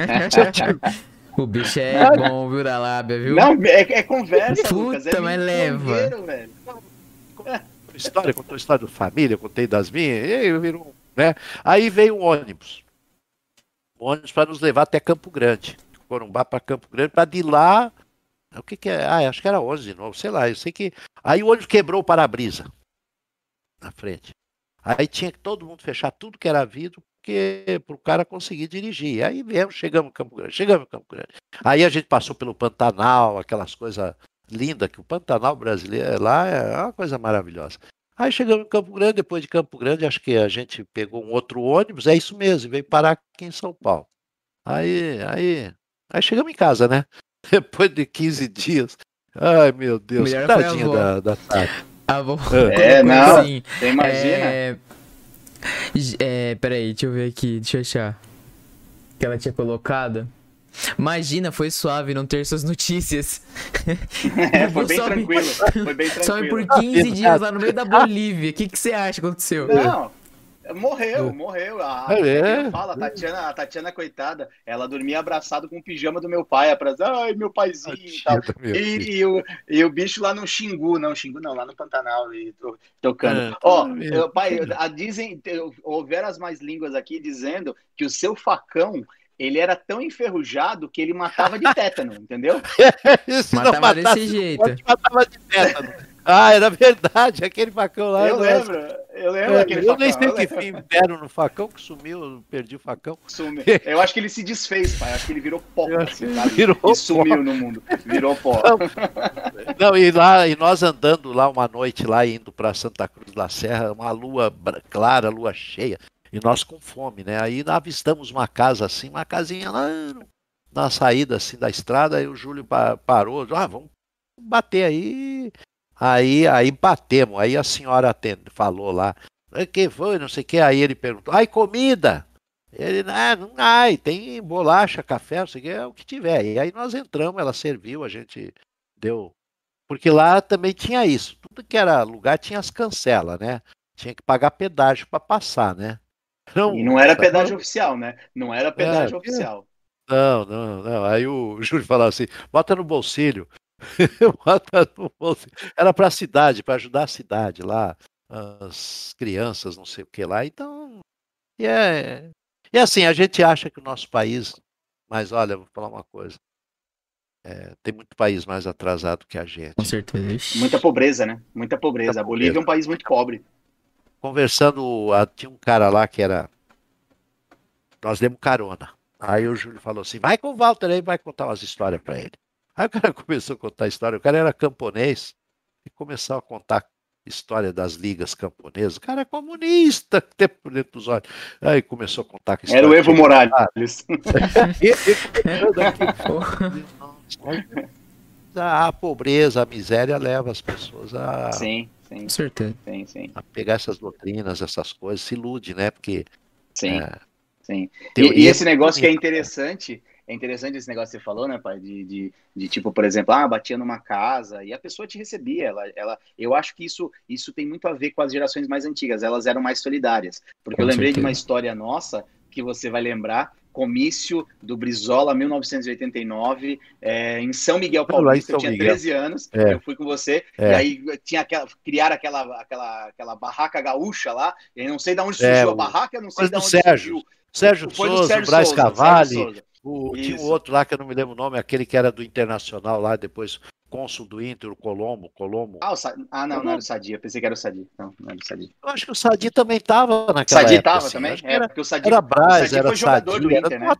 S2: o bicho é bom, viu, da lábia, viu?
S1: Não, é, é conversa,
S2: Puta, Lucas, é mas leva.
S3: História, contou a história da família, contei das minhas, e aí virou, né? Aí veio um ônibus. Um ônibus para nos levar até Campo Grande. Corumbá para Campo Grande, para de lá. O que, que é? Ah, acho que era 11 de novo, sei lá. Eu sei que. Aí o ônibus quebrou o para-brisa na frente. Aí tinha que todo mundo fechar tudo que era vidro para o cara conseguir dirigir. Aí viemos, chegamos em Campo Grande, chegamos em Campo Grande. Aí a gente passou pelo Pantanal, aquelas coisas lindas, que o Pantanal brasileiro lá é uma coisa maravilhosa. Aí chegamos em Campo Grande, depois de Campo Grande, acho que a gente pegou um outro ônibus, é isso mesmo, veio parar aqui em São Paulo. Aí, aí, aí chegamos em casa, né? Depois de 15 dias. Ai, meu Deus, tadinha da, da Tati.
S2: Avô.
S1: É, não. Assim, você imagina? É...
S2: é, peraí, deixa eu ver aqui, deixa eu achar. Que ela tinha colocado. Imagina, foi suave não ter suas notícias.
S1: É, foi bem tranquilo. Foi bem tranquilo.
S2: Some por 15 dias lá no meio da Bolívia. O que, que você acha que aconteceu?
S1: Não, Morreu, morreu. A, é. fala, a Tatiana, a Tatiana, coitada, ela dormia abraçado com o pijama do meu pai, atrás, ai, meu paizinho e tal. E, e, o, e o bicho lá no Xingu, não, Xingu não, lá no Pantanal, e tocando. É, Ó, oh, pai, a, dizem, houveram as mais línguas aqui dizendo que o seu facão ele era tão enferrujado que ele matava de tétano, entendeu?
S2: matava desse jeito.
S3: Matava de tétano. Ah, era verdade, aquele facão lá.
S1: Eu lembro, eu lembro é,
S3: Eu nem sei que fim deram no facão que sumiu, eu perdi o facão.
S1: Sumiu. Eu acho que ele se desfez, pai. Acho que ele virou pó, assim, Virou e sumiu pó. no mundo. Virou pó.
S3: Não, e lá, e nós andando lá uma noite, lá indo para Santa Cruz da Serra, uma lua clara, lua cheia, e nós com fome, né? Aí avistamos uma casa assim, uma casinha lá na saída assim da estrada, aí o Júlio parou, ah, vamos bater aí Aí, aí batemos, aí a senhora atende, falou lá, "O que foi, não sei o que, aí ele perguntou, ai, comida? Ele, ah, não ai, tem bolacha, café, não sei o que, é o que tiver. E aí nós entramos, ela serviu, a gente deu. Porque lá também tinha isso, tudo que era lugar tinha as cancelas, né? Tinha que pagar pedágio para passar, né?
S1: E não era pedágio oficial, né? Não era pedágio
S3: É,
S1: oficial.
S3: Não, não, não. Aí o Júlio falava assim: bota no bolsilho. Era para a cidade, para ajudar a cidade lá, as crianças, não sei o que lá. Então, e é. E assim, a gente acha que o nosso país. Mas olha, vou falar uma coisa. É, tem muito país mais atrasado que a gente.
S2: Com certeza.
S1: Muita pobreza, né? Muita pobreza.
S3: Muita
S1: A Bolívia é um país muito pobre.
S3: Conversando, ah, tinha um cara lá que era. Nós demos carona. Aí o Júlio falou assim: vai com o Walter aí, vai contar umas histórias para ele. Aí o cara começou a contar história. O cara era camponês e começou a contar história das ligas camponesas. O cara é comunista, tempo dentro dos olhos. Aí começou a contar que
S1: Era o Evo Morales.
S3: a, a pobreza, a miséria leva as pessoas a,
S1: Sim, sim,
S2: Com certeza.
S1: sim, sim.
S3: a pegar essas doutrinas, essas coisas, se ilude, né? Porque
S1: Sim,
S3: é,
S1: sim. E, e esse negócio que é
S3: bonita.
S1: interessante, é interessante esse negócio que você falou, né, pai? De, de, de, tipo, por exemplo, ah, batia numa casa e a pessoa te recebia. Ela, ela, eu acho que isso, isso tem muito a ver com as gerações mais antigas. Elas eram mais solidárias. Porque eu lembrei de uma história nossa que você vai lembrar. Comício do Brizola, 1989, é, em São Miguel Paulista. Eu tinha
S3: Miguel.
S1: 13 anos,
S3: É.
S1: eu fui com você,
S3: É.
S1: e aí tinha aquela, criaram aquela, aquela, aquela barraca gaúcha lá. Eu não sei de onde
S3: É,
S1: surgiu a barraca, não sei de
S3: do
S1: onde
S3: Sérgio.
S1: surgiu.
S3: Sérgio
S1: Foi do
S3: Souza,
S1: Sérgio
S3: Braz
S1: Souza,
S3: Cavalli, O, tinha um outro lá que eu não me lembro o nome, aquele que era do Internacional lá, depois cônsul do Inter, o Colombo, Colombo.
S1: Ah, o Sa... ah, não, não era o Sadi. Eu pensei que era o Sadi. Não, não era o Sadi.
S3: Eu acho que o Sadi também estava
S1: O
S3: naquela
S1: Sadi
S3: época.
S1: tava
S3: assim,
S1: também?
S3: que
S1: É,
S3: era,
S1: porque o Sadi,
S3: era
S1: o
S3: Braz,
S1: Sadi
S3: era
S1: foi jogador do
S3: era
S1: Inter, né?
S3: uma-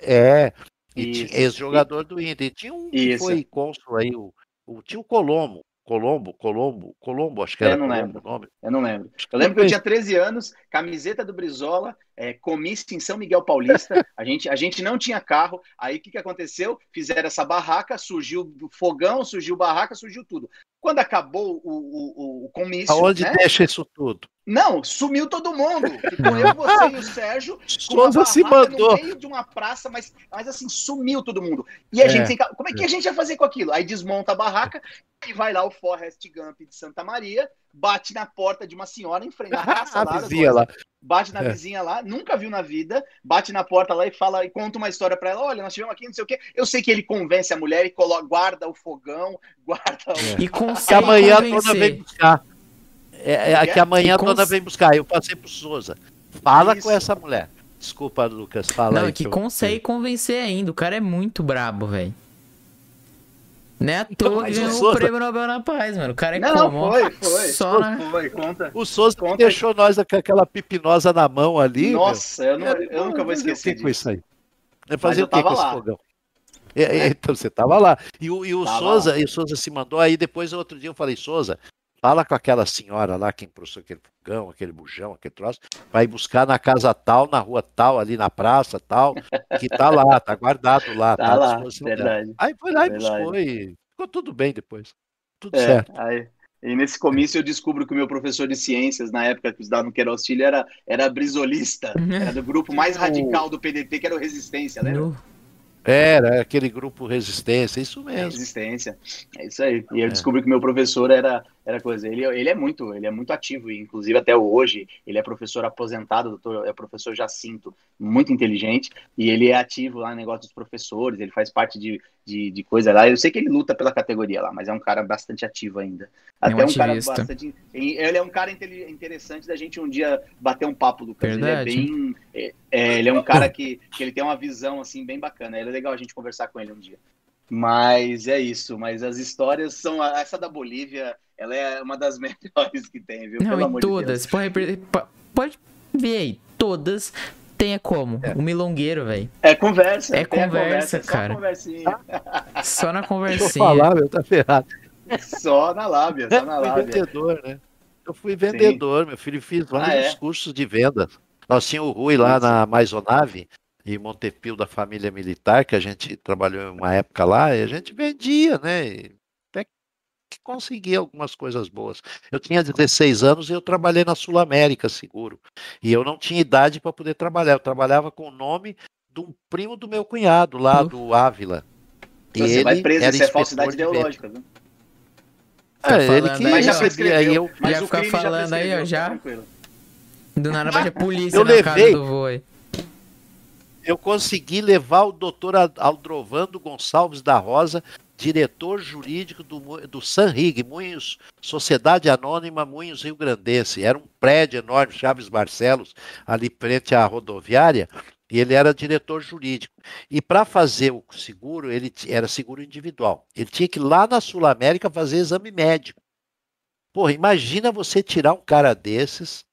S3: É, e ex-jogador do Inter. E tinha um que
S1: Isso.
S3: foi cônsul aí, o, o, tinha o Colombo, Colombo, Colombo, Colombo, acho que
S1: Eu
S3: era
S1: não
S3: Colombo
S1: lembro.
S3: o nome.
S1: Eu não lembro. Eu lembro que eu tinha 13 anos, camiseta do Brizola, é, comício em São Miguel Paulista. A gente, a gente não tinha carro. Aí o que, que aconteceu? Fizeram essa barraca, surgiu fogão, surgiu barraca, surgiu tudo. Quando acabou o, o, o, comício,
S3: Aonde
S1: né?
S3: deixa isso tudo?
S1: Não, sumiu todo mundo. Ficou eu, você e o Sérgio
S3: Souza se mandou.
S1: no meio de uma praça, mas, mas assim, sumiu todo mundo. E a
S3: É.
S1: gente como é que a gente vai fazer com aquilo? Aí desmonta a barraca e vai lá o Forrest Gump de Santa Maria, bate na porta de uma senhora em frente à praça
S3: A
S1: lá,
S3: vizinha lá.
S1: Bate na
S3: É.
S1: vizinha lá, nunca viu na vida, bate na porta lá e fala e conta uma história pra ela, olha, nós tivemos aqui, não sei o quê. Eu sei que ele convence a mulher e coloca, guarda o fogão, guarda o...
S2: E
S3: Que
S2: consegue
S3: amanhã a dona
S2: convencer.
S3: vem buscar. É, é, que amanhã a
S2: E
S3: dona
S2: cons-
S3: vem buscar. Eu passei pro Souza. Fala
S1: Isso.
S3: com essa mulher. Desculpa, Lucas. Fala
S2: Não,
S3: aí.
S2: que
S3: eu-
S2: consegue convencer ainda. O cara é muito brabo, velho. É à
S3: Então, mas o
S2: ganhou o
S3: Souza-
S2: prêmio Nobel na Paz, mano. O cara é
S1: Não,
S2: como?
S1: foi, foi.
S2: Só na...
S1: Foi, conta.
S3: O Souza
S1: Conta-
S3: deixou nós com aquela pipinosa na mão ali.
S1: Nossa, eu, não, eu nunca vou
S3: Fazer o
S1: esquecer
S3: que isso aí? É fazer o que com
S1: tava
S3: esse
S1: lá.
S3: fogão? É, é, então você tava lá. E o, e o
S1: Tava
S3: Souza,
S1: lá.
S3: e o Souza se mandou aí depois outro dia eu falei, Souza, fala com aquela senhora lá que emprustou aquele fogão, aquele bujão, aquele troço, vai buscar na casa tal, na rua tal, ali na praça tal, que tá lá, tá guardado lá,
S1: Tá
S3: à
S1: lá,
S3: dela.
S1: verdade.
S3: Aí foi lá e
S1: Verdade.
S3: buscou e ficou tudo bem depois. Tudo
S1: É,
S3: certo.
S1: aí, e nesse comício eu descubro que o meu professor de ciências, na época que estudava no Queiroz Filho, era, era brisolista. Era do grupo mais radical do PDT, que era o Resistência, né?
S3: Era aquele grupo Resistência, isso mesmo.
S1: Resistência. É isso aí. E eu
S3: É.
S1: descobri que o meu professor era, era coisa. Ele, ele é muito, ele é muito ativo, e inclusive até hoje, ele é professor aposentado, doutor, é professor Jacinto, muito inteligente, e ele é ativo lá no negócio dos professores, ele faz parte de, de, de coisa lá. Eu sei que ele luta pela categoria lá, mas é um cara bastante ativo ainda.
S2: É um
S1: Até um, cara bastante. Ele é um cara interessante da gente um dia bater um papo, Lucas.
S2: Verdade.
S1: Ele é bem. é- é, ele é um cara que, que ele tem uma visão assim bem bacana. É legal a gente conversar com ele um dia. Mas é isso. Mas as histórias são. Essa da Bolívia, ela é uma das melhores que tem, viu? Pelo
S2: Não,
S1: amor
S2: e
S1: de
S2: todas.
S1: Deus.
S2: Pode, pode ver aí. Todas tem é como? O milongueiro, velho.
S1: É conversa.
S2: É
S1: tem a
S2: conversa,
S1: é só
S2: cara.
S1: conversinha.
S2: Só na
S3: Deixa eu
S2: conversinha.
S3: falar, meu, tá ferrado.
S1: Só na lábia, só na
S3: Eu fui
S1: lábia.
S3: vendedor, né? Eu fui vendedor, meu filho, fiz vários
S1: Ah, é?
S3: cursos de venda. Nós tínhamos o Rui lá na Maisonave, em Montepio da família militar, que a gente trabalhou em uma época lá, e a gente vendia, né? E que consegui algumas coisas boas. Eu tinha 16 anos e eu trabalhei na Sul América Seguro. E eu não tinha idade para poder trabalhar. Eu trabalhava com o nome de um primo do meu cunhado lá uhum. do Ávila.
S1: E Você vai preso, isso é falsidade ideológica, viu?
S2: É, ele que mas já prescreveu. Aí eu, mas já ficar falando já aí, ó, já. Tranquilo. Do nada vai a polícia eu na levei, do voo
S3: Eu consegui levar o doutor Aldrovando Gonçalves da Rosa, diretor jurídico do, do Sanrig, Sociedade Anônima Munhos Rio Grandense. Era um prédio enorme, Chaves Barcelos, ali frente à rodoviária, e ele era diretor jurídico. E para fazer o seguro, ele era seguro individual. Ele tinha que ir lá na Sul América fazer exame médico. Porra, imagina você tirar um cara desses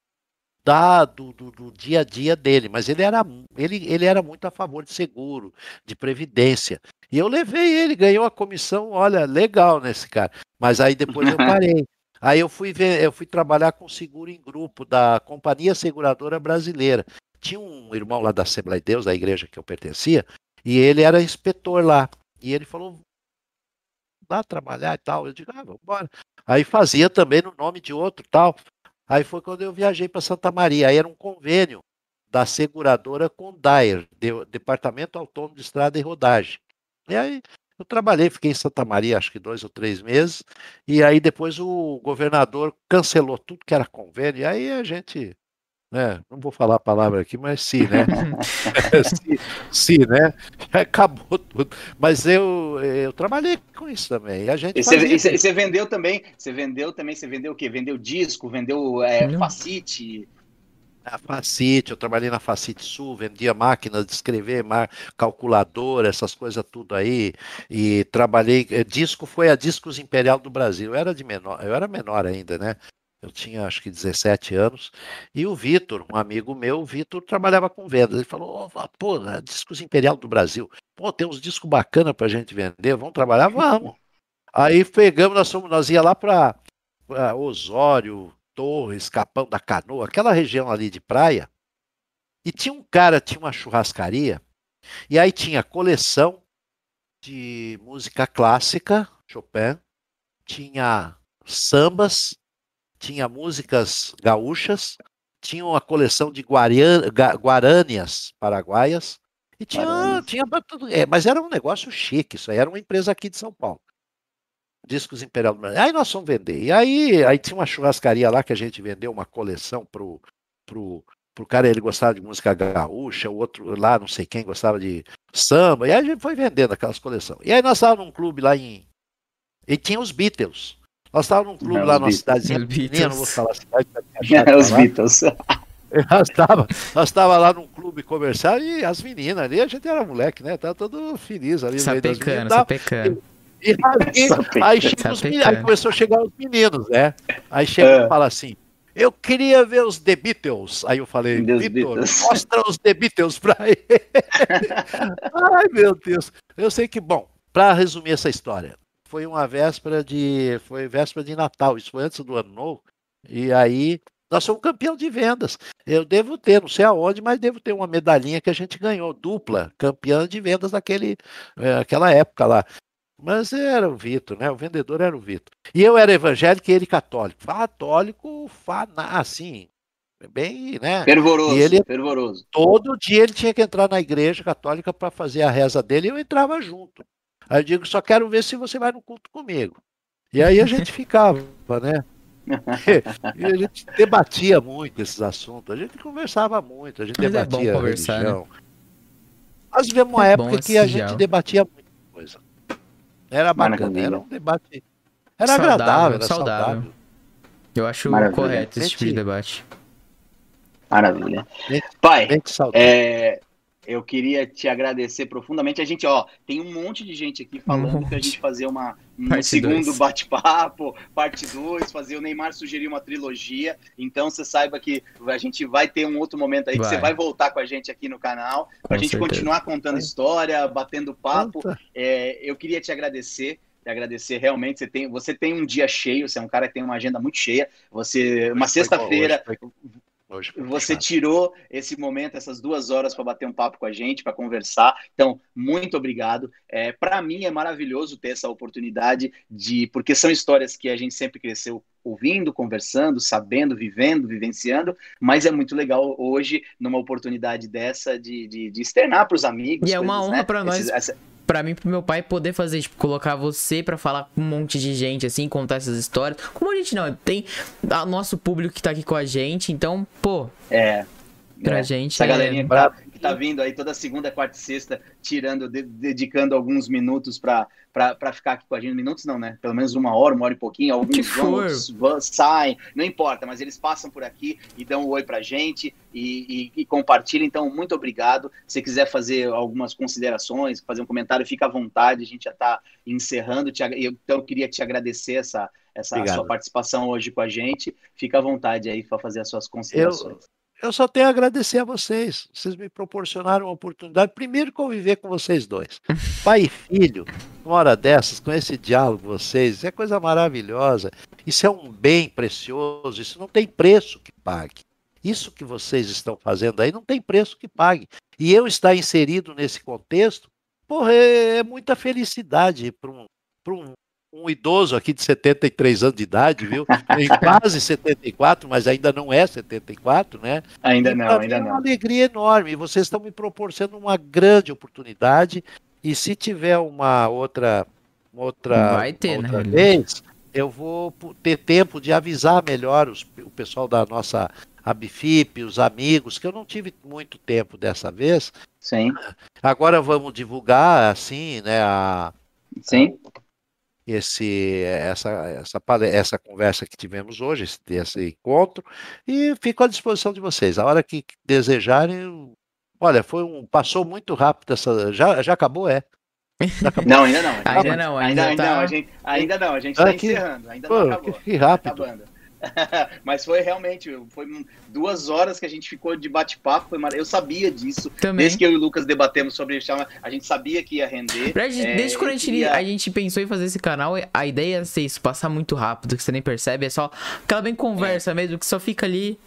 S3: da, do, do, do, dia a dia dele, mas ele era, ele, ele era muito a favor de seguro, de previdência. E eu levei ele, ganhou a comissão, olha, legal nesse cara. Mas aí depois eu parei. Aí eu fui ver, eu fui trabalhar com seguro em grupo da Companhia Seguradora Brasileira. Tinha um irmão lá da Assembleia de Deus, da igreja que eu pertencia, e ele era inspetor lá. E ele falou: "Vá trabalhar e tal". Eu digo: "Ah, vamos embora". Aí fazia também no nome de outro, tal. Aí foi quando eu viajei para Santa Maria. Aí era um convênio da seguradora com DAER, Departamento Autônomo de Estrada e Rodagem. E aí eu trabalhei, fiquei em Santa Maria acho que dois ou três meses, e aí depois o governador cancelou tudo que era convênio, e aí a gente, né, não vou falar a palavra aqui, mas sim, né? sim, sim, né? Acabou tudo. Mas eu, eu trabalhei com isso também. E a gente
S1: e você, vendeu também, você vendeu também, você vendeu o quê? Vendeu disco, vendeu é, facite,
S3: a Facite, eu trabalhei na Facite Sul, vendia máquinas de escrever, calculadora, essas coisas tudo aí. E trabalhei. Eh, disco foi a Discos Imperial do Brasil. Eu era de menor, eu era menor ainda, né? Eu tinha acho que 17 anos. E o Vitor, um amigo meu, o Vitor, trabalhava com vendas. Ele falou: oh, pô, Discos Imperial do Brasil. Pô, tem uns discos bacanas pra gente vender. Vamos trabalhar? Vamos. Aí pegamos, nós, fomos, nós ia lá para Osório, Torres, Capão da Canoa, aquela região ali de praia. E tinha um cara, tinha uma churrascaria, e aí tinha coleção de música clássica, Chopin, tinha sambas, tinha músicas gaúchas, tinha uma coleção de guarânias paraguaias, e tinha, tinha é, mas era um negócio chique, isso aí era uma empresa aqui de São Paulo discos Imperial do Brasil. Aí nós fomos vender. E aí, aí tinha uma churrascaria lá que a gente vendeu uma coleção pro, pro, pro cara, ele gostava de música gaúcha, o outro lá, não sei quem, gostava de samba. E aí a gente foi vendendo aquelas coleções. E aí nós estávamos num clube lá em. E tinha os Beatles. Nós estávamos num clube não, lá numa cidadezinha pequenininha, não vou falar a cidade.
S1: É, os Beatles.
S3: Nós estava nós tava lá num clube comercial e as meninas ali, a gente era moleque, né? Tava todo feliz ali.
S2: Sapecando, sapecando.
S3: E aí, aí, chega os meninos, aí começou a chegar os meninos, né? Aí chega é. e fala assim: eu queria ver os The Beatles. Aí eu falei, Vitor, mostra os The Beatles pra ele. Ai, meu Deus. Eu sei que, bom, para resumir essa história, foi uma véspera de. Foi véspera de Natal, isso foi antes do ano novo. E aí nós somos campeão de vendas. Eu devo ter, não sei aonde, mas devo ter uma medalhinha que a gente ganhou, dupla, campeã de vendas naquela eh, época lá. Mas era o Vitor, né? O vendedor era o Vitor. E eu era evangélico e ele católico. Católico, assim, bem, né?
S1: Fervoroso,
S3: e ele,
S1: fervoroso.
S3: Todo dia ele tinha que entrar na igreja católica para fazer a reza dele e eu entrava junto. Aí eu digo, só quero ver se você vai no culto comigo. E aí a gente ficava, né? e a gente debatia muito esses assuntos, a gente conversava muito, a gente Mas debatia é bom conversar, religião. Né? Nós vivemos uma é época que a gente debatia muita coisa. Era bacana, era um debate. Era saudável, agradável, era saudável. saudável.
S2: Eu acho Maravilha. correto esse tipo de debate.
S1: Maravilha. Pai, é, eu queria te agradecer profundamente. A gente, ó, tem um monte de gente aqui falando um que a gente fazer uma, um segundo bate-papo, parte 2, fazer o Neymar sugerir uma trilogia. Então você saiba que a gente vai ter um outro momento aí vai. que você vai voltar com a gente aqui no canal, para a gente certeza. continuar contando história, batendo papo. É, eu queria te agradecer te agradecer realmente. Você tem, você tem um dia cheio, você é um cara que tem uma agenda muito cheia. Você, uma sexta-feira, Hoje você tirou esse momento, essas duas horas para bater um papo com a gente, para conversar. Então, muito obrigado. É, para mim é maravilhoso ter essa oportunidade de, porque são histórias que a gente sempre cresceu ouvindo, conversando, sabendo, vivendo, vivenciando, mas é muito legal hoje, numa oportunidade dessa, de, de, de externar para os amigos.
S2: E é uma honra né? para nós. essa para mim, pro meu pai poder fazer, tipo, colocar você para falar com um monte de gente, assim, contar essas histórias. Como a gente não, tem o nosso público que tá aqui com a gente, então, pô.
S1: É.
S2: Pra é. gente.
S1: Essa é... galerinha que tá, que tá, vindo aí toda segunda, quarta e sexta, tirando, de, dedicando alguns minutos pra, para ficar aqui com a gente. Minutos não, né? Pelo menos uma hora, uma hora e pouquinho. Alguns vão, vão, saem, não importa, mas eles passam por aqui e dão um oi pra gente e, e, e compartilham. Então, muito obrigado. Se quiser fazer algumas considerações, fazer um comentário, fica à vontade. A gente já está encerrando. Te, então, eu queria te agradecer essa, essa sua participação hoje com a gente. Fica à vontade aí para fazer as suas considerações.
S3: Eu... Só tenho a agradecer a vocês. Vocês me proporcionaram a oportunidade, primeiro, conviver com vocês dois. Pai e filho, uma hora dessas, com esse diálogo com vocês, é coisa maravilhosa. Isso é um bem precioso, isso não tem preço que pague. Isso que vocês estão fazendo aí não tem preço que pague. E eu estar inserido nesse contexto, porra, é, é muita felicidade para um, um um idoso aqui de 73 anos de idade, viu? Tem quase 74, mas ainda não é 74, né?
S1: Ainda e não, ainda não. É
S3: uma alegria enorme. Vocês estão me proporcionando uma grande oportunidade. E se tiver uma outra, outra,
S2: Vai ter,
S3: outra né? vez, eu vou ter tempo de avisar melhor os, o pessoal da nossa Abifip, os amigos, que eu não tive muito tempo dessa vez.
S1: Sim.
S3: Agora vamos divulgar, assim, né, a,
S1: Sim.
S3: A, esse, essa, essa, essa conversa que tivemos hoje, esse, esse encontro, e fico à disposição de vocês. A hora que desejarem, olha, foi um, passou muito rápido essa. Já, já acabou, é?
S1: Já acabou. Não, ainda não. Ainda, não, ainda, ainda, tá... não, a gente, ainda não, a gente está encerrando, ainda Pô, não acabou.
S3: Que rápido.
S1: Tá Mas foi realmente, foi duas horas que a gente ficou de bate-papo. Eu sabia disso. Também. Desde que eu e o Lucas debatemos sobre isso, a gente sabia que ia render.
S2: Desde, é, desde quando a gente, ia... a gente pensou em fazer esse canal, a ideia é ser isso, passar muito rápido, que você nem percebe. É só aquela bem conversa é. mesmo, que só fica ali.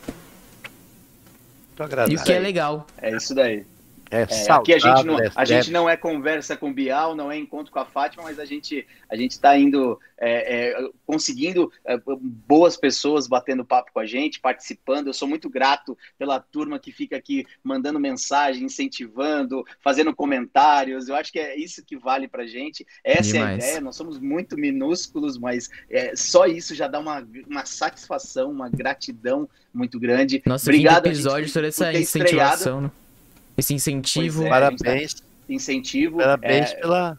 S2: E o que é legal.
S1: É isso daí.
S3: É,
S1: é, aqui a gente, não, a gente não é conversa com o Bial, não é encontro com a Fátima, mas a gente a gente está indo é, é, conseguindo é, boas pessoas batendo papo com a gente, participando. Eu sou muito grato pela turma que fica aqui mandando mensagem, incentivando, fazendo comentários. Eu acho que é isso que vale para gente. Essa Demais. é a ideia. Nós somos muito minúsculos, mas é, só isso já dá uma, uma satisfação, uma gratidão muito grande.
S2: Nossa, Obrigado episódio sobre essa incentivação. Né? Esse incentivo.
S3: É, parabéns.
S1: Incentivo.
S3: Parabéns é... pela,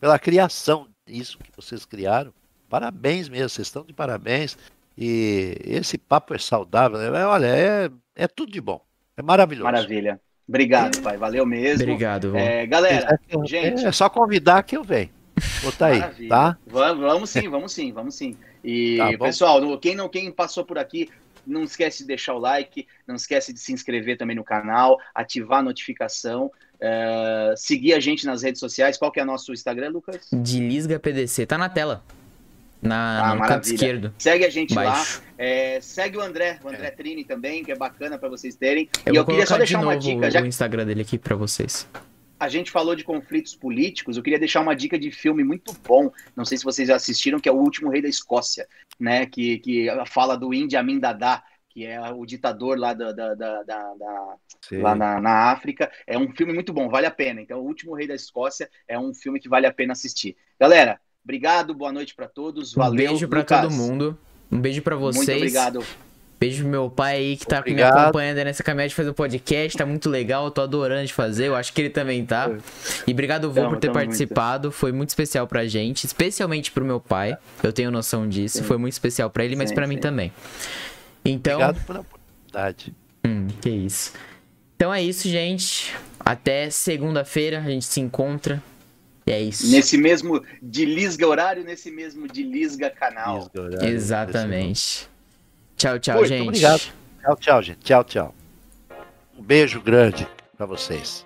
S3: pela criação disso que vocês criaram. Parabéns mesmo, vocês estão de parabéns. E esse papo é saudável. Né? Olha, é, é tudo de bom. É maravilhoso.
S1: Maravilha. Obrigado, pai. Valeu mesmo.
S2: Obrigado.
S1: É, galera, é, gente.
S3: É só convidar que eu venho. Botar aí, Maravilha. tá?
S1: Vamos, vamos sim, vamos sim, vamos sim. E, tá pessoal, quem não quem passou por aqui, não esquece de deixar o like, não esquece de se inscrever também no canal, ativar a notificação, uh, seguir a gente nas redes sociais. Qual que é o nosso Instagram, Lucas?
S2: De Lisga PDC, tá na tela. Na, ah, no maravilha. canto esquerdo.
S1: Segue a gente Baixo. lá. É, segue o André, o André é. Trini também, que é bacana para vocês terem.
S2: Eu e eu queria só deixar de uma dica. Já... o Instagram dele aqui para vocês
S1: a gente falou de conflitos políticos, eu queria deixar uma dica de filme muito bom. Não sei se vocês já assistiram, que é O Último Rei da Escócia, né? Que, que fala do Idi Amin Dada, que é o ditador lá, da, da, da, da lá na, na, África. É um filme muito bom, vale a pena. Então, O Último Rei da Escócia é um filme que vale a pena assistir. Galera, obrigado, boa noite para todos. Valeu.
S2: Um beijo para todo mundo. Um beijo para vocês. Muito
S1: obrigado.
S2: Beijo pro meu pai aí que tá Obrigado. me acompanhando nessa caminhada de fazer o podcast. Tá muito legal, tô adorando de fazer. Eu acho que ele também tá. E obrigado, Vô, por ter participado. Muito. Foi muito especial pra gente, especialmente pro meu pai. Eu tenho noção disso. Sim. Foi muito especial pra ele, sim, mas pra sim. mim também. Então.
S3: Obrigado pela oportunidade.
S2: Hum, que isso. Então é isso, gente. Até segunda-feira a gente se encontra. E é isso.
S1: Nesse mesmo de Lisga horário, nesse mesmo de Lisga canal. Lisga
S2: horário, Exatamente. Tchau, tchau, gente.
S3: Muito obrigado. Tchau, tchau, gente. Tchau, tchau. Um beijo grande para vocês.